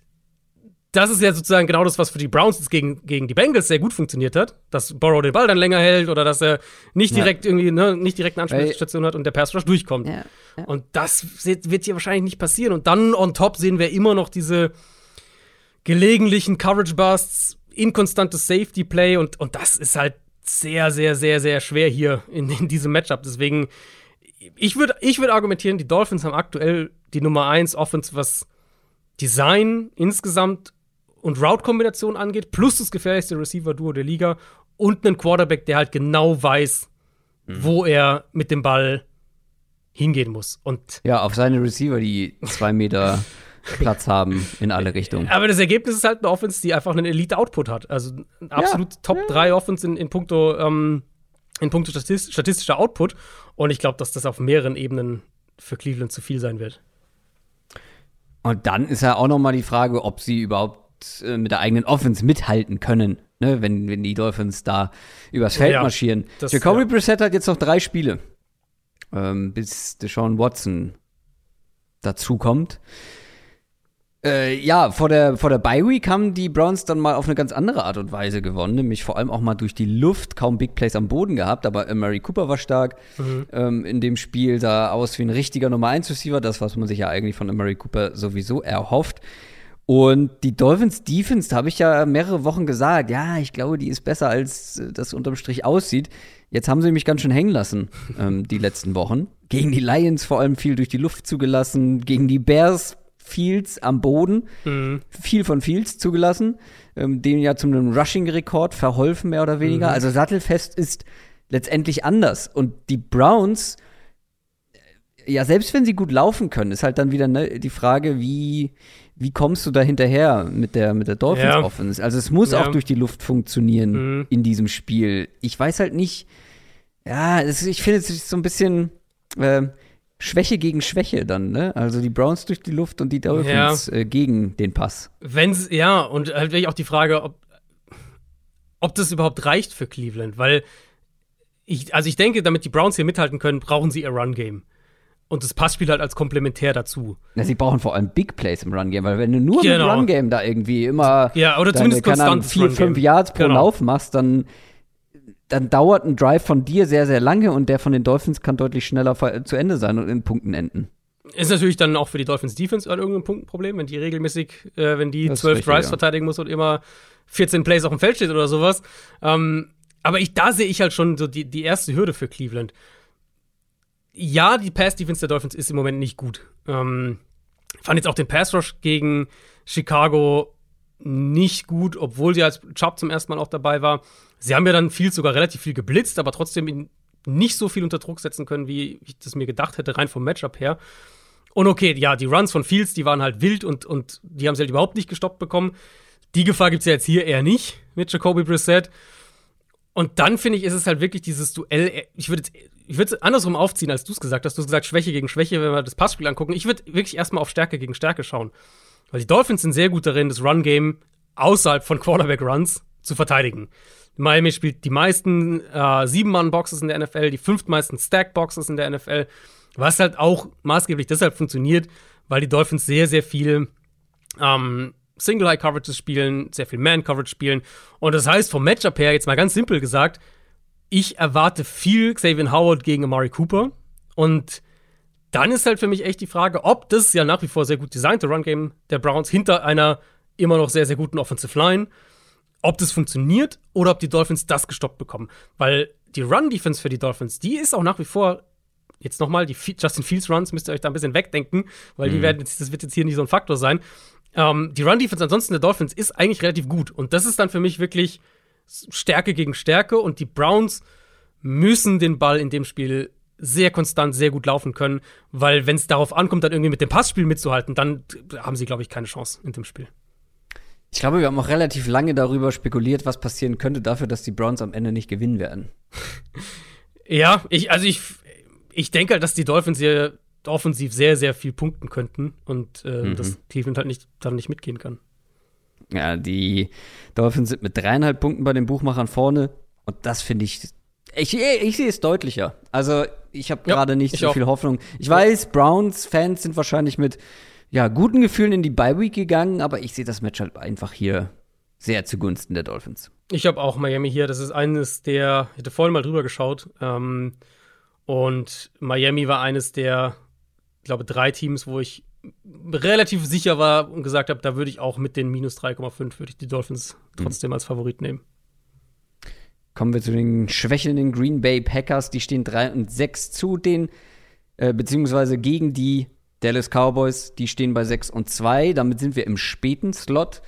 das ist ja sozusagen genau das, was für die Browns gegen, gegen die Bengals sehr gut funktioniert hat, dass Borrow den Ball dann länger hält oder dass er nicht direkt ja. irgendwie, ne, nicht direkt eine Anspielstation hat und der Pass Rush durchkommt. Ja, ja. Und das wird hier wahrscheinlich nicht passieren. Und dann on top sehen wir immer noch diese gelegentlichen Coverage Busts, inkonstantes Safety Play und, und das ist halt sehr, sehr, sehr, sehr schwer hier in, in diesem Matchup. Deswegen, ich würde ich würd argumentieren, die Dolphins haben aktuell die Nummer 1 Offense, was Design insgesamt und Route-Kombination angeht, plus das gefährlichste Receiver-Duo der Liga und einen Quarterback, der halt genau weiß, mhm. wo er mit dem Ball hingehen muss. Und ja, auf seine Receiver, die zwei Meter Platz haben in alle Richtungen. Aber das Ergebnis ist halt eine Offense, die einfach einen Elite-Output hat. Also ein absolut ja. Top 3 Offense in, in puncto, ähm, in puncto statistischer Output. Und ich glaube, dass das auf mehreren Ebenen für Cleveland zu viel sein wird. Und dann ist ja auch noch mal die Frage, ob sie überhaupt äh, mit der eigenen Offense mithalten können, ne? wenn, wenn die Dolphins da übers Feld ja, marschieren. Das, Jacoby ja. Brissett hat jetzt noch drei Spiele, ähm, bis Deshaun Watson dazukommt. Äh, ja, vor der, vor der Bye Week haben die Browns dann mal auf eine ganz andere Art und Weise gewonnen, nämlich vor allem auch mal durch die Luft, kaum Big Plays am Boden gehabt, aber Murray Cooper war stark mhm. ähm, in dem Spiel, sah aus wie ein richtiger Nummer 1 Receiver, das, was man sich ja eigentlich von Murray Cooper sowieso erhofft. Und die Dolphins Defense, da habe ich ja mehrere Wochen gesagt, ja, ich glaube, die ist besser, als äh, das unterm Strich aussieht. Jetzt haben sie mich ganz schön hängen lassen, ähm, die letzten Wochen. Gegen die Lions vor allem viel durch die Luft zugelassen, gegen die Bears Fields am Boden. Mhm. Viel von Fields zugelassen, ähm, dem ja zum Rushing-Rekord verholfen, mehr oder weniger. Mhm. Also sattelfest ist letztendlich anders. Und die Browns, äh, ja, selbst wenn sie gut laufen können, ist halt dann wieder ne, die Frage, wie, wie kommst du da hinterher mit der, mit der Dolphins ja. Offense? Also es muss ja. auch durch die Luft funktionieren mhm. in diesem Spiel. Ich weiß halt nicht, ja, es, ich finde es so ein bisschen, äh, Schwäche gegen Schwäche dann, ne? Also die Browns durch die Luft und die Dolphins ja. äh, gegen den Pass. Wenn's, ja, und halt wirklich auch die Frage, ob, ob das überhaupt reicht für Cleveland, weil ich, also ich denke, damit die Browns hier mithalten können, brauchen sie ihr Run-Game. und das Passspiel halt als komplementär dazu. Ja, sie brauchen vor allem Big Plays im Run Game, weil wenn du nur genau. im Run Game da irgendwie immer ja, oder zumindest deine, konstant vier, fünf Yards pro genau. Lauf machst, dann dann dauert ein Drive von dir sehr, sehr lange und der von den Dolphins kann deutlich schneller zu Ende sein und in Punkten enden. Ist natürlich dann auch für die Dolphins Defense an irgendeinem Punkt ein Problem, wenn die regelmäßig, äh, wenn die zwölf Drives ja. verteidigen muss und immer 14 Plays auf dem Feld steht oder sowas. Ähm, aber ich, da sehe ich halt schon so die, die erste Hürde für Cleveland. Ja, die Pass-Defense der Dolphins ist im Moment nicht gut. Ähm, fand jetzt auch den Pass-Rush gegen Chicago nicht gut, obwohl sie als Chubb zum ersten Mal auch dabei war. Sie haben ja dann viel, sogar relativ viel geblitzt, aber trotzdem nicht so viel unter Druck setzen können, wie ich das mir gedacht hätte, rein vom Matchup her. Und okay, ja, die Runs von Fields, die waren halt wild und, und die haben sie halt überhaupt nicht gestoppt bekommen. Die Gefahr gibt es ja jetzt hier eher nicht mit Jacoby Brissett. Und dann finde ich, ist es halt wirklich dieses Duell. Ich würde ich würde es andersrum aufziehen, als du es gesagt hast. Du hast gesagt, Schwäche gegen Schwäche, wenn wir das Passspiel angucken. Ich würde wirklich erstmal auf Stärke gegen Stärke schauen. Weil die Dolphins sind sehr gut darin, das Run-Game außerhalb von Quarterback-Runs zu verteidigen. Miami spielt die meisten äh, Sieben-Mann-Boxes in der NFL, die fünftmeisten Stack-Boxes in der NFL, was halt auch maßgeblich deshalb funktioniert, weil die Dolphins sehr, sehr viel ähm, Single-High-Coverages spielen, sehr viel Man-Coverage spielen. Und das heißt, vom Matchup her, jetzt mal ganz simpel gesagt, ich erwarte viel Xavier Howard gegen Amari Cooper. Und dann ist halt für mich echt die Frage, ob das ja nach wie vor sehr gut designte Run-Game der Browns hinter einer immer noch sehr, sehr guten Offensive Line, ob das funktioniert oder ob die Dolphins das gestoppt bekommen. Weil die Run-Defense für die Dolphins, die ist auch nach wie vor jetzt nochmal, die Justin Fields Runs müsst ihr euch da ein bisschen wegdenken, weil mhm. die werden jetzt, das wird jetzt hier nicht so ein Faktor sein. Ähm, die Run-Defense ansonsten der Dolphins ist eigentlich relativ gut. Und das ist dann für mich wirklich Stärke gegen Stärke. Und die Browns müssen den Ball in dem Spiel sehr konstant, sehr gut laufen können, weil wenn es darauf ankommt, dann irgendwie mit dem Passspiel mitzuhalten, dann haben sie, glaube ich, keine Chance in dem Spiel. Ich glaube, wir haben auch relativ lange darüber spekuliert, was passieren könnte dafür, dass die Browns am Ende nicht gewinnen werden. ja, ich, also ich, ich denke halt, dass die Dolphins hier offensiv sehr, sehr viel punkten könnten und äh, mhm. dass Cleveland halt nicht, dann nicht mitgehen kann. Ja, die Dolphins sind mit dreieinhalb Punkten bei den Buchmachern vorne und das finde ich, ich, ich sehe es deutlicher. Also ich habe ja, gerade nicht so auch. viel Hoffnung. Ich weiß, Browns-Fans sind wahrscheinlich mit ja, guten Gefühlen in die Bye-Week gegangen, aber ich sehe das Match halt einfach hier sehr zugunsten der Dolphins. Ich habe auch Miami hier. Das ist eines der, ich hatte vorhin mal drüber geschaut. Ähm, und Miami war eines der, ich glaube, drei Teams, wo ich relativ sicher war und gesagt habe, da würde ich auch mit den minus 3,5 würde ich die Dolphins trotzdem mhm. als Favorit nehmen. Kommen wir zu den schwächelnden Green Bay Packers. Die stehen 3 und 6 zu den, äh, beziehungsweise gegen die Dallas Cowboys, die stehen bei 6 und 2. Damit sind wir im späten Slot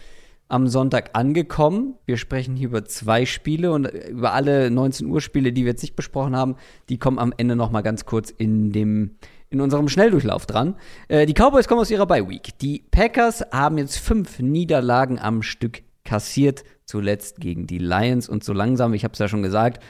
am Sonntag angekommen. Wir sprechen hier über zwei Spiele und über alle 19 Uhr Spiele, die wir jetzt nicht besprochen haben, die kommen am Ende noch mal ganz kurz in dem in unserem Schnelldurchlauf dran. Äh, die Cowboys kommen aus ihrer Bye Week. Die Packers haben jetzt fünf Niederlagen am Stück kassiert, zuletzt gegen die Lions und so langsam, ich habe es ja schon gesagt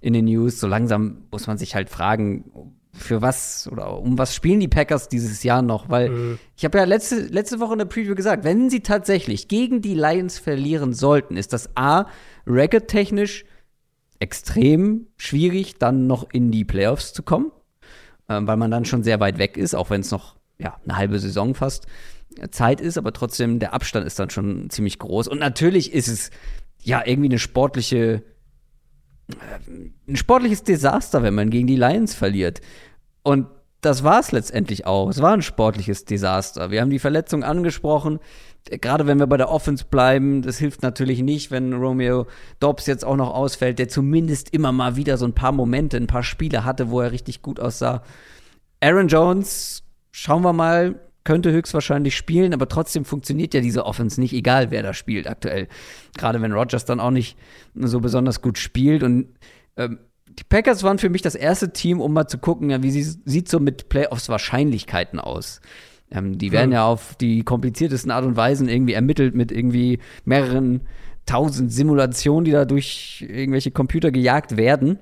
in den News, so langsam muss man sich halt fragen, für was oder um was spielen die Packers dieses Jahr noch? Weil mhm. ich habe ja letzte, letzte Woche in der Preview gesagt, wenn sie tatsächlich gegen die Lions verlieren sollten, ist das A, record-technisch extrem schwierig, dann noch in die Playoffs zu kommen, ähm, weil man dann schon sehr weit weg ist, auch wenn es noch ja, eine halbe Saison fast Zeit ist, aber trotzdem der Abstand ist dann schon ziemlich groß. Und natürlich ist es ja irgendwie eine sportliche ein sportliches Desaster, wenn man gegen die Lions verliert. Und das war es letztendlich auch. Es war ein sportliches Desaster. Wir haben die Verletzung angesprochen. Gerade wenn wir bei der Offense bleiben, das hilft natürlich nicht, wenn Romeo Dobbs jetzt auch noch ausfällt, der zumindest immer mal wieder so ein paar Momente, ein paar Spiele hatte, wo er richtig gut aussah. Aaron Jones, schauen wir mal, könnte höchstwahrscheinlich spielen, aber trotzdem funktioniert ja diese Offense nicht, egal wer da spielt aktuell. Gerade wenn Rodgers dann auch nicht so besonders gut spielt. Und ähm, die Packers waren für mich das erste Team, um mal zu gucken, ja, wie sie, sieht so mit Playoffs Wahrscheinlichkeiten aus. Ähm, die werden hm. ja auf die kompliziertesten Art und Weisen irgendwie ermittelt mit irgendwie mehreren tausend Simulationen, die da durch irgendwelche Computer gejagt werden.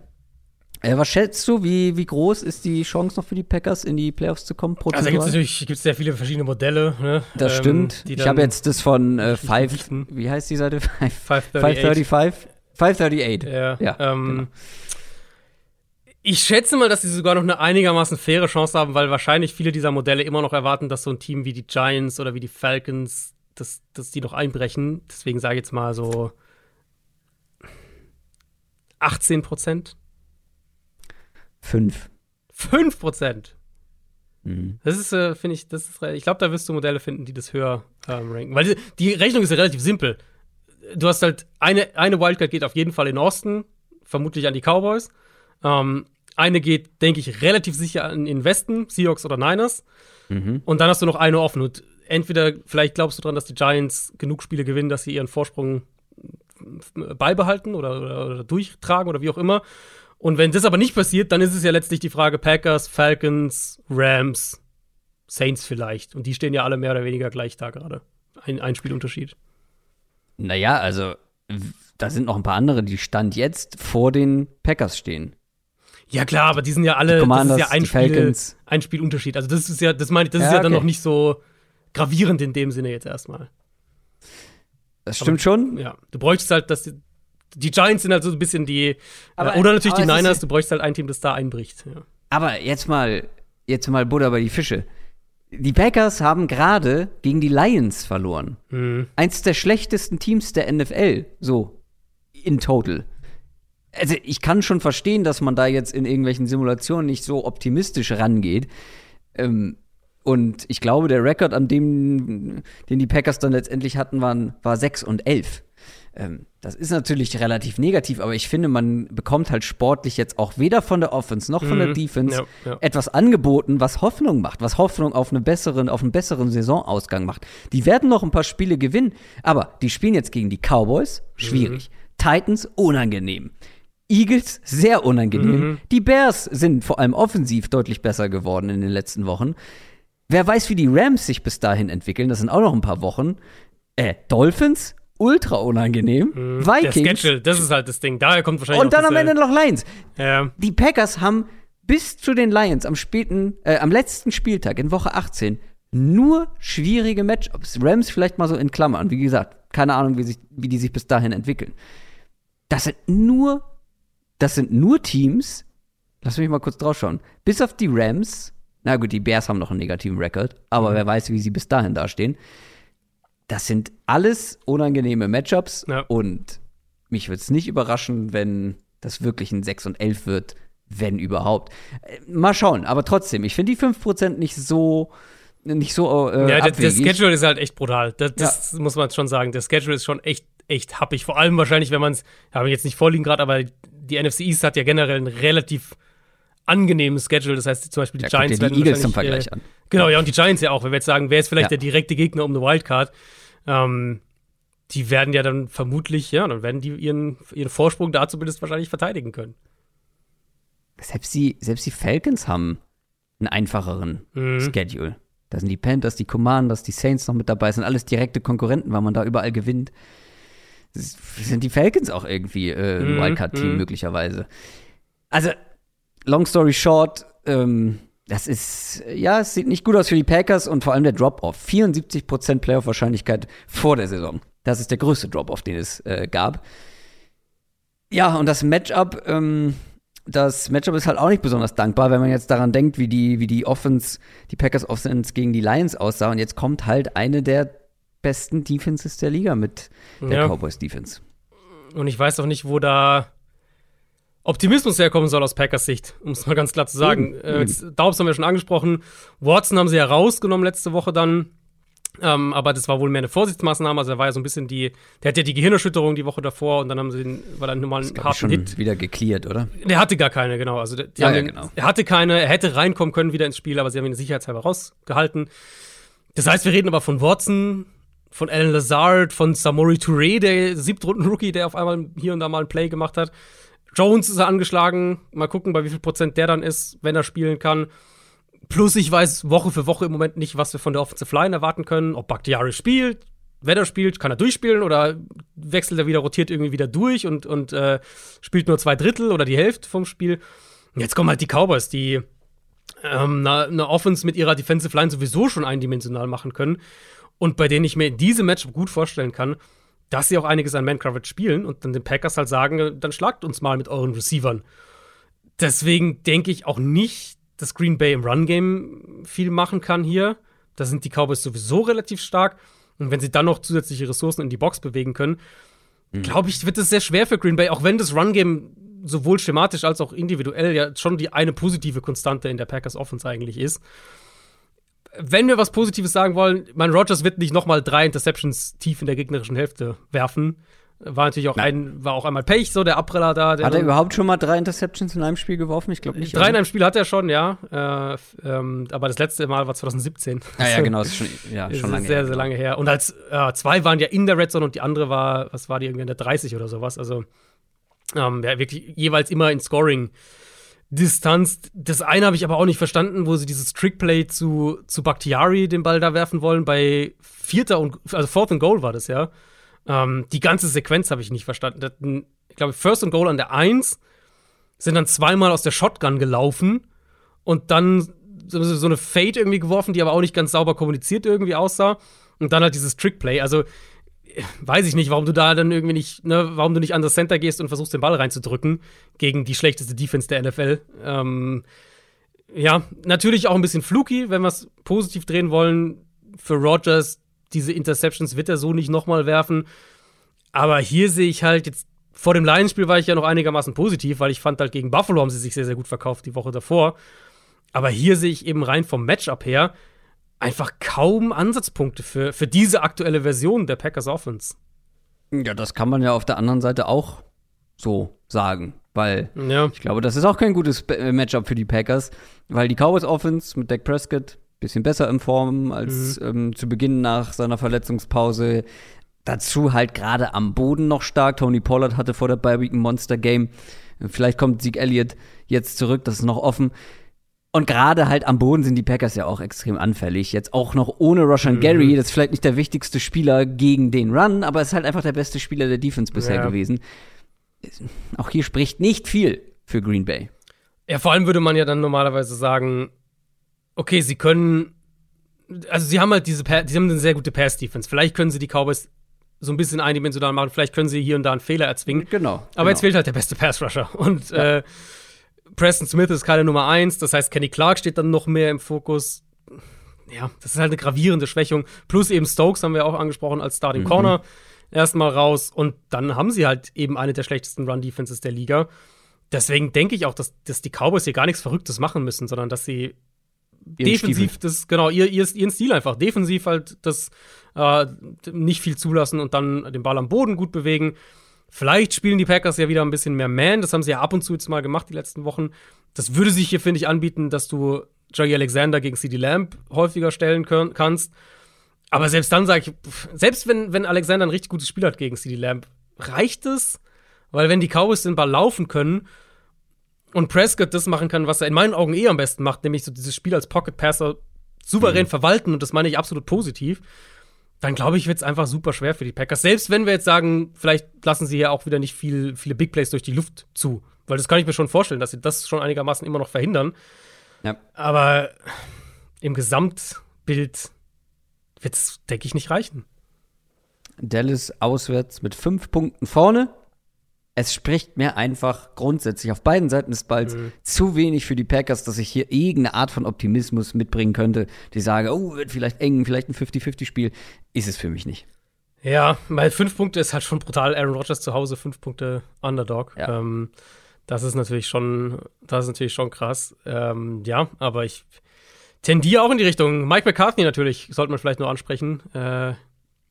Äh, was schätzt du, wie, wie groß ist die Chance noch für die Packers, in die Playoffs zu kommen? Also gibt es natürlich gibt's sehr viele verschiedene Modelle. Ne? Das ähm, stimmt. Ich habe jetzt das von äh, Five, wie heißt die Seite? 535? 535? 538. Ja. ja ähm, genau. Ich schätze mal, dass sie sogar noch eine einigermaßen faire Chance haben, weil wahrscheinlich viele dieser Modelle immer noch erwarten, dass so ein Team wie die Giants oder wie die Falcons, dass, dass die noch einbrechen. Deswegen sage ich jetzt mal so 18 Prozent. Fünf. Fünf Prozent. Mhm. Das ist, äh, finde ich, das ist, ich glaube, da wirst du Modelle finden, die das höher ähm, ranken. Weil die, die Rechnung ist ja relativ simpel. Du hast halt eine, eine Wildcard geht auf jeden Fall in Osten, vermutlich an die Cowboys. Ähm, eine geht, denke ich, relativ sicher in den Westen, Seahawks oder Niners. Mhm. Und dann hast du noch eine offen. Und entweder, vielleicht glaubst du dran, dass die Giants genug Spiele gewinnen, dass sie ihren Vorsprung beibehalten oder, oder, oder durchtragen oder wie auch immer. Und wenn das aber nicht passiert, dann ist es ja letztlich die Frage Packers, Falcons, Rams, Saints vielleicht. Und die stehen ja alle mehr oder weniger gleich da gerade. Ein, ein Spielunterschied. Naja, also da sind noch ein paar andere, die Stand jetzt vor den Packers stehen. Ja klar, aber die sind ja alle, das ist ja ein, Spiel, ein Spielunterschied. Also das ist ja, das meine ich, das ja, ist ja okay. dann noch nicht so gravierend in dem Sinne jetzt erstmal. Das stimmt aber, schon. Ja, du bräuchtest halt, dass die, die, Giants sind halt so ein bisschen die, aber, äh, oder natürlich die Niners, du bräuchtest halt ein Team, das da einbricht. Ja. Aber jetzt mal, jetzt mal Buddha bei die Fische. Die Packers haben gerade gegen die Lions verloren. Mhm. Eins der schlechtesten Teams der NFL, so in total also ich kann schon verstehen, dass man da jetzt in irgendwelchen Simulationen nicht so optimistisch rangeht. Ähm, und ich glaube, der Rekord, an dem, den die Packers dann letztendlich hatten, waren, war 6 und 11. Ähm, das ist natürlich relativ negativ, aber ich finde, man bekommt halt sportlich jetzt auch weder von der Offense noch von mhm. der Defense ja, ja. etwas angeboten, was Hoffnung macht, was Hoffnung auf, eine besseren, auf einen besseren Saisonausgang macht. Die werden noch ein paar Spiele gewinnen, aber die spielen jetzt gegen die Cowboys, schwierig. Mhm. Titans, unangenehm. Eagles sehr unangenehm. Mhm. Die Bears sind vor allem offensiv deutlich besser geworden in den letzten Wochen. Wer weiß, wie die Rams sich bis dahin entwickeln, das sind auch noch ein paar Wochen. Äh, Dolphins, ultra unangenehm. Mhm. Vikings. Der Schedule, das ist halt das Ding. Daher kommt wahrscheinlich Und dann am Ende noch Lions. Ja. Die Packers haben bis zu den Lions am späten, äh, am letzten Spieltag in Woche 18 nur schwierige Matchups. Rams vielleicht mal so in Klammern. Wie gesagt, keine Ahnung, wie, sich, wie die sich bis dahin entwickeln. Das sind nur das sind nur Teams, lass mich mal kurz drauf schauen, bis auf die Rams, na gut, die Bears haben noch einen negativen Rekord, aber mhm. wer weiß, wie sie bis dahin dastehen. Das sind alles unangenehme Matchups ja. und mich würde es nicht überraschen, wenn das wirklich ein 6 und 11 wird, wenn überhaupt. Äh, mal schauen, aber trotzdem, ich finde die 5% nicht so nicht so äh, Ja, der, der, Schedule ist halt echt brutal. Das, das ja. muss man schon sagen. Der Schedule ist schon echt echt happig. Vor allem wahrscheinlich, wenn man es, habe ich jetzt nicht vorliegen gerade, aber die NFC East hat ja generell einen relativ angenehmen Schedule. Das heißt, zum Beispiel die ja, Giants die Eagles zum Vergleich äh, an. Genau, ja, und die Giants ja auch. Wenn wir jetzt sagen, wer ist vielleicht ja. der direkte Gegner um eine Wildcard, ähm, die werden ja dann vermutlich, ja, dann werden die ihren, ihren Vorsprung da zumindest wahrscheinlich verteidigen können. Selbst die, selbst die Falcons haben einen einfacheren mhm. Schedule. Da sind die Panthers, die Commanders, die Saints noch mit dabei, das sind alles direkte Konkurrenten, weil man da überall gewinnt sind die Falcons auch irgendwie äh, ein mhm, Wildcard-Team mm. möglicherweise. Also, long story short, ähm, das ist, ja, es sieht nicht gut aus für die Packers und vor allem der Drop-Off. 74% Playoff-Wahrscheinlichkeit vor der Saison. Das ist der größte Drop-Off, den es äh, gab. Ja, und das Matchup, ähm, das Matchup ist halt auch nicht besonders dankbar, wenn man jetzt daran denkt, wie die, wie die Offense, die Packers Offense gegen die Lions aussah. Und jetzt kommt halt eine der besten Defenses der Liga mit der ja. Cowboys Defense. Und ich weiß auch nicht, wo da Optimismus herkommen soll aus Packers Sicht, um es mal ganz klar zu sagen. Mhm. Äh, Daubs haben wir schon angesprochen. Watson haben sie ja rausgenommen letzte Woche dann. Ähm, aber das war wohl mehr eine Vorsichtsmaßnahme. Also, er war ja so ein bisschen die. Der hatte ja die Gehirnerschütterung die Woche davor und dann haben sie den, war dann nochmal ein harten schon Hit. wieder geklärt, oder? Der hatte gar keine, genau. Also, die ja, ja, genau. er hatte keine, er hätte reinkommen können wieder ins Spiel, aber sie haben ihn sicherheitshalber rausgehalten. Das heißt, wir reden aber von Watson, von Alan Lazard, von Samori Touré, der Siebtrunden-Rookie, der auf einmal hier und da mal ein Play gemacht hat. Jones ist angeschlagen. Mal gucken, bei wie viel Prozent der dann ist, wenn er spielen kann. Plus, ich weiß Woche für Woche im Moment nicht, was wir von der Offensive Line erwarten können. Ob Bakhtiari spielt, wenn er spielt, kann er durchspielen oder wechselt er wieder, rotiert irgendwie wieder durch und, und äh, spielt nur zwei Drittel oder die Hälfte vom Spiel. Jetzt kommen halt die Cowboys, die ähm, eine, eine Offense mit ihrer Defensive Line sowieso schon eindimensional machen können und bei denen ich mir diese Matchup gut vorstellen kann, dass sie auch einiges an Man-Coverage spielen und dann den Packers halt sagen, dann schlagt uns mal mit euren Receivern. deswegen denke ich auch nicht, dass Green Bay im Run-Game viel machen kann hier. Da sind die Cowboys sowieso relativ stark. Und wenn sie dann noch zusätzliche Ressourcen in die Box bewegen können, mhm. glaube ich, wird es sehr schwer für Green Bay, auch wenn das Run-Game sowohl schematisch als auch individuell ja schon die eine positive Konstante in der Packers Offense eigentlich ist. Wenn wir was Positives sagen wollen, mein Rogers wird nicht nochmal drei Interceptions tief in der gegnerischen Hälfte werfen. War natürlich auch ein, war auch einmal Pech, so der Abpreller da. hat er überhaupt schon mal drei Interceptions in einem Spiel geworfen? Ich glaube nicht. Drei in einem Spiel hat er schon, ja. Äh, ähm, aber das letzte Mal war 2017. Ah, ja, genau, ist schon, ja, ist schon lange sehr, her. Sehr, sehr lange her. Und als äh, zwei waren ja in der Red Zone und die andere war, was war die irgendwie in der 30 oder sowas. Also ähm, ja, wirklich jeweils immer in Scoring. Distanz. Das eine habe ich aber auch nicht verstanden, wo sie dieses Trickplay zu, zu Bakhtiari den Ball da werfen wollen. Bei vierter und, also Fourth and Goal war das ja. Ähm, die ganze Sequenz habe ich nicht verstanden. Ich glaube, First and Goal an der 1 sind dann zweimal aus der Shotgun gelaufen und dann so eine Fade irgendwie geworfen, die aber auch nicht ganz sauber kommuniziert irgendwie aussah. Und dann halt dieses Trickplay. Also weiß ich nicht, warum du da dann irgendwie nicht, ne, warum du nicht an das Center gehst und versuchst, den Ball reinzudrücken gegen die schlechteste Defense der NFL. Ähm, ja, natürlich auch ein bisschen fluky, wenn wir es positiv drehen wollen. Für Rogers, diese Interceptions wird er so nicht nochmal werfen. Aber hier sehe ich halt jetzt, vor dem Lions-Spiel war ich ja noch einigermaßen positiv, weil ich fand halt gegen Buffalo haben sie sich sehr, sehr gut verkauft die Woche davor. Aber hier sehe ich eben rein vom Matchup her, einfach kaum Ansatzpunkte für, für diese aktuelle Version der Packers Offense. Ja, das kann man ja auf der anderen Seite auch so sagen, weil ja. ich glaube, das ist auch kein gutes äh, Matchup für die Packers, weil die Cowboys Offense mit Dak Prescott bisschen besser in Form als mhm. ähm, zu Beginn nach seiner Verletzungspause. Dazu halt gerade am Boden noch stark. Tony Pollard hatte vor der Bye Week ein Monster Game. Vielleicht kommt Zeke Elliott jetzt zurück, das ist noch offen. Und gerade halt am Boden sind die Packers ja auch extrem anfällig. Jetzt auch noch ohne Roshan mhm. Gary. Das ist vielleicht nicht der wichtigste Spieler gegen den Run, aber ist halt einfach der beste Spieler der Defense bisher ja. gewesen. Auch hier spricht nicht viel für Green Bay. Ja, vor allem würde man ja dann normalerweise sagen, okay, sie können, also sie haben halt diese, sie haben eine sehr gute Pass-Defense. Vielleicht können sie die Cowboys so ein bisschen eindimensional machen. Vielleicht können sie hier und da einen Fehler erzwingen. Genau. Aber genau. jetzt fehlt halt der beste Pass-Rusher. Und ja. äh, Preston Smith ist keine Nummer eins, das heißt, Kenny Clark steht dann noch mehr im Fokus. Ja, das ist halt eine gravierende Schwächung. Plus eben Stokes haben wir auch angesprochen als Starting mhm. Corner. Erstmal raus und dann haben sie halt eben eine der schlechtesten Run-Defenses der Liga. Deswegen denke ich auch, dass, dass die Cowboys hier gar nichts Verrücktes machen müssen, sondern dass sie Ihren defensiv Stiefel. das, genau, ihr, ihr, ihren Stil einfach. Defensiv halt das äh, nicht viel zulassen und dann den Ball am Boden gut bewegen. Vielleicht spielen die Packers ja wieder ein bisschen mehr Man. Das haben sie ja ab und zu jetzt mal gemacht die letzten Wochen. Das würde sich hier, finde ich, anbieten, dass du Jaggy Alexander gegen CD Lamb häufiger stellen können, kannst. Aber selbst dann sage ich, selbst wenn, wenn Alexander ein richtig gutes Spiel hat gegen CD Lamb, reicht es? Weil wenn die Cowboys den Ball laufen können und Prescott das machen kann, was er in meinen Augen eh am besten macht, nämlich so dieses Spiel als Pocket Passer souverän mhm. verwalten, und das meine ich absolut positiv, dann glaube ich, wird es einfach super schwer für die Packers. Selbst wenn wir jetzt sagen, vielleicht lassen sie ja auch wieder nicht viel, viele Big Plays durch die Luft zu. Weil das kann ich mir schon vorstellen, dass sie das schon einigermaßen immer noch verhindern. Ja. Aber im Gesamtbild wird es, denke ich, nicht reichen. Dallas auswärts mit fünf Punkten vorne es spricht mir einfach grundsätzlich auf beiden Seiten des Balls mhm. zu wenig für die Packers, dass ich hier irgendeine Art von Optimismus mitbringen könnte, die sage, oh, wird vielleicht eng, vielleicht ein 50-50-Spiel. Ist es für mich nicht. Ja, weil fünf Punkte ist halt schon brutal. Aaron Rodgers zu Hause, fünf Punkte Underdog. Ja. Ähm, das ist natürlich schon, das ist natürlich schon krass. Ähm, ja, aber ich tendiere auch in die Richtung. Mike McCarthy natürlich, sollte man vielleicht nur ansprechen. Äh,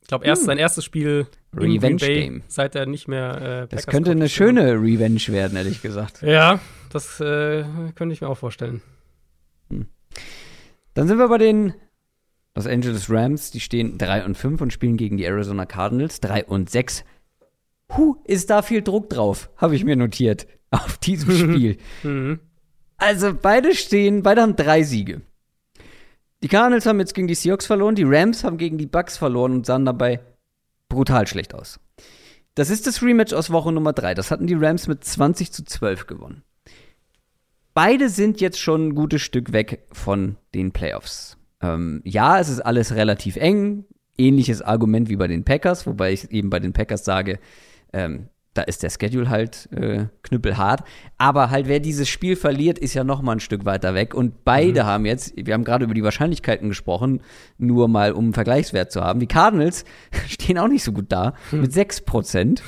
ich glaube, erst hm. sein erstes Spiel Revenge Game. Seit er nicht mehr. Äh, das könnte eine schöne Revenge werden, ehrlich gesagt. Ja, das äh, könnte ich mir auch vorstellen. Hm. Dann sind wir bei den Los Angeles Rams. Die stehen 3 und 5 und spielen gegen die Arizona Cardinals 3 und 6. Huh, ist da viel Druck drauf, habe ich mir notiert auf diesem Spiel. Mhm. Also beide stehen, beide haben drei Siege. Die Cardinals haben jetzt gegen die Seahawks verloren, die Rams haben gegen die Bucks verloren und sahen dabei brutal schlecht aus. Das ist das Rematch aus Woche Nummer 3. Das hatten die Rams mit 20 zu 12 gewonnen. Beide sind jetzt schon ein gutes Stück weg von den Playoffs. Ähm, ja, es ist alles relativ eng. Ähnliches Argument wie bei den Packers, wobei ich eben bei den Packers sage, ähm, da ist der Schedule halt äh, knüppelhart. Aber halt, wer dieses Spiel verliert, ist ja noch mal ein Stück weiter weg. Und beide mhm. haben jetzt, wir haben gerade über die Wahrscheinlichkeiten gesprochen, nur mal um einen Vergleichswert zu haben. Die Cardinals stehen auch nicht so gut da, hm. mit 6 Prozent.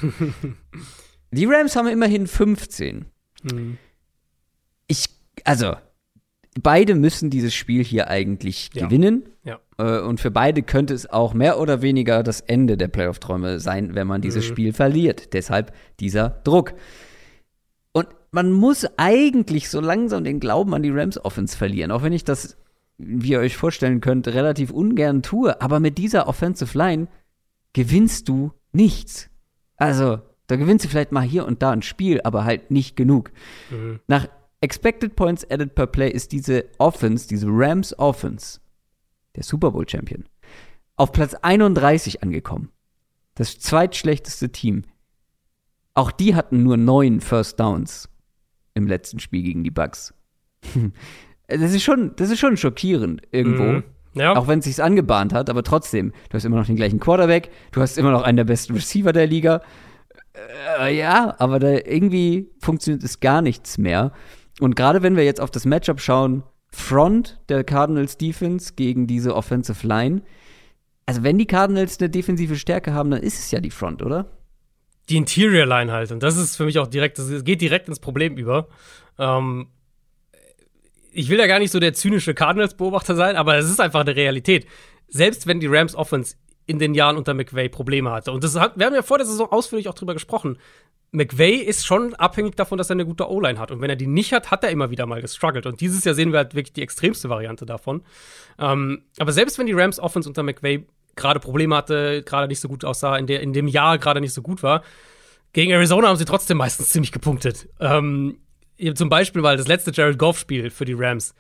die Rams haben immerhin 15. Mhm. Ich, also, beide müssen dieses Spiel hier eigentlich ja. gewinnen. Ja. Äh, und für beide könnte es auch mehr oder weniger das Ende der Playoff-Träume sein, wenn man dieses mhm. Spiel verliert. Deshalb dieser Druck. Und man muss eigentlich so langsam den Glauben an die Rams-Offense verlieren, auch wenn ich das, wie ihr euch vorstellen könnt, relativ ungern tue. Aber mit dieser Offensive Line gewinnst du nichts. Also, da gewinnst du vielleicht mal hier und da ein Spiel, aber halt nicht genug. Mhm. Nach Expected Points Added per Play ist diese Offense, diese Rams Offense, der Super Bowl Champion, auf Platz 31 angekommen. Das zweitschlechteste Team. Auch die hatten nur neun First Downs im letzten Spiel gegen die Bucks. das ist schon, das ist schon schockierend irgendwo. Mhm. Ja. Auch wenn es sich angebahnt hat, aber trotzdem, du hast immer noch den gleichen Quarterback, du hast immer noch einen der besten Receiver der Liga. Äh, ja, aber da irgendwie funktioniert es gar nichts mehr. Und gerade wenn wir jetzt auf das Matchup schauen, Front der Cardinals Defense gegen diese Offensive Line. Also wenn die Cardinals eine defensive Stärke haben, dann ist es ja die Front, oder? Die Interior Line halt. Und das ist für mich auch direkt, das geht direkt ins Problem über. Ähm, ich will ja gar nicht so der zynische Cardinals-Beobachter sein, aber es ist einfach eine Realität. Selbst wenn die Rams Offense in den Jahren unter McVay Probleme hatte. Und das hat, wir haben ja vor der Saison ausführlich auch drüber gesprochen. McVay ist schon abhängig davon, dass er eine gute O-Line hat. Und wenn er die nicht hat, hat er immer wieder mal gestruggelt. Und dieses Jahr sehen wir halt wirklich die extremste Variante davon. Ähm, aber selbst wenn die Rams Offense unter McVay gerade Probleme hatte, gerade nicht so gut aussah, in, der, in dem Jahr gerade nicht so gut war, gegen Arizona haben sie trotzdem meistens ziemlich gepunktet. Ähm, zum Beispiel, weil das letzte Jared Goff-Spiel für die Rams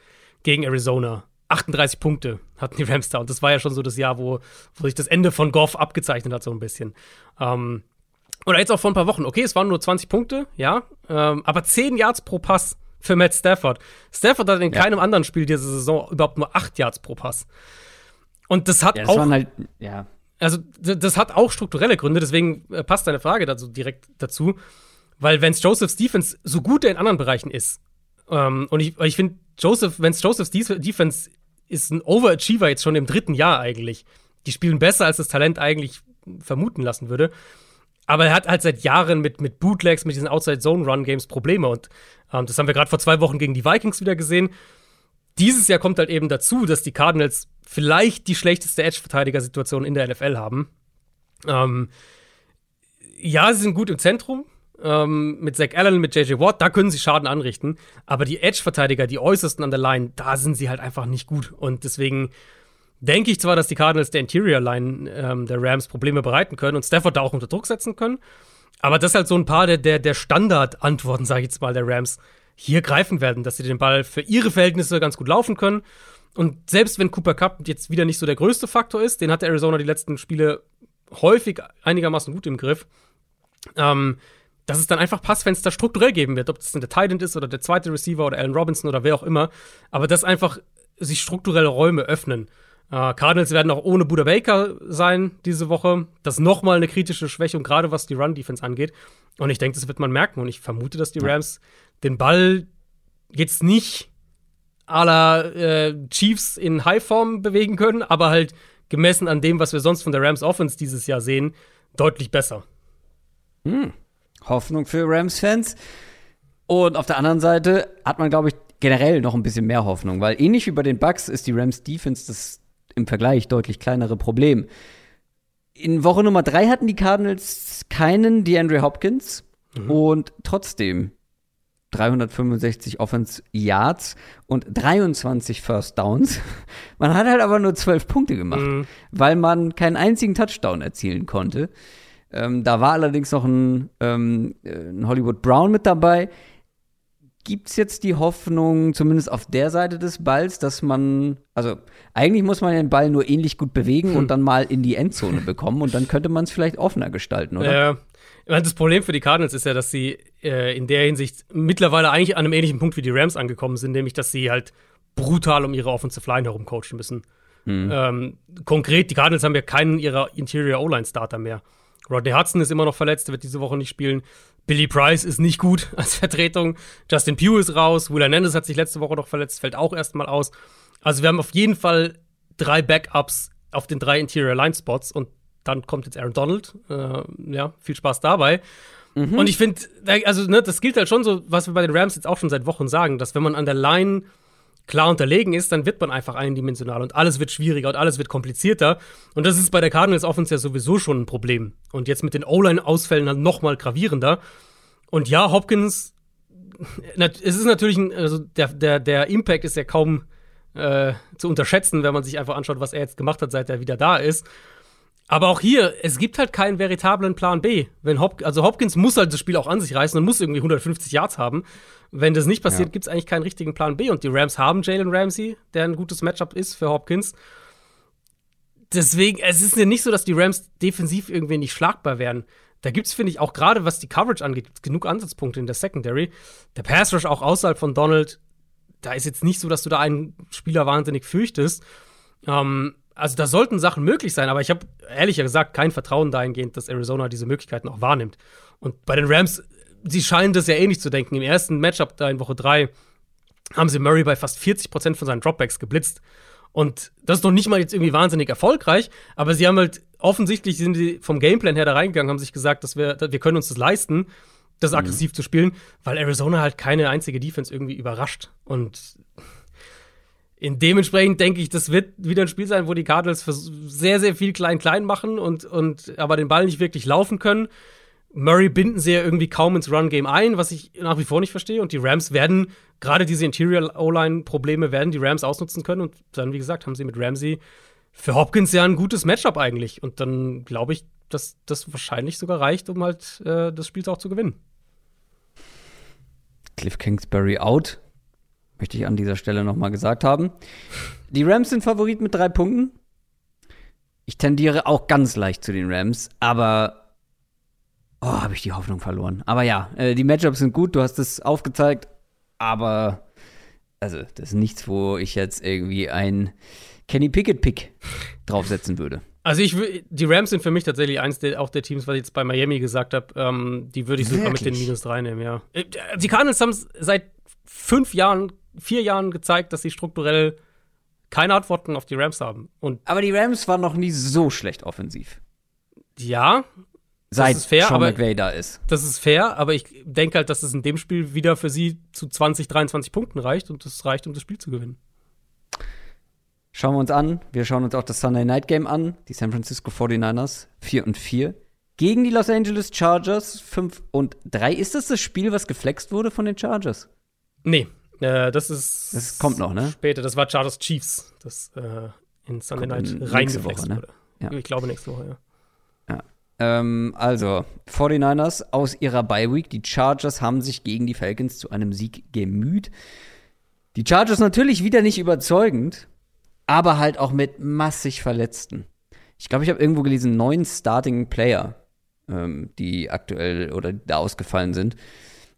gegen Arizona 38 Punkte hatten die Rams da. Und das war ja schon so das Jahr, wo, wo sich das Ende von Goff abgezeichnet hat, so ein bisschen. Ähm, oder jetzt auch vor ein paar Wochen. Okay, es waren nur 20 Punkte, ja. Ähm, aber 10 Yards pro Pass für Matt Stafford. Stafford hat in ja. keinem anderen Spiel dieser Saison überhaupt nur 8 Yards pro Pass. Und das hat ja, das auch. Halt, ja. Also, das hat auch strukturelle Gründe, deswegen äh, passt deine Frage dazu direkt dazu. Weil, wenn Josephs Defense so gut er in anderen Bereichen ist, ähm, und ich, ich finde, Joseph, wenn Josephs Defense ist ein Overachiever jetzt schon im dritten Jahr eigentlich. Die spielen besser, als das Talent eigentlich vermuten lassen würde. Aber er hat halt seit Jahren mit, mit Bootlegs, mit diesen Outside-Zone-Run-Games Probleme. Und ähm, das haben wir gerade vor zwei Wochen gegen die Vikings wieder gesehen. Dieses Jahr kommt halt eben dazu, dass die Cardinals vielleicht die schlechteste Edge-Verteidiger-Situation in der NFL haben. Ähm, ja, sie sind gut im Zentrum. Ähm, mit Zach Allen, mit JJ Watt, da können sie Schaden anrichten. Aber die Edge-Verteidiger, die äußersten an der Line, da sind sie halt einfach nicht gut. Und deswegen denke ich zwar, dass die Cardinals der Interior Line ähm, der Rams Probleme bereiten können und Stafford da auch unter Druck setzen können. Aber das ist halt so ein paar der, der, der Standardantworten, sage ich jetzt mal, der Rams hier greifen werden, dass sie den Ball für ihre Verhältnisse ganz gut laufen können. Und selbst wenn Cooper Cup jetzt wieder nicht so der größte Faktor ist, den hat Arizona die letzten Spiele häufig einigermaßen gut im Griff, ähm, dass es dann einfach Passfenster strukturell geben wird, ob das der Titan ist oder der zweite Receiver oder Allen Robinson oder wer auch immer, aber dass einfach sich strukturelle Räume öffnen. Äh, Cardinals werden auch ohne Buda Baker sein diese Woche. Das ist nochmal eine kritische Schwächung, gerade was die Run-Defense angeht. Und ich denke, das wird man merken. Und ich vermute, dass die Rams den Ball jetzt nicht la äh, Chiefs in Highform bewegen können, aber halt gemessen an dem, was wir sonst von der Rams Offense dieses Jahr sehen, deutlich besser. Hm. Hoffnung für Rams-Fans. Und auf der anderen Seite hat man, glaube ich, generell noch ein bisschen mehr Hoffnung, weil ähnlich wie bei den Bucks ist die Rams Defense das im Vergleich deutlich kleinere Problem. In Woche Nummer drei hatten die Cardinals keinen DeAndre Hopkins mhm. und trotzdem 365 Offense Yards und 23 First Downs. Man hat halt aber nur 12 Punkte gemacht, mhm. weil man keinen einzigen Touchdown erzielen konnte. Ähm, da war allerdings noch ein, ähm, ein Hollywood Brown mit dabei. Gibt es jetzt die Hoffnung, zumindest auf der Seite des Balls, dass man, also eigentlich muss man den Ball nur ähnlich gut bewegen hm. und dann mal in die Endzone bekommen und dann könnte man es vielleicht offener gestalten, oder? Ja. Das Problem für die Cardinals ist ja, dass sie äh, in der Hinsicht mittlerweile eigentlich an einem ähnlichen Punkt wie die Rams angekommen sind, nämlich dass sie halt brutal um ihre Offensive Line herum coachen müssen. Hm. Ähm, konkret, die Cardinals haben ja keinen ihrer Interior O-Line-Starter mehr. Rodney Hudson ist immer noch verletzt, der wird diese Woche nicht spielen. Billy Price ist nicht gut als Vertretung. Justin Pugh ist raus. Will Hernandez hat sich letzte Woche noch verletzt, fällt auch erstmal aus. Also wir haben auf jeden Fall drei Backups auf den drei Interior Line Spots und dann kommt jetzt Aaron Donald. Äh, ja, viel Spaß dabei. Mhm. Und ich finde, also ne, das gilt halt schon so, was wir bei den Rams jetzt auch schon seit Wochen sagen, dass wenn man an der Line klar unterlegen ist, dann wird man einfach eindimensional und alles wird schwieriger und alles wird komplizierter. Und das ist bei der Cardinals Offense ja sowieso schon ein Problem. Und jetzt mit den O-Line-Ausfällen dann noch mal gravierender. Und ja, Hopkins, es ist natürlich, ein, also der, der, der Impact ist ja kaum äh, zu unterschätzen, wenn man sich einfach anschaut, was er jetzt gemacht hat, seit er wieder da ist. Aber auch hier, es gibt halt keinen veritablen Plan B. Wenn Hop also Hopkins muss halt das Spiel auch an sich reißen und muss irgendwie 150 Yards haben. Wenn das nicht passiert, ja. gibt es eigentlich keinen richtigen Plan B. Und die Rams haben Jalen Ramsey, der ein gutes Matchup ist für Hopkins. Deswegen, es ist ja nicht so, dass die Rams defensiv irgendwie nicht schlagbar werden. Da gibt es, finde ich, auch gerade was die Coverage angeht, genug Ansatzpunkte in der Secondary. Der Pass Rush auch außerhalb von Donald, da ist jetzt nicht so, dass du da einen Spieler wahnsinnig fürchtest. Ähm, also da sollten Sachen möglich sein, aber ich habe ehrlich gesagt kein Vertrauen dahingehend, dass Arizona diese Möglichkeiten auch wahrnimmt. Und bei den Rams, sie scheinen das ja ähnlich eh zu denken. Im ersten Matchup da in Woche 3 haben sie Murray bei fast 40 Prozent von seinen Dropbacks geblitzt. Und das ist noch nicht mal jetzt irgendwie wahnsinnig erfolgreich, aber sie haben halt offensichtlich sind sie vom Gameplan her da reingegangen, haben sich gesagt, dass wir, wir können uns das leisten, das mhm. aggressiv mhm. zu spielen, weil Arizona halt keine einzige Defense irgendwie überrascht. Und in dementsprechend denke ich, das wird wieder ein Spiel sein, wo die Cardinals sehr, sehr viel klein-klein machen und, und aber den Ball nicht wirklich laufen können. Murray binden sie ja irgendwie kaum ins Run-Game ein, was ich nach wie vor nicht verstehe. Und die Rams werden gerade diese Interior-O-Line-Probleme werden die Rams ausnutzen können. Und dann, wie gesagt, haben sie mit Ramsey für Hopkins ja ein gutes Matchup eigentlich. Und dann glaube ich, dass das wahrscheinlich sogar reicht, um halt äh, das Spiel auch zu gewinnen. Cliff Kingsbury out. Möchte ich an dieser Stelle nochmal gesagt haben. Die Rams sind Favorit mit drei Punkten. Ich tendiere auch ganz leicht zu den Rams, aber oh, habe ich die Hoffnung verloren. Aber ja, äh, die Matchups sind gut, du hast es aufgezeigt, aber also das ist nichts, wo ich jetzt irgendwie ein Kenny Pickett-Pick draufsetzen würde. Also ich die Rams sind für mich tatsächlich eins der, auch der Teams, was ich jetzt bei Miami gesagt habe, ähm, die würde ich sogar mit den Minus reinnehmen, ja. Äh, die Cardinals haben seit fünf Jahren vier Jahren gezeigt, dass sie strukturell keine Antworten auf die Rams haben. Und aber die Rams waren noch nie so schlecht offensiv. Ja. Seit das ist fair, Sean McVay da ist. Das ist fair, aber ich denke halt, dass es in dem Spiel wieder für sie zu 20, 23 Punkten reicht und das reicht, um das Spiel zu gewinnen. Schauen wir uns an. Wir schauen uns auch das Sunday Night Game an. Die San Francisco 49ers 4 und 4 gegen die Los Angeles Chargers 5 und 3. Ist das das Spiel, was geflext wurde von den Chargers? Nee, äh, das ist. Das kommt noch, ne? Später. Das war Chargers Chiefs, das äh, in Sunday Night reingeflext ne? wurde. Ja. Ich glaube nächste Woche, ja. Ja. Ähm, also, 49ers aus ihrer Bye Week. Die Chargers haben sich gegen die Falcons zu einem Sieg gemüht. Die Chargers natürlich wieder nicht überzeugend, aber halt auch mit massig Verletzten. Ich glaube, ich habe irgendwo gelesen, neun Starting Player, ähm, die aktuell oder da ausgefallen sind.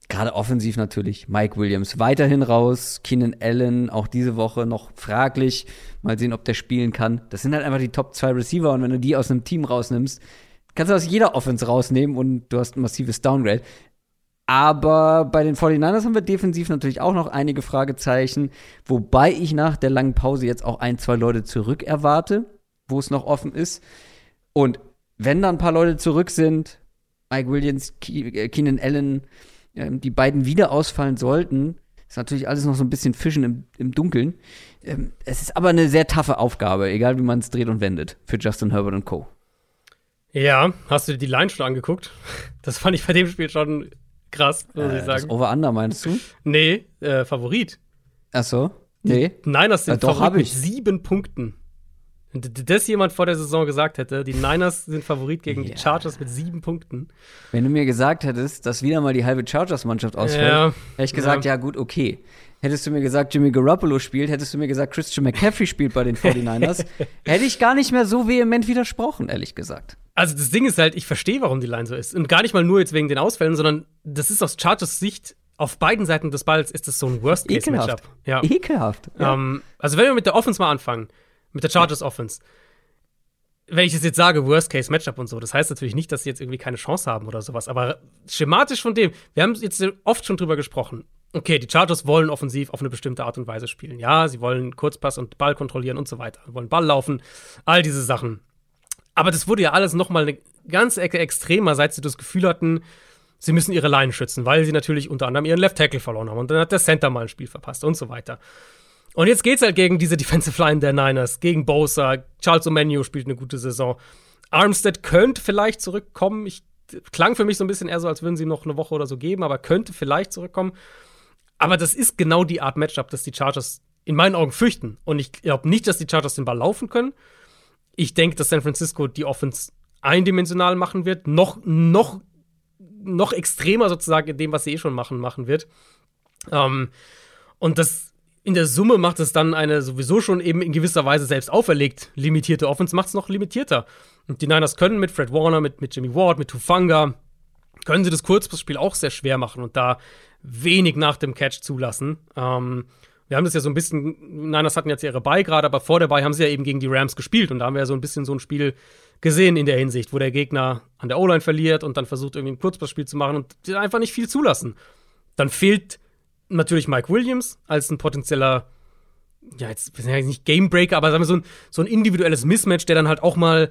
Gerade offensiv natürlich. Mike Williams weiterhin raus. Keenan Allen auch diese Woche noch fraglich. Mal sehen, ob der spielen kann. Das sind halt einfach die Top 2 Receiver. Und wenn du die aus einem Team rausnimmst, kannst du aus jeder Offense rausnehmen und du hast ein massives Downgrade. Aber bei den 49ers haben wir defensiv natürlich auch noch einige Fragezeichen. Wobei ich nach der langen Pause jetzt auch ein, zwei Leute zurück erwarte, wo es noch offen ist. Und wenn da ein paar Leute zurück sind, Mike Williams, äh, Keenan Allen, ähm, die beiden wieder ausfallen sollten, ist natürlich alles noch so ein bisschen Fischen im, im Dunkeln. Ähm, es ist aber eine sehr taffe Aufgabe, egal wie man es dreht und wendet, für Justin Herbert und Co. Ja, hast du dir die Line schon angeguckt? Das fand ich bei dem Spiel schon krass, muss äh, ich sagen. Das Over-Under meinst du? Nee, äh, Favorit. Ach so? Nee. Nein, das sind doch, Favorit mit sieben Punkten. Wenn das jemand vor der Saison gesagt hätte, die Niners sind Favorit gegen ja. die Chargers mit sieben Punkten. Wenn du mir gesagt hättest, dass wieder mal die halbe Chargers-Mannschaft ausfällt, ja. hätte ich gesagt, ja. ja. gut, okay. Hättest du mir gesagt, Jimmy Garoppolo spielt, hättest du mir gesagt, Christian McCaffrey spielt bei den 49ers, hätte ich gar nicht mehr so vehement widersprochen, ehrlich gesagt. Also das Ding ist halt, ich verstehe, warum die Line so ist. Und gar nicht mal nur jetzt wegen den Ausfällen, sondern das ist aus Chargers Sicht auf beiden Seiten des Balls ist das so ein Worst-Case-Matchup. Ja. Ekelhaft. Ja. Ähm, also wenn wir mit der Offense mal anfangen, mit der Chargers Offense. wenn ich es jetzt sage, Worst-Case-Matchup und so, das heißt natürlich nicht, dass sie jetzt irgendwie keine Chance haben oder sowas. Aber schematisch von dem, wir haben jetzt oft schon drüber gesprochen. Okay, die Chargers wollen offensiv auf eine bestimmte Art und Weise spielen. Ja, sie wollen Kurzpass und Ball kontrollieren und so weiter. Sie wollen Ball laufen, all diese Sachen. Aber das wurde ja alles noch mal eine ganze Ecke extremer, seit sie das Gefühl hatten, sie müssen ihre Line schützen, weil sie natürlich unter anderem ihren Left Tackle verloren haben und dann hat der Center mal ein Spiel verpasst und so weiter. Und jetzt geht's halt gegen diese Defensive Line der Niners, gegen Bosa. Charles O'Menu spielt eine gute Saison. Armstead könnte vielleicht zurückkommen. Ich klang für mich so ein bisschen eher so, als würden sie noch eine Woche oder so geben, aber könnte vielleicht zurückkommen. Aber das ist genau die Art Matchup, das die Chargers in meinen Augen fürchten. Und ich glaube nicht, dass die Chargers den Ball laufen können. Ich denke, dass San Francisco die Offense eindimensional machen wird, noch, noch, noch extremer sozusagen in dem, was sie eh schon machen, machen wird. Ähm, und das in der Summe macht es dann eine sowieso schon eben in gewisser Weise selbst auferlegt limitierte Offense, macht es noch limitierter. Und die Niners können mit Fred Warner, mit, mit Jimmy Ward, mit Tufanga, können sie das Kurzpassspiel auch sehr schwer machen und da wenig nach dem Catch zulassen. Ähm, wir haben das ja so ein bisschen, Niners hatten jetzt ihre Bye gerade, aber vor der Bye haben sie ja eben gegen die Rams gespielt und da haben wir ja so ein bisschen so ein Spiel gesehen in der Hinsicht, wo der Gegner an der O-Line verliert und dann versucht irgendwie ein Kurzpassspiel zu machen und einfach nicht viel zulassen. Dann fehlt natürlich Mike Williams als ein potenzieller, ja, jetzt ja nicht Gamebreaker, aber sagen wir so ein, so ein individuelles Mismatch, der dann halt auch mal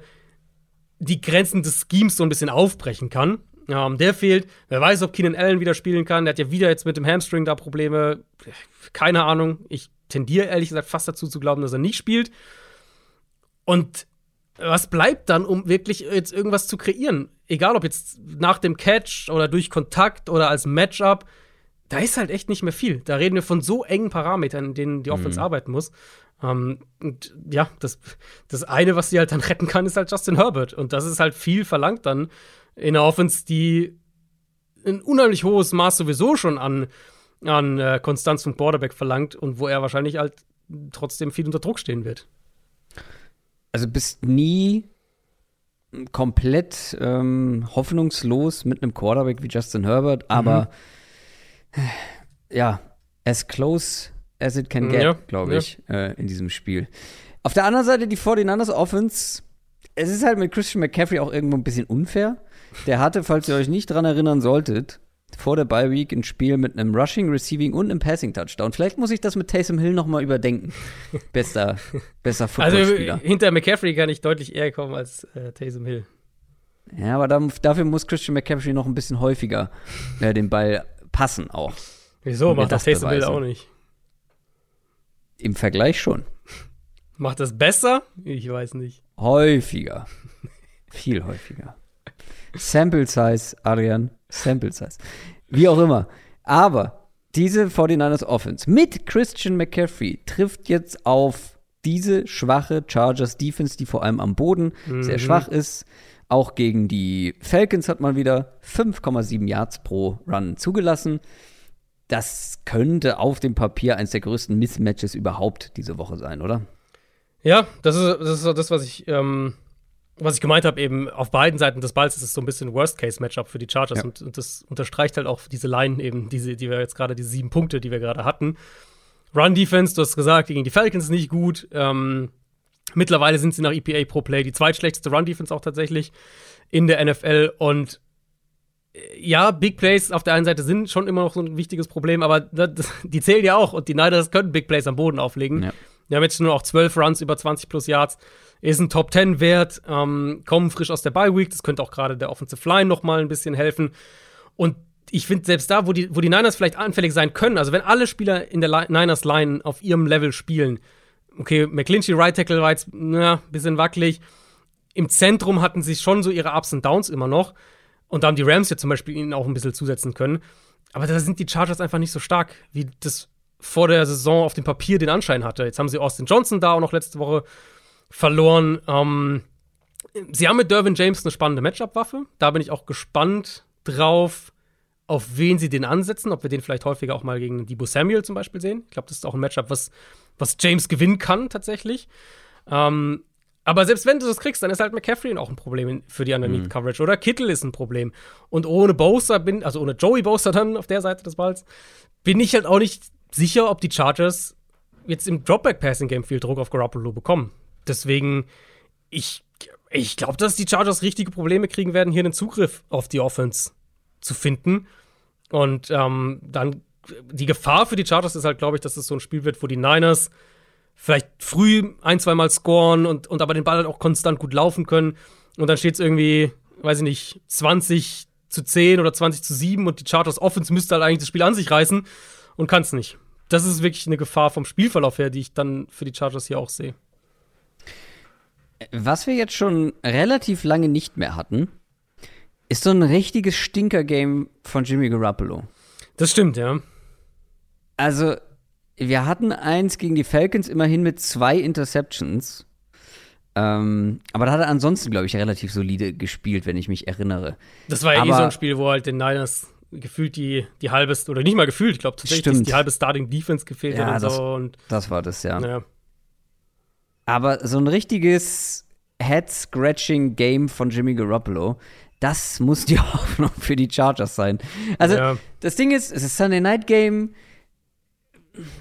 die Grenzen des Schemes so ein bisschen aufbrechen kann. Ähm, der fehlt. Wer weiß, ob Keenan Allen wieder spielen kann. Der hat ja wieder jetzt mit dem Hamstring da Probleme. Keine Ahnung. Ich tendiere ehrlich gesagt fast dazu zu glauben, dass er nicht spielt. Und was bleibt dann, um wirklich jetzt irgendwas zu kreieren? Egal ob jetzt nach dem Catch oder durch Kontakt oder als Matchup da ist halt echt nicht mehr viel. Da reden wir von so engen Parametern, in denen die Offense mhm. arbeiten muss. Ähm, und ja, das, das eine, was sie halt dann retten kann, ist halt Justin Herbert. Und das ist halt viel verlangt dann in einer Offense, die ein unheimlich hohes Maß sowieso schon an, an äh, Konstanz vom Quarterback verlangt und wo er wahrscheinlich halt trotzdem viel unter Druck stehen wird. Also bist nie komplett ähm, hoffnungslos mit einem Quarterback wie Justin Herbert, aber mhm ja, as close as it can get, ja, glaube ich, ja. äh, in diesem Spiel. Auf der anderen Seite die 49ers Offense. Es ist halt mit Christian McCaffrey auch irgendwo ein bisschen unfair. Der hatte, falls ihr euch nicht dran erinnern solltet, vor der Bye Week ein Spiel mit einem Rushing, Receiving und einem Passing Touchdown. Vielleicht muss ich das mit Taysom Hill noch mal überdenken. Bester, besser also, Footballspieler. Also hinter McCaffrey kann ich deutlich eher kommen als äh, Taysom Hill. Ja, aber dafür muss Christian McCaffrey noch ein bisschen häufiger äh, den Ball passen auch. Wieso? Macht das Taysom auch nicht. Im Vergleich schon. Macht das besser? Ich weiß nicht. Häufiger. Viel häufiger. Sample Size, Adrian. Sample Size. Wie auch immer. Aber diese 49ers Offense mit Christian McCaffrey trifft jetzt auf diese schwache Chargers Defense, die vor allem am Boden mhm. sehr schwach ist. Auch gegen die Falcons hat man wieder 5,7 Yards pro Run zugelassen. Das könnte auf dem Papier eines der größten Mismatches überhaupt diese Woche sein, oder? Ja, das ist das, ist das was ich ähm, was ich gemeint habe, eben auf beiden Seiten des Balls ist es so ein bisschen Worst-Case-Matchup für die Chargers ja. und, und, das unterstreicht halt auch diese Line eben, diese, die wir jetzt gerade, diese sieben Punkte, die wir gerade hatten. Run-Defense, du hast gesagt, gegen die Falcons nicht gut. Ähm, Mittlerweile sind sie nach EPA pro Play die zweitschlechteste Run-Defense auch tatsächlich in der NFL. Und äh, ja, Big Plays auf der einen Seite sind schon immer noch so ein wichtiges Problem, aber das, die zählen ja auch. Und die Niners können Big Plays am Boden auflegen. Ja. Wir haben jetzt nur noch zwölf Runs über 20 plus Yards. Ist ein Top 10 Wert, ähm, kommen frisch aus der Bye Week. Das könnte auch gerade der Offensive Line noch mal ein bisschen helfen. Und ich finde, selbst da, wo die, wo die Niners vielleicht anfällig sein können, also wenn alle Spieler in der Niners Line auf ihrem Level spielen, okay, McClinchy, Right Tackle war jetzt, ein bisschen wackelig. Im Zentrum hatten sie schon so ihre Ups und Downs immer noch. Und da haben die Rams ja zum Beispiel ihnen auch ein bisschen zusetzen können. Aber da sind die Chargers einfach nicht so stark, wie das vor der Saison auf dem Papier den Anschein hatte. Jetzt haben sie Austin Johnson da auch noch letzte Woche verloren. Ähm, sie haben mit Dervin James eine spannende Matchup-Waffe. Da bin ich auch gespannt drauf, auf wen sie den ansetzen, ob wir den vielleicht häufiger auch mal gegen Debo Samuel zum Beispiel sehen. Ich glaube, das ist auch ein Matchup, was was James gewinnen kann tatsächlich. Ähm, aber selbst wenn du das kriegst, dann ist halt McCaffrey auch ein Problem für die Underneath Coverage. Oder Kittel ist ein Problem. Und ohne Bosa bin, also ohne Joey Bosa dann auf der Seite des Balls, bin ich halt auch nicht sicher, ob die Chargers jetzt im Dropback Passing Game viel Druck auf Garoppolo bekommen. Deswegen, ich ich glaube, dass die Chargers richtige Probleme kriegen werden, hier einen Zugriff auf die Offense zu finden. Und ähm, dann die Gefahr für die Chargers ist halt, glaube ich, dass es so ein Spiel wird, wo die Niners vielleicht früh ein, zweimal scoren und, und aber den Ball halt auch konstant gut laufen können. Und dann steht es irgendwie, weiß ich nicht, 20 zu 10 oder 20 zu 7 und die Chargers Offense müsste halt eigentlich das Spiel an sich reißen und kann es nicht. Das ist wirklich eine Gefahr vom Spielverlauf her, die ich dann für die Chargers hier auch sehe. Was wir jetzt schon relativ lange nicht mehr hatten, ist so ein richtiges Stinker-Game von Jimmy Garoppolo. Das stimmt, ja. Also, wir hatten eins gegen die Falcons immerhin mit zwei Interceptions. Ähm, aber da hat er ansonsten, glaube ich, relativ solide gespielt, wenn ich mich erinnere. Das war ja aber, eh so ein Spiel, wo halt den Niners gefühlt die, die halbe, oder nicht mal gefühlt, ich glaube tatsächlich die halbe Starting Defense gefehlt ja, hat und das, so. Und, das war das, ja. ja. Aber so ein richtiges Head-Scratching-Game von Jimmy Garoppolo, das muss die Hoffnung für die Chargers sein. Also, ja. das Ding ist, es ist Sunday Night Game.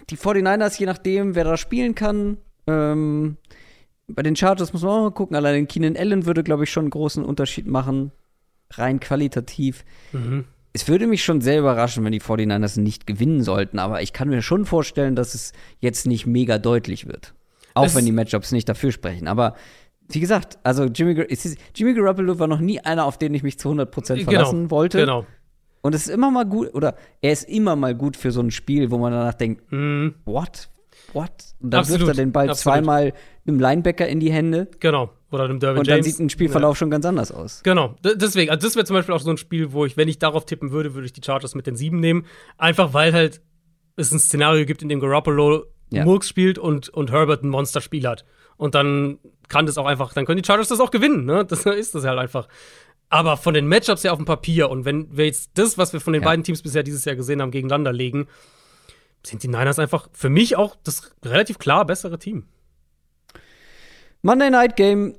Die 49ers, je nachdem, wer da spielen kann. Ähm, bei den Chargers muss man auch mal gucken. Allein Keenan Allen würde, glaube ich, schon einen großen Unterschied machen. Rein qualitativ. Mhm. Es würde mich schon sehr überraschen, wenn die 49ers nicht gewinnen sollten. Aber ich kann mir schon vorstellen, dass es jetzt nicht mega deutlich wird. Auch es wenn die Matchups nicht dafür sprechen. Aber wie gesagt, also Jimmy, Jimmy Garoppolo war noch nie einer, auf den ich mich zu 100% genau, verlassen genau, wollte. Genau. Und es ist immer mal gut, oder er ist immer mal gut für so ein Spiel, wo man danach denkt, mm. what? What? Und dann Absolut. wirft er den Ball Absolut. zweimal einem Linebacker in die Hände. Genau. Oder einem Derwin Und dann James. sieht ein Spielverlauf ja. schon ganz anders aus. Genau. deswegen, also das wäre zum Beispiel auch so ein Spiel, wo ich, wenn ich darauf tippen würde, würde ich die Chargers mit den sieben nehmen. Einfach weil halt es ein Szenario gibt, in dem Garoppolo ja. Murks spielt und, und Herbert ein Monsterspiel hat. Und dann kann das auch einfach, dann können die Chargers das auch gewinnen, ne? Das ist das halt einfach. Aber von den Matchups her auf dem Papier und wenn wir jetzt das, was wir von den ja. beiden Teams bisher dieses Jahr gesehen haben, gegeneinander legen, sind die Niners einfach für mich auch das relativ klar bessere Team. Monday Night Game.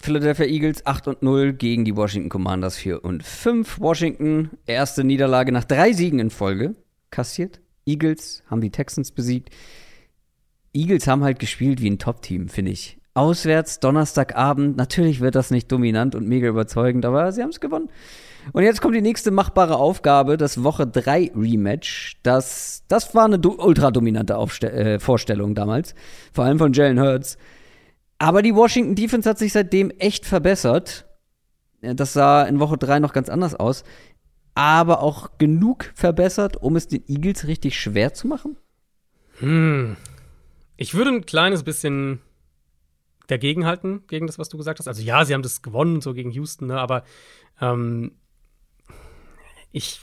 Philadelphia Eagles 8 und 0 gegen die Washington Commanders 4 und 5. Washington, erste Niederlage nach drei Siegen in Folge kassiert. Eagles haben die Texans besiegt. Eagles haben halt gespielt wie ein Top-Team, finde ich. Auswärts, Donnerstagabend, natürlich wird das nicht dominant und mega überzeugend, aber sie haben es gewonnen. Und jetzt kommt die nächste machbare Aufgabe, das Woche 3 Rematch. Das, das war eine ultra dominante äh, Vorstellung damals, vor allem von Jalen Hurts. Aber die Washington Defense hat sich seitdem echt verbessert. Das sah in Woche 3 noch ganz anders aus. Aber auch genug verbessert, um es den Eagles richtig schwer zu machen? Hm, ich würde ein kleines bisschen dagegenhalten, gegen das, was du gesagt hast. Also ja, sie haben das gewonnen, so gegen Houston, ne, aber ähm, ich,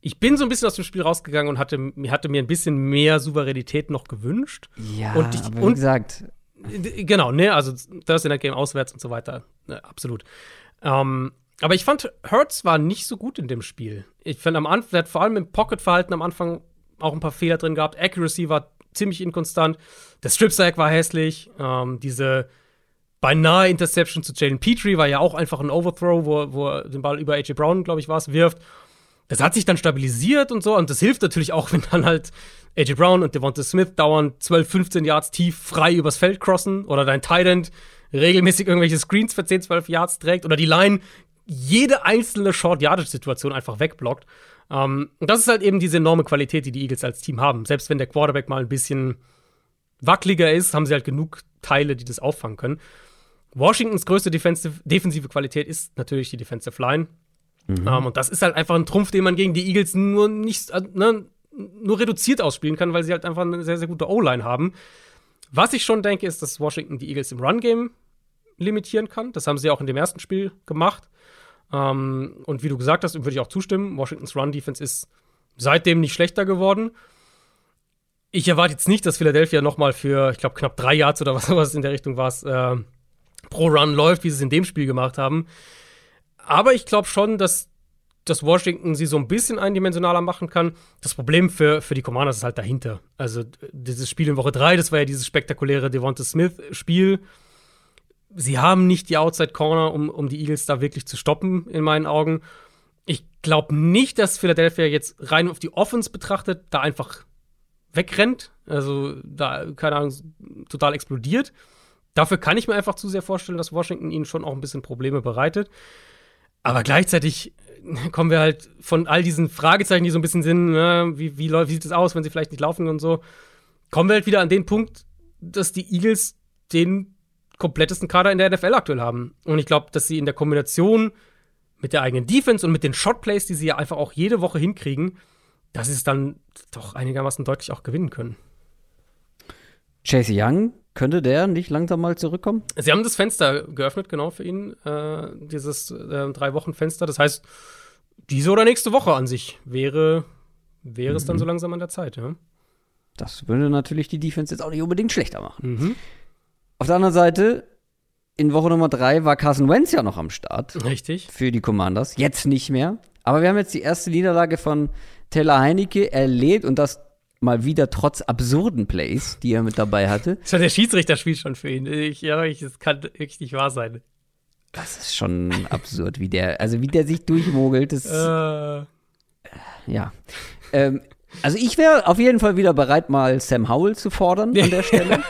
ich bin so ein bisschen aus dem Spiel rausgegangen und hatte, hatte mir ein bisschen mehr Souveränität noch gewünscht. Ja, und ich, aber wie und, gesagt. Genau, ne, also Thursday Night Game auswärts und so weiter. Ne, absolut. Ähm, aber ich fand, Hurts war nicht so gut in dem Spiel. Ich fand am Anfang, er hat vor allem im Pocket-Verhalten am Anfang auch ein paar Fehler drin gehabt. Accuracy war ziemlich inkonstant. Der Strip-Sack war hässlich. Ähm, diese beinahe Interception zu Jalen Petrie war ja auch einfach ein Overthrow, wo, wo er den Ball über AJ Brown, glaube ich, war es, wirft. Das hat sich dann stabilisiert und so. Und das hilft natürlich auch, wenn dann halt AJ Brown und Devonta Smith dauernd 12, 15 Yards tief frei übers Feld crossen oder dein Tight End regelmäßig irgendwelche Screens für 10, 12 Yards trägt oder die Line jede einzelne Short-Yardage-Situation einfach wegblockt. Ähm, und das ist halt eben diese enorme Qualität, die die Eagles als Team haben. Selbst wenn der Quarterback mal ein bisschen wackeliger ist, haben sie halt genug Teile, die das auffangen können. Washingtons größte defensive, defensive Qualität ist natürlich die Defensive Line. Mhm. Um, ähm, und das ist halt einfach ein Trumpf, den man gegen die Eagles nur nicht, äh, ne, nur reduziert ausspielen kann, weil sie halt einfach eine sehr, sehr gute O-Line haben. Was ich schon denke, ist, dass Washington die Eagles im Run-Game limitieren kann. Das haben sie auch in dem ersten Spiel gemacht. Ähm, und wie du gesagt hast, würde ich auch zustimmen, Washingtons Run-Defense ist seitdem nicht schlechter geworden. Ich erwarte jetzt nicht, dass Philadelphia noch mal für, ich glaube, knapp drei Yards oder was, was in der Richtung war, äh, pro Run läuft, wie sie es in dem Spiel gemacht haben. Aber ich glaube schon, dass, dass Washington sie so ein bisschen eindimensionaler machen kann. Das Problem für, für die Commanders ist halt dahinter. Also dieses Spiel in Woche 3, das war ja dieses spektakuläre Devonta Smith-Spiel sie haben nicht die Outside Corner, um, um die Eagles da wirklich zu stoppen, in meinen Augen. Ich glaube nicht, dass Philadelphia jetzt rein auf die Offense betrachtet, da einfach wegrennt. Also da, keine Ahnung, total explodiert. Dafür kann ich mir einfach zu sehr vorstellen, dass Washington ihnen schon auch ein bisschen Probleme bereitet. Aber gleichzeitig kommen wir halt von all diesen Fragezeichen, die so ein bisschen sind, ne, wie, wie, wie sieht es aus, wenn sie vielleicht nicht laufen und so, kommen wir halt wieder an den Punkt, dass die Eagles den komplettesten Kader in der NFL aktuell haben. Und ich glaube, dass sie in der Kombination mit der eigenen Defense und mit den Shotplays, die sie ja einfach auch jede Woche hinkriegen, dass sie es dann doch einigermaßen deutlich auch gewinnen können. Chase Young, könnte der nicht langsam mal zurückkommen? Sie haben das Fenster geöffnet, genau für ihn, äh, dieses äh, Drei-Wochen-Fenster. Das heißt, diese oder nächste Woche an sich wäre, wäre mhm. es dann mhm. so langsam an der Zeit, ja. Das würde natürlich die Defense jetzt auch nicht unbedingt schlechter machen. Mhm. Auf der anderen Seite, in Woche Nummer drei war Carson Wentz ja noch am Start. Richtig. Für die Commanders. Jetzt nicht mehr. Aber wir haben jetzt die erste Niederlage von Taylor Heinecke erlebt und das mal wieder trotz absurden Plays, die er mit dabei hatte. Schon der Schiedsrichter spielt schon für ihn. Ich, ja, ich, das kann wirklich nicht wahr sein. Das ist schon absurd, wie der, also wie der sich durchmogelt. Das, äh. Ja. Ähm, also ich wäre auf jeden Fall wieder bereit, mal Sam Howell zu fordern an der Stelle.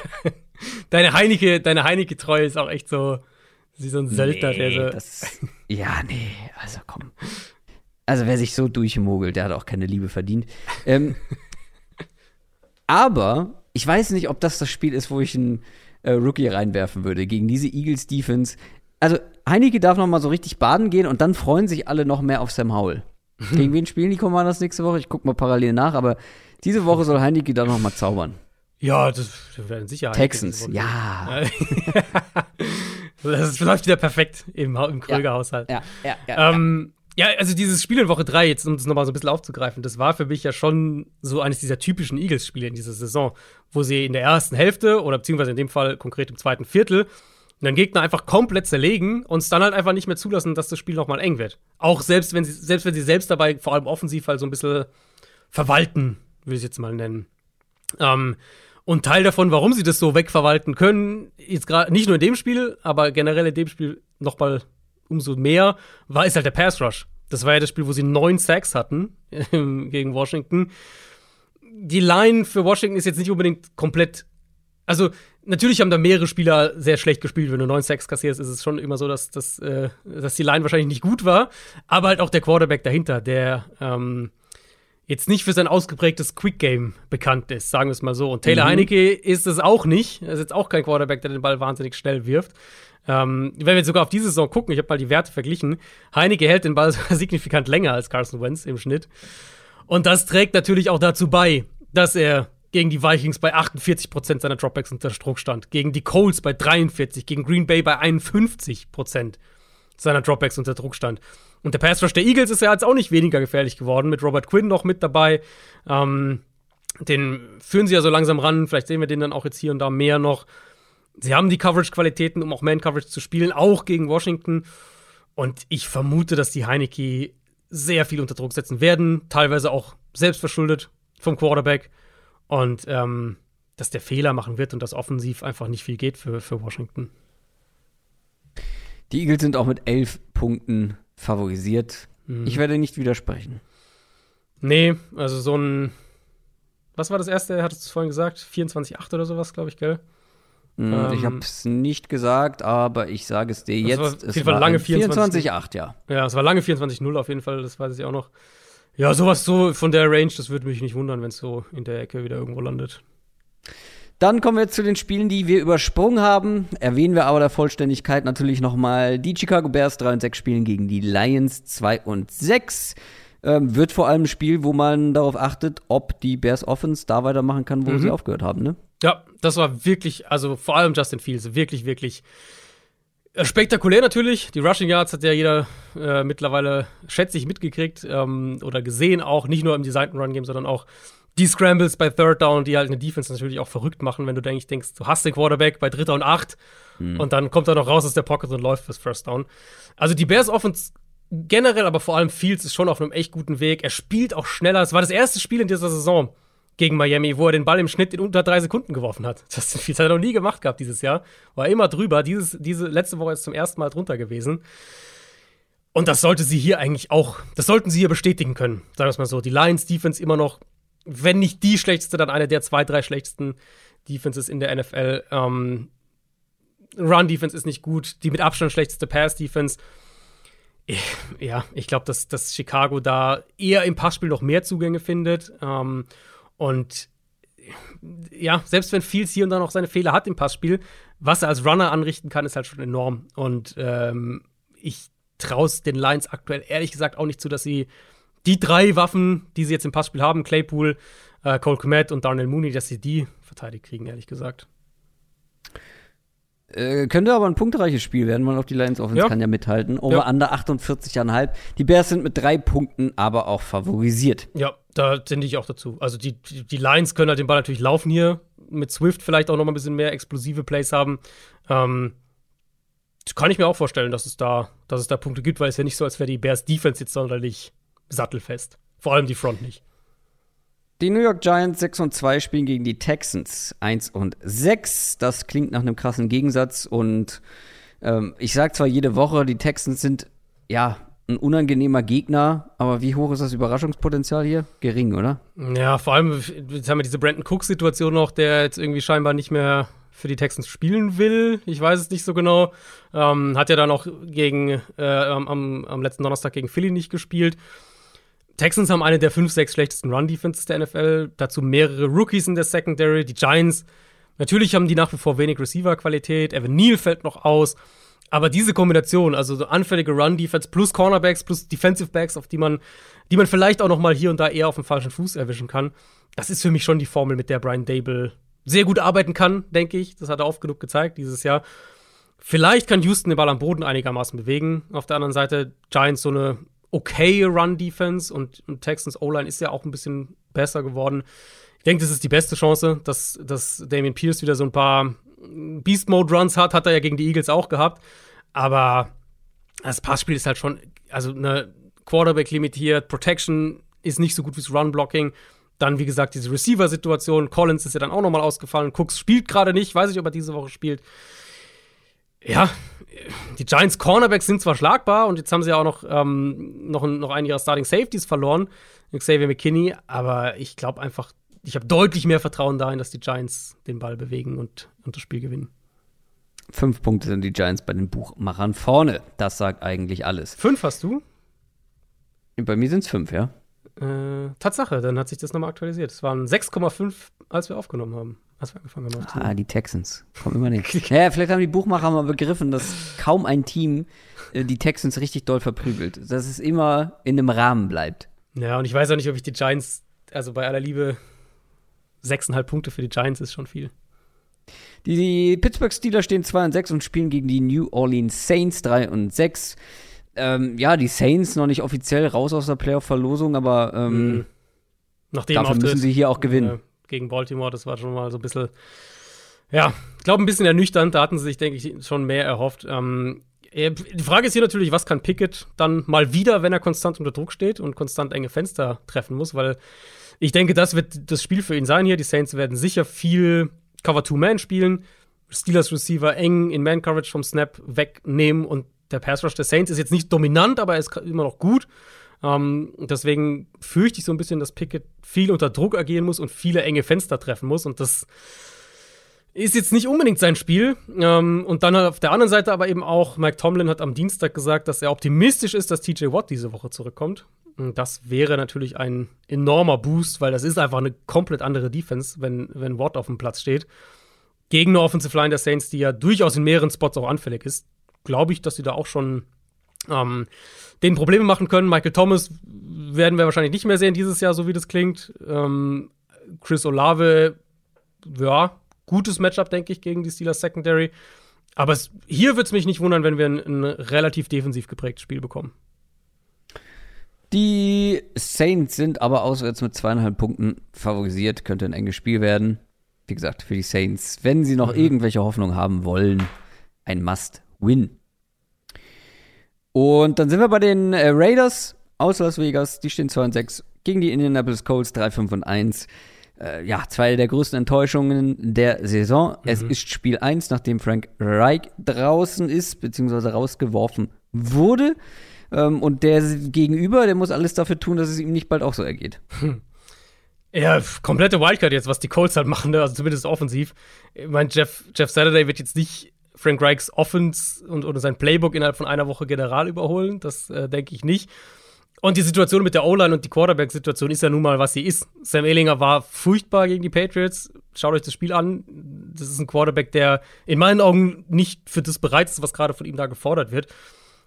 Deine Heineke, deine Heineke-Treue ist auch echt so, wie so ein Söldner, nee, der so. Das, ja, nee, also komm. Also wer sich so durchmogelt, der hat auch keine Liebe verdient. Ähm, aber ich weiß nicht, ob das das Spiel ist, wo ich einen äh, Rookie reinwerfen würde gegen diese Eagles Defense. Also Heineke darf noch mal so richtig baden gehen und dann freuen sich alle noch mehr auf Sam Howell. Gegen wen spielen die Commanders nächste Woche? Ich gucke mal parallel nach, aber diese Woche soll Heineke da noch mal zaubern. Ja, das werden sicher Texans, ja. das läuft wieder perfekt im, im Kröger-Haushalt. Ja, ja, ja, ähm, ja, also dieses Spiel in Woche 3, jetzt um das nochmal so ein bisschen aufzugreifen, das war für mich ja schon so eines dieser typischen Eagles-Spiele in dieser Saison, wo sie in der ersten Hälfte oder beziehungsweise in dem Fall konkret im zweiten Viertel den Gegner einfach komplett zerlegen und es dann halt einfach nicht mehr zulassen, dass das Spiel nochmal eng wird. Auch selbst wenn sie, selbst wenn sie selbst dabei, vor allem offensiv, halt so ein bisschen verwalten, würde ich jetzt mal nennen. Ähm, und Teil davon, warum sie das so wegverwalten können, jetzt gerade nicht nur in dem Spiel, aber generell in dem Spiel noch mal umso mehr, war ist halt der Pass Rush. Das war ja das Spiel, wo sie neun Sacks hatten gegen Washington. Die Line für Washington ist jetzt nicht unbedingt komplett. Also, natürlich haben da mehrere Spieler sehr schlecht gespielt. Wenn du neun Sacks kassierst, ist es schon immer so, dass, dass, äh, dass die Line wahrscheinlich nicht gut war. Aber halt auch der Quarterback dahinter, der ähm, jetzt nicht für sein ausgeprägtes Quick Game bekannt ist, sagen wir es mal so. Und Taylor mhm. Heinecke ist es auch nicht. Er ist jetzt auch kein Quarterback, der den Ball wahnsinnig schnell wirft. Ähm, wenn wir jetzt sogar auf diese Saison gucken, ich habe mal die Werte verglichen, Heinecke hält den Ball sogar signifikant länger als Carson Wentz im Schnitt. Und das trägt natürlich auch dazu bei, dass er gegen die Vikings bei 48% seiner Dropbacks unter Druck stand, gegen die Colts bei 43, gegen Green Bay bei 51 seiner Dropbacks unter Druck stand. Und der Pass Rush der Eagles ist ja jetzt auch nicht weniger gefährlich geworden, mit Robert Quinn noch mit dabei. Ähm, den führen sie ja so langsam ran. Vielleicht sehen wir den dann auch jetzt hier und da mehr noch. Sie haben die Coverage-Qualitäten, um auch Man-Coverage zu spielen, auch gegen Washington. Und ich vermute, dass die Heineke sehr viel unter Druck setzen werden, teilweise auch selbstverschuldet vom Quarterback. Und ähm, dass der Fehler machen wird und dass offensiv einfach nicht viel geht für, für Washington. Die Eagles sind auch mit elf Punkten favorisiert. Mhm. Ich werde nicht widersprechen. Nee, also so ein. Was war das erste? Er hat es vorhin gesagt? 24,8 oder sowas, glaube ich, gell? Mhm, ähm, ich habe es nicht gesagt, aber ich sage es dir jetzt. War auf jeden Fall lange 24,8, 24, ja. Ja, es war lange 24,0 auf jeden Fall, das weiß ich auch noch. Ja, sowas so von der Range, das würde mich nicht wundern, wenn es so in der Ecke wieder irgendwo landet. Dann kommen wir zu den Spielen, die wir übersprungen haben. Erwähnen wir aber der Vollständigkeit natürlich nochmal die Chicago Bears 3 und 6 spielen gegen die Lions 2 und 6. Ähm, wird vor allem ein Spiel, wo man darauf achtet, ob die Bears Offense da weitermachen kann, wo mhm. sie aufgehört haben, ne? Ja, das war wirklich, also vor allem Justin Fields, wirklich, wirklich äh, spektakulär natürlich. Die Rushing Yards hat ja jeder äh, mittlerweile, schätze ich, mitgekriegt ähm, oder gesehen, auch nicht nur im Designten Run Game, sondern auch die Scrambles bei Third Down, die halt eine Defense natürlich auch verrückt machen, wenn du denkst, denkst du hast den Quarterback bei Dritter und Acht mhm. und dann kommt er noch raus aus der Pocket und läuft fürs First Down. Also die Bears Offense generell, aber vor allem Fields ist schon auf einem echt guten Weg. Er spielt auch schneller. Es war das erste Spiel in dieser Saison gegen Miami, wo er den Ball im Schnitt in unter drei Sekunden geworfen hat. Das hat er noch nie gemacht gehabt dieses Jahr. War immer drüber. Dieses, diese letzte Woche ist zum ersten Mal drunter gewesen. Und das sollte sie hier eigentlich auch, das sollten sie hier bestätigen können. Sagen wir es mal so. Die Lions Defense immer noch wenn nicht die schlechteste, dann eine der zwei, drei schlechtesten Defenses in der NFL. Ähm, Run-Defense ist nicht gut, die mit Abstand schlechteste Pass-Defense. Ja, ich glaube, dass, dass Chicago da eher im Passspiel noch mehr Zugänge findet. Ähm, und ja, selbst wenn Fields hier und da noch seine Fehler hat im Passspiel, was er als Runner anrichten kann, ist halt schon enorm. Und ähm, ich traue es den Lions aktuell ehrlich gesagt auch nicht zu, dass sie die drei Waffen, die sie jetzt im Passspiel haben, Claypool, äh, Cole Komet und Darnell Mooney, dass sie die verteidigt kriegen, ehrlich gesagt. Äh, könnte aber ein punktreiches Spiel werden, weil auch die Lions Offense ja. kann ja mithalten. Over ja. under 48,5. Die Bears sind mit drei Punkten aber auch favorisiert. Ja, da finde ich auch dazu. Also die, die, die, Lions können halt den Ball natürlich laufen hier. Mit Swift vielleicht auch noch mal ein bisschen mehr explosive Plays haben. Ähm, kann ich mir auch vorstellen, dass es da, dass es da Punkte gibt, weil es ja nicht so, als wäre die Bears Defense jetzt sonderlich sattelfest. Vor allem die Front nicht. Die New York Giants 6 und 2 spielen gegen die Texans 1 und 6. Das klingt nach einem krassen Gegensatz. Und ähm, ich sage zwar jede Woche, die Texans sind ja ein unangenehmer Gegner, aber wie hoch ist das Überraschungspotenzial hier? Gering, oder? Ja, vor allem, jetzt haben wir diese Brandon Cook-Situation noch, der jetzt irgendwie scheinbar nicht mehr für die Texans spielen will. Ich weiß es nicht so genau. Ähm, hat ja dann auch gegen, äh, am, am letzten Donnerstag gegen Philly nicht gespielt. Texans haben eine der fünf, sechs schlechtesten Run-Defenses der NFL. Dazu mehrere Rookies in der Secondary. Die Giants, natürlich haben die nach wie vor wenig Receiver-Qualität. Evan Neal fällt noch aus. Aber diese Kombination, also so anfällige Run-Defense plus Cornerbacks plus Defensive Backs, auf die man, die man vielleicht auch noch mal hier und da eher auf dem falschen Fuß erwischen kann, das ist für mich schon die Formel, mit der Brian Dable sehr gut arbeiten kann, denke ich. Das hat er oft genug gezeigt dieses Jahr. Vielleicht kann Houston den Ball am Boden einigermaßen bewegen. Auf der anderen Seite Giants so eine okay Run-Defense und, und Texans O-Line ist ja auch ein bisschen besser geworden. Ich denke, das ist die beste Chance, dass, dass Damian Pierce wieder so ein paar Beast-Mode-Runs hat. Hat er ja gegen die Eagles auch gehabt. Aber das Passspiel ist halt schon, also eine Quarterback limitiert, Protection ist nicht so gut wie das Run-Blocking. Dann, wie gesagt, diese Receiver-Situation. Collins ist ja dann auch nochmal ausgefallen. Cooks spielt gerade nicht. Weiß nicht, ob er diese Woche spielt. Ja, die Giants Cornerbacks sind zwar schlagbar und jetzt haben sie ja auch noch, ähm, noch, noch einen ihrer Starting Safeties verloren, Xavier McKinney, aber ich glaube einfach, ich habe deutlich mehr Vertrauen darin, dass die Giants den Ball bewegen und, und das Spiel gewinnen. Fünf Punkte sind die Giants bei den Buchmachern vorne. Das sagt eigentlich alles. Fünf hast du? Bei mir sind es fünf, ja. Äh, Tatsache, dann hat sich das nochmal aktualisiert. Es waren 6,5, als wir aufgenommen haben. Als wir angefangen haben. Ah, die Texans. Kommen immer nicht. ja, vielleicht haben die Buchmacher mal begriffen, dass kaum ein Team äh, die Texans richtig doll verprügelt. Dass es immer in einem Rahmen bleibt. Ja, und ich weiß auch nicht, ob ich die Giants, also bei aller Liebe, 6,5 Punkte für die Giants ist schon viel. Die, die Pittsburgh Steelers stehen 2 und 6 und spielen gegen die New Orleans Saints 3 und 6 ähm, ja, die Saints noch nicht offiziell raus aus der Playoff-Verlosung, aber ähm, mhm. Dafür müssen sie hier auch gewinnen. Äh, gegen Baltimore, das war schon mal so ein bisschen, ja, ich glaube, ein bisschen ernüchternd. Da hatten sie sich, denke ich, schon mehr erhofft. Ähm, die Frage ist hier natürlich, was kann Pickett dann mal wieder, wenn er konstant unter Druck steht und konstant enge Fenster treffen muss, weil ich denke, das wird das Spiel für ihn sein hier. Die Saints werden sicher viel Cover-Two-Man spielen, Steelers Receiver eng in Man-Coverage vom Snap wegnehmen und der Pass Rush der Saints ist jetzt nicht dominant, aber er ist immer noch gut. Ähm, deswegen fürchte ich so ein bisschen, dass Pickett viel unter Druck agieren muss und viele enge Fenster treffen muss. Und das ist jetzt nicht unbedingt sein Spiel. Ähm, und dann auf der anderen Seite aber eben auch, Mike Tomlin hat am Dienstag gesagt, dass er optimistisch ist, dass TJ Watt diese Woche zurückkommt. Und das wäre natürlich ein enormer Boost, weil das ist einfach eine komplett andere Defense, wenn, wenn Watt auf dem Platz steht. Gegen eine Offensive Line der Saints, die ja durchaus in mehreren Spots auch anfällig ist glaube ich, dass sie da auch schon ähm, denen Probleme machen können. Michael Thomas werden wir wahrscheinlich nicht mehr sehen dieses Jahr, so wie das klingt. Ähm, Chris Olave, ja, gutes Matchup, denke ich, gegen die Steelers Secondary. Aber es, hier würde es mich nicht wundern, wenn wir ein, ein relativ defensiv geprägtes Spiel bekommen. Die Saints sind aber auswärts mit zweieinhalb Punkten favorisiert. Könnte ein enges Spiel werden. Wie gesagt, für die Saints, wenn sie noch mhm. irgendwelche Hoffnung haben wollen, ein Must Win. Und dann sind wir bei den äh, Raiders aus Las Vegas. Die stehen 2 und 6 gegen die Indianapolis Colts 3, 5 und 1. Äh, ja, zwei der größten Enttäuschungen der Saison. Mhm. Es ist Spiel 1, nachdem Frank Reich draußen ist, beziehungsweise rausgeworfen wurde. Ähm, und der Gegenüber, der muss alles dafür tun, dass es ihm nicht bald auch so ergeht. Hm. Ja, komplette Wildcard jetzt, was die Colts halt machen, ne? also zumindest offensiv. Ich meine, Jeff, Jeff Saturday wird jetzt nicht Frank Reichs Offense und, oder sein Playbook innerhalb von einer Woche general überholen. Das äh, denke ich nicht. Und die Situation mit der O-Line und die Quarterback-Situation ist ja nun mal, was sie ist. Sam Ehlinger war furchtbar gegen die Patriots. Schaut euch das Spiel an. Das ist ein Quarterback, der in meinen Augen nicht für das bereit ist, was gerade von ihm da gefordert wird.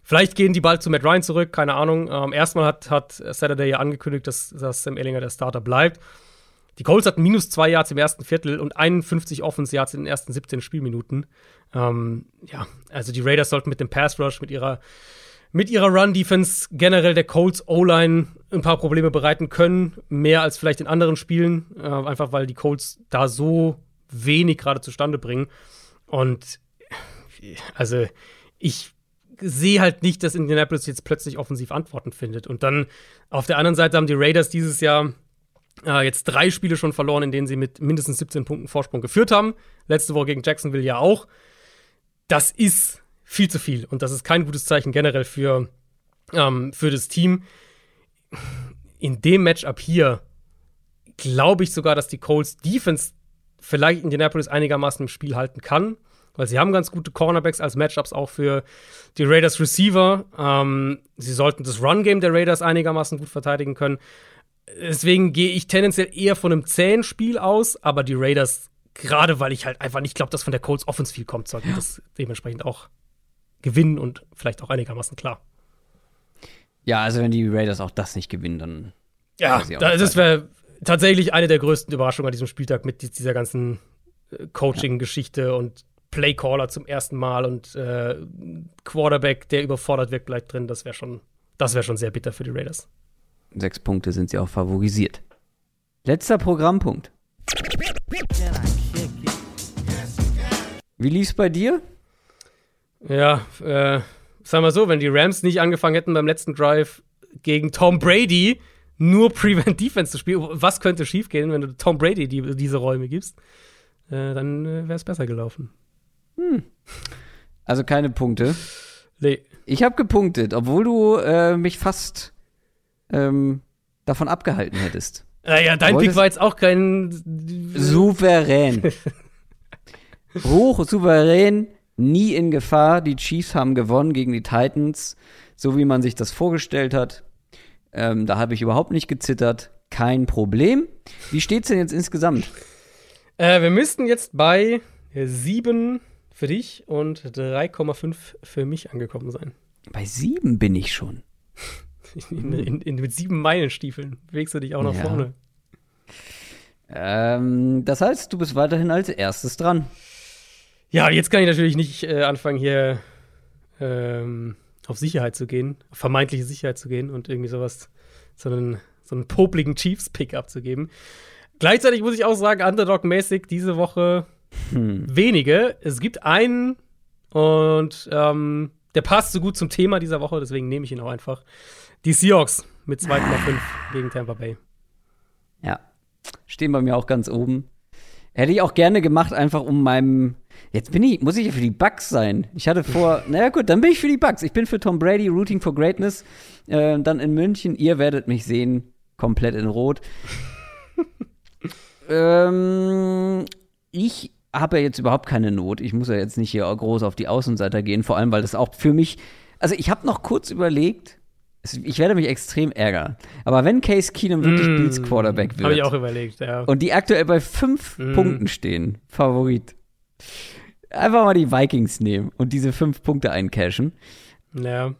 Vielleicht gehen die bald zu Matt Ryan zurück, keine Ahnung. Ähm, erstmal hat, hat Saturday ja angekündigt, dass, dass Sam Ehlinger der Starter bleibt. Die Colts hatten minus zwei Yards im ersten Viertel und 51 Offense Yards in den ersten 17 Spielminuten. Ähm, ja, also die Raiders sollten mit dem Pass Rush, mit ihrer mit ihrer Run-Defense generell der Colts O-Line ein paar Probleme bereiten können. Mehr als vielleicht in anderen Spielen. Äh, einfach weil die Colts da so wenig gerade zustande bringen. Und also ich sehe halt nicht, dass Indianapolis jetzt plötzlich offensiv Antworten findet. Und dann auf der anderen Seite haben die Raiders dieses Jahr äh, jetzt drei Spiele schon verloren, in denen sie mit mindestens 17 Punkten Vorsprung geführt haben. Letzte Woche gegen Jacksonville ja auch. Das ist viel zu viel. Und das ist kein gutes Zeichen generell für, ähm, für das Team. In dem Matchup hier glaube ich sogar, dass die Colts Defense vielleicht Indianapolis einigermaßen im Spiel halten kann, weil sie haben ganz gute Cornerbacks als Matchups auch für die Raiders Receiver. Ähm, sie sollten das Run-Game der Raiders einigermaßen gut verteidigen können. Deswegen gehe ich tendenziell eher von einem zähen Spiel aus, aber die Raiders, gerade weil ich halt einfach nicht glaube, dass von der Colts Offense viel kommt, sollten das dementsprechend auch gewinnen und vielleicht auch einigermaßen klar. Ja, also wenn die Raiders auch das nicht gewinnen, dann. Ja, das wäre tatsächlich eine der größten Überraschungen an diesem Spieltag mit dieser ganzen äh, Coaching-Geschichte ja. und Playcaller zum ersten Mal und äh, Quarterback, der überfordert wirkt, bleibt drin. Das wäre schon, das wäre schon sehr bitter für die Raiders. Sechs Punkte sind sie auch favorisiert. Letzter Programmpunkt. Wie lief's bei dir? Ja, äh, sagen wir so, wenn die Rams nicht angefangen hätten beim letzten Drive gegen Tom Brady nur Prevent Defense zu spielen, was könnte schiefgehen, wenn du Tom Brady die, diese Räume gibst? Äh, dann äh, wäre es besser gelaufen. Hm. Also keine Punkte. Nee. Ich habe gepunktet, obwohl du äh, mich fast ähm, davon abgehalten hättest. Naja, dein Pick war jetzt auch kein souverän. Hoch souverän nie in Gefahr. Die Chiefs haben gewonnen gegen die Titans, so wie man sich das vorgestellt hat. Ähm, da habe ich überhaupt nicht gezittert. Kein Problem. Wie steht es denn jetzt insgesamt? Äh, wir müssten jetzt bei 7 für dich und 3,5 für mich angekommen sein. Bei 7 bin ich schon. In, in, in, mit sieben Meilenstiefeln bewegst du dich auch nach ja. vorne. Ähm, das heißt, du bist weiterhin als erstes dran. Ja, jetzt kann ich natürlich nicht äh, anfangen, hier ähm, auf Sicherheit zu gehen, auf vermeintliche Sicherheit zu gehen und irgendwie sowas, so einen, so einen popligen Chiefs-Pick abzugeben. Gleichzeitig muss ich auch sagen, Underdog-mäßig diese Woche hm. wenige. Es gibt einen und ähm, der passt so gut zum Thema dieser Woche, deswegen nehme ich ihn auch einfach. Die Seahawks mit 2,5 gegen Tampa Bay. Ja, stehen bei mir auch ganz oben. Hätte ich auch gerne gemacht, einfach um meinem Jetzt bin ich, muss ich ja für die Bugs sein. Ich hatte vor, naja gut, dann bin ich für die Bugs. Ich bin für Tom Brady, Rooting for Greatness. Äh, dann in München, ihr werdet mich sehen, komplett in Rot. ähm, ich habe ja jetzt überhaupt keine Not. Ich muss ja jetzt nicht hier groß auf die Außenseiter gehen, vor allem, weil das auch für mich, also ich habe noch kurz überlegt, ich werde mich extrem ärgern. Aber wenn Case Keenum wirklich mm, Bills Quarterback wird. Habe ich auch überlegt, ja. Und die aktuell bei fünf mm. Punkten stehen, Favorit. Einfach mal die Vikings nehmen und diese fünf Punkte eincashen. Ja.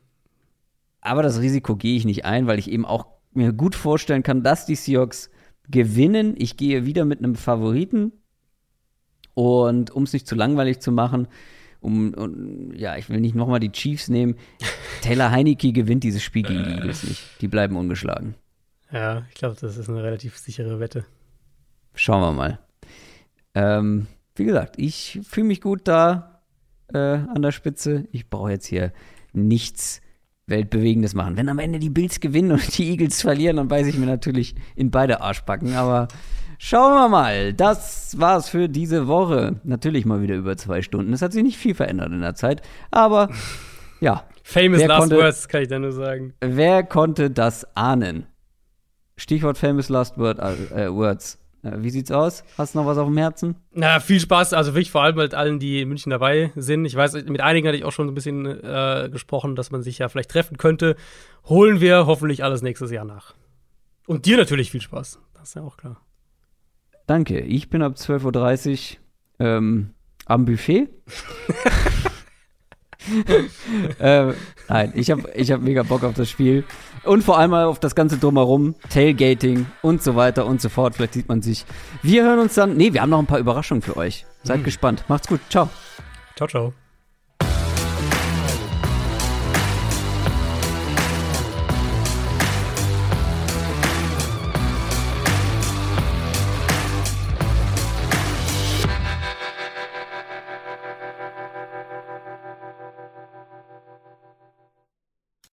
Aber das Risiko gehe ich nicht ein, weil ich eben auch mir gut vorstellen kann, dass die Seahawks gewinnen. Ich gehe wieder mit einem Favoriten. Und um es nicht zu langweilig zu machen, um, um ja, ich will nicht nochmal die Chiefs nehmen. Taylor Heineke gewinnt dieses Spiel gegen die Eagles nicht. Die bleiben ungeschlagen. Ja, ich glaube, das ist eine relativ sichere Wette. Schauen wir mal. Ähm, wie gesagt, ich fühle mich gut da äh, an der Spitze. Ich brauche jetzt hier nichts Weltbewegendes machen. Wenn am Ende die Bills gewinnen und die Eagles verlieren, dann beiße ich mir natürlich in beide Arschbacken. Aber schauen wir mal. Das war's für diese Woche. Natürlich mal wieder über zwei Stunden. Es hat sich nicht viel verändert in der Zeit. Aber ja. Famous last konnte, words, kann ich da nur sagen. Wer konnte das ahnen? Stichwort famous last word, äh, words. Äh, wie sieht's aus? Hast du noch was auf dem Herzen? Na, viel Spaß. Also wirklich vor allem mit allen, die in München dabei sind. Ich weiß, mit einigen hatte ich auch schon ein bisschen äh, gesprochen, dass man sich ja vielleicht treffen könnte. Holen wir hoffentlich alles nächstes Jahr nach. Und dir natürlich viel Spaß. Das ist ja auch klar. Danke. Ich bin ab 12.30 Uhr ähm, am Buffet. äh, nein, ich habe ich hab mega Bock auf das Spiel. Und vor allem auf das ganze Drumherum, Tailgating und so weiter und so fort. Vielleicht sieht man sich. Wir hören uns dann. Nee, wir haben noch ein paar Überraschungen für euch. Seid mhm. gespannt. Macht's gut. Ciao. Ciao, ciao.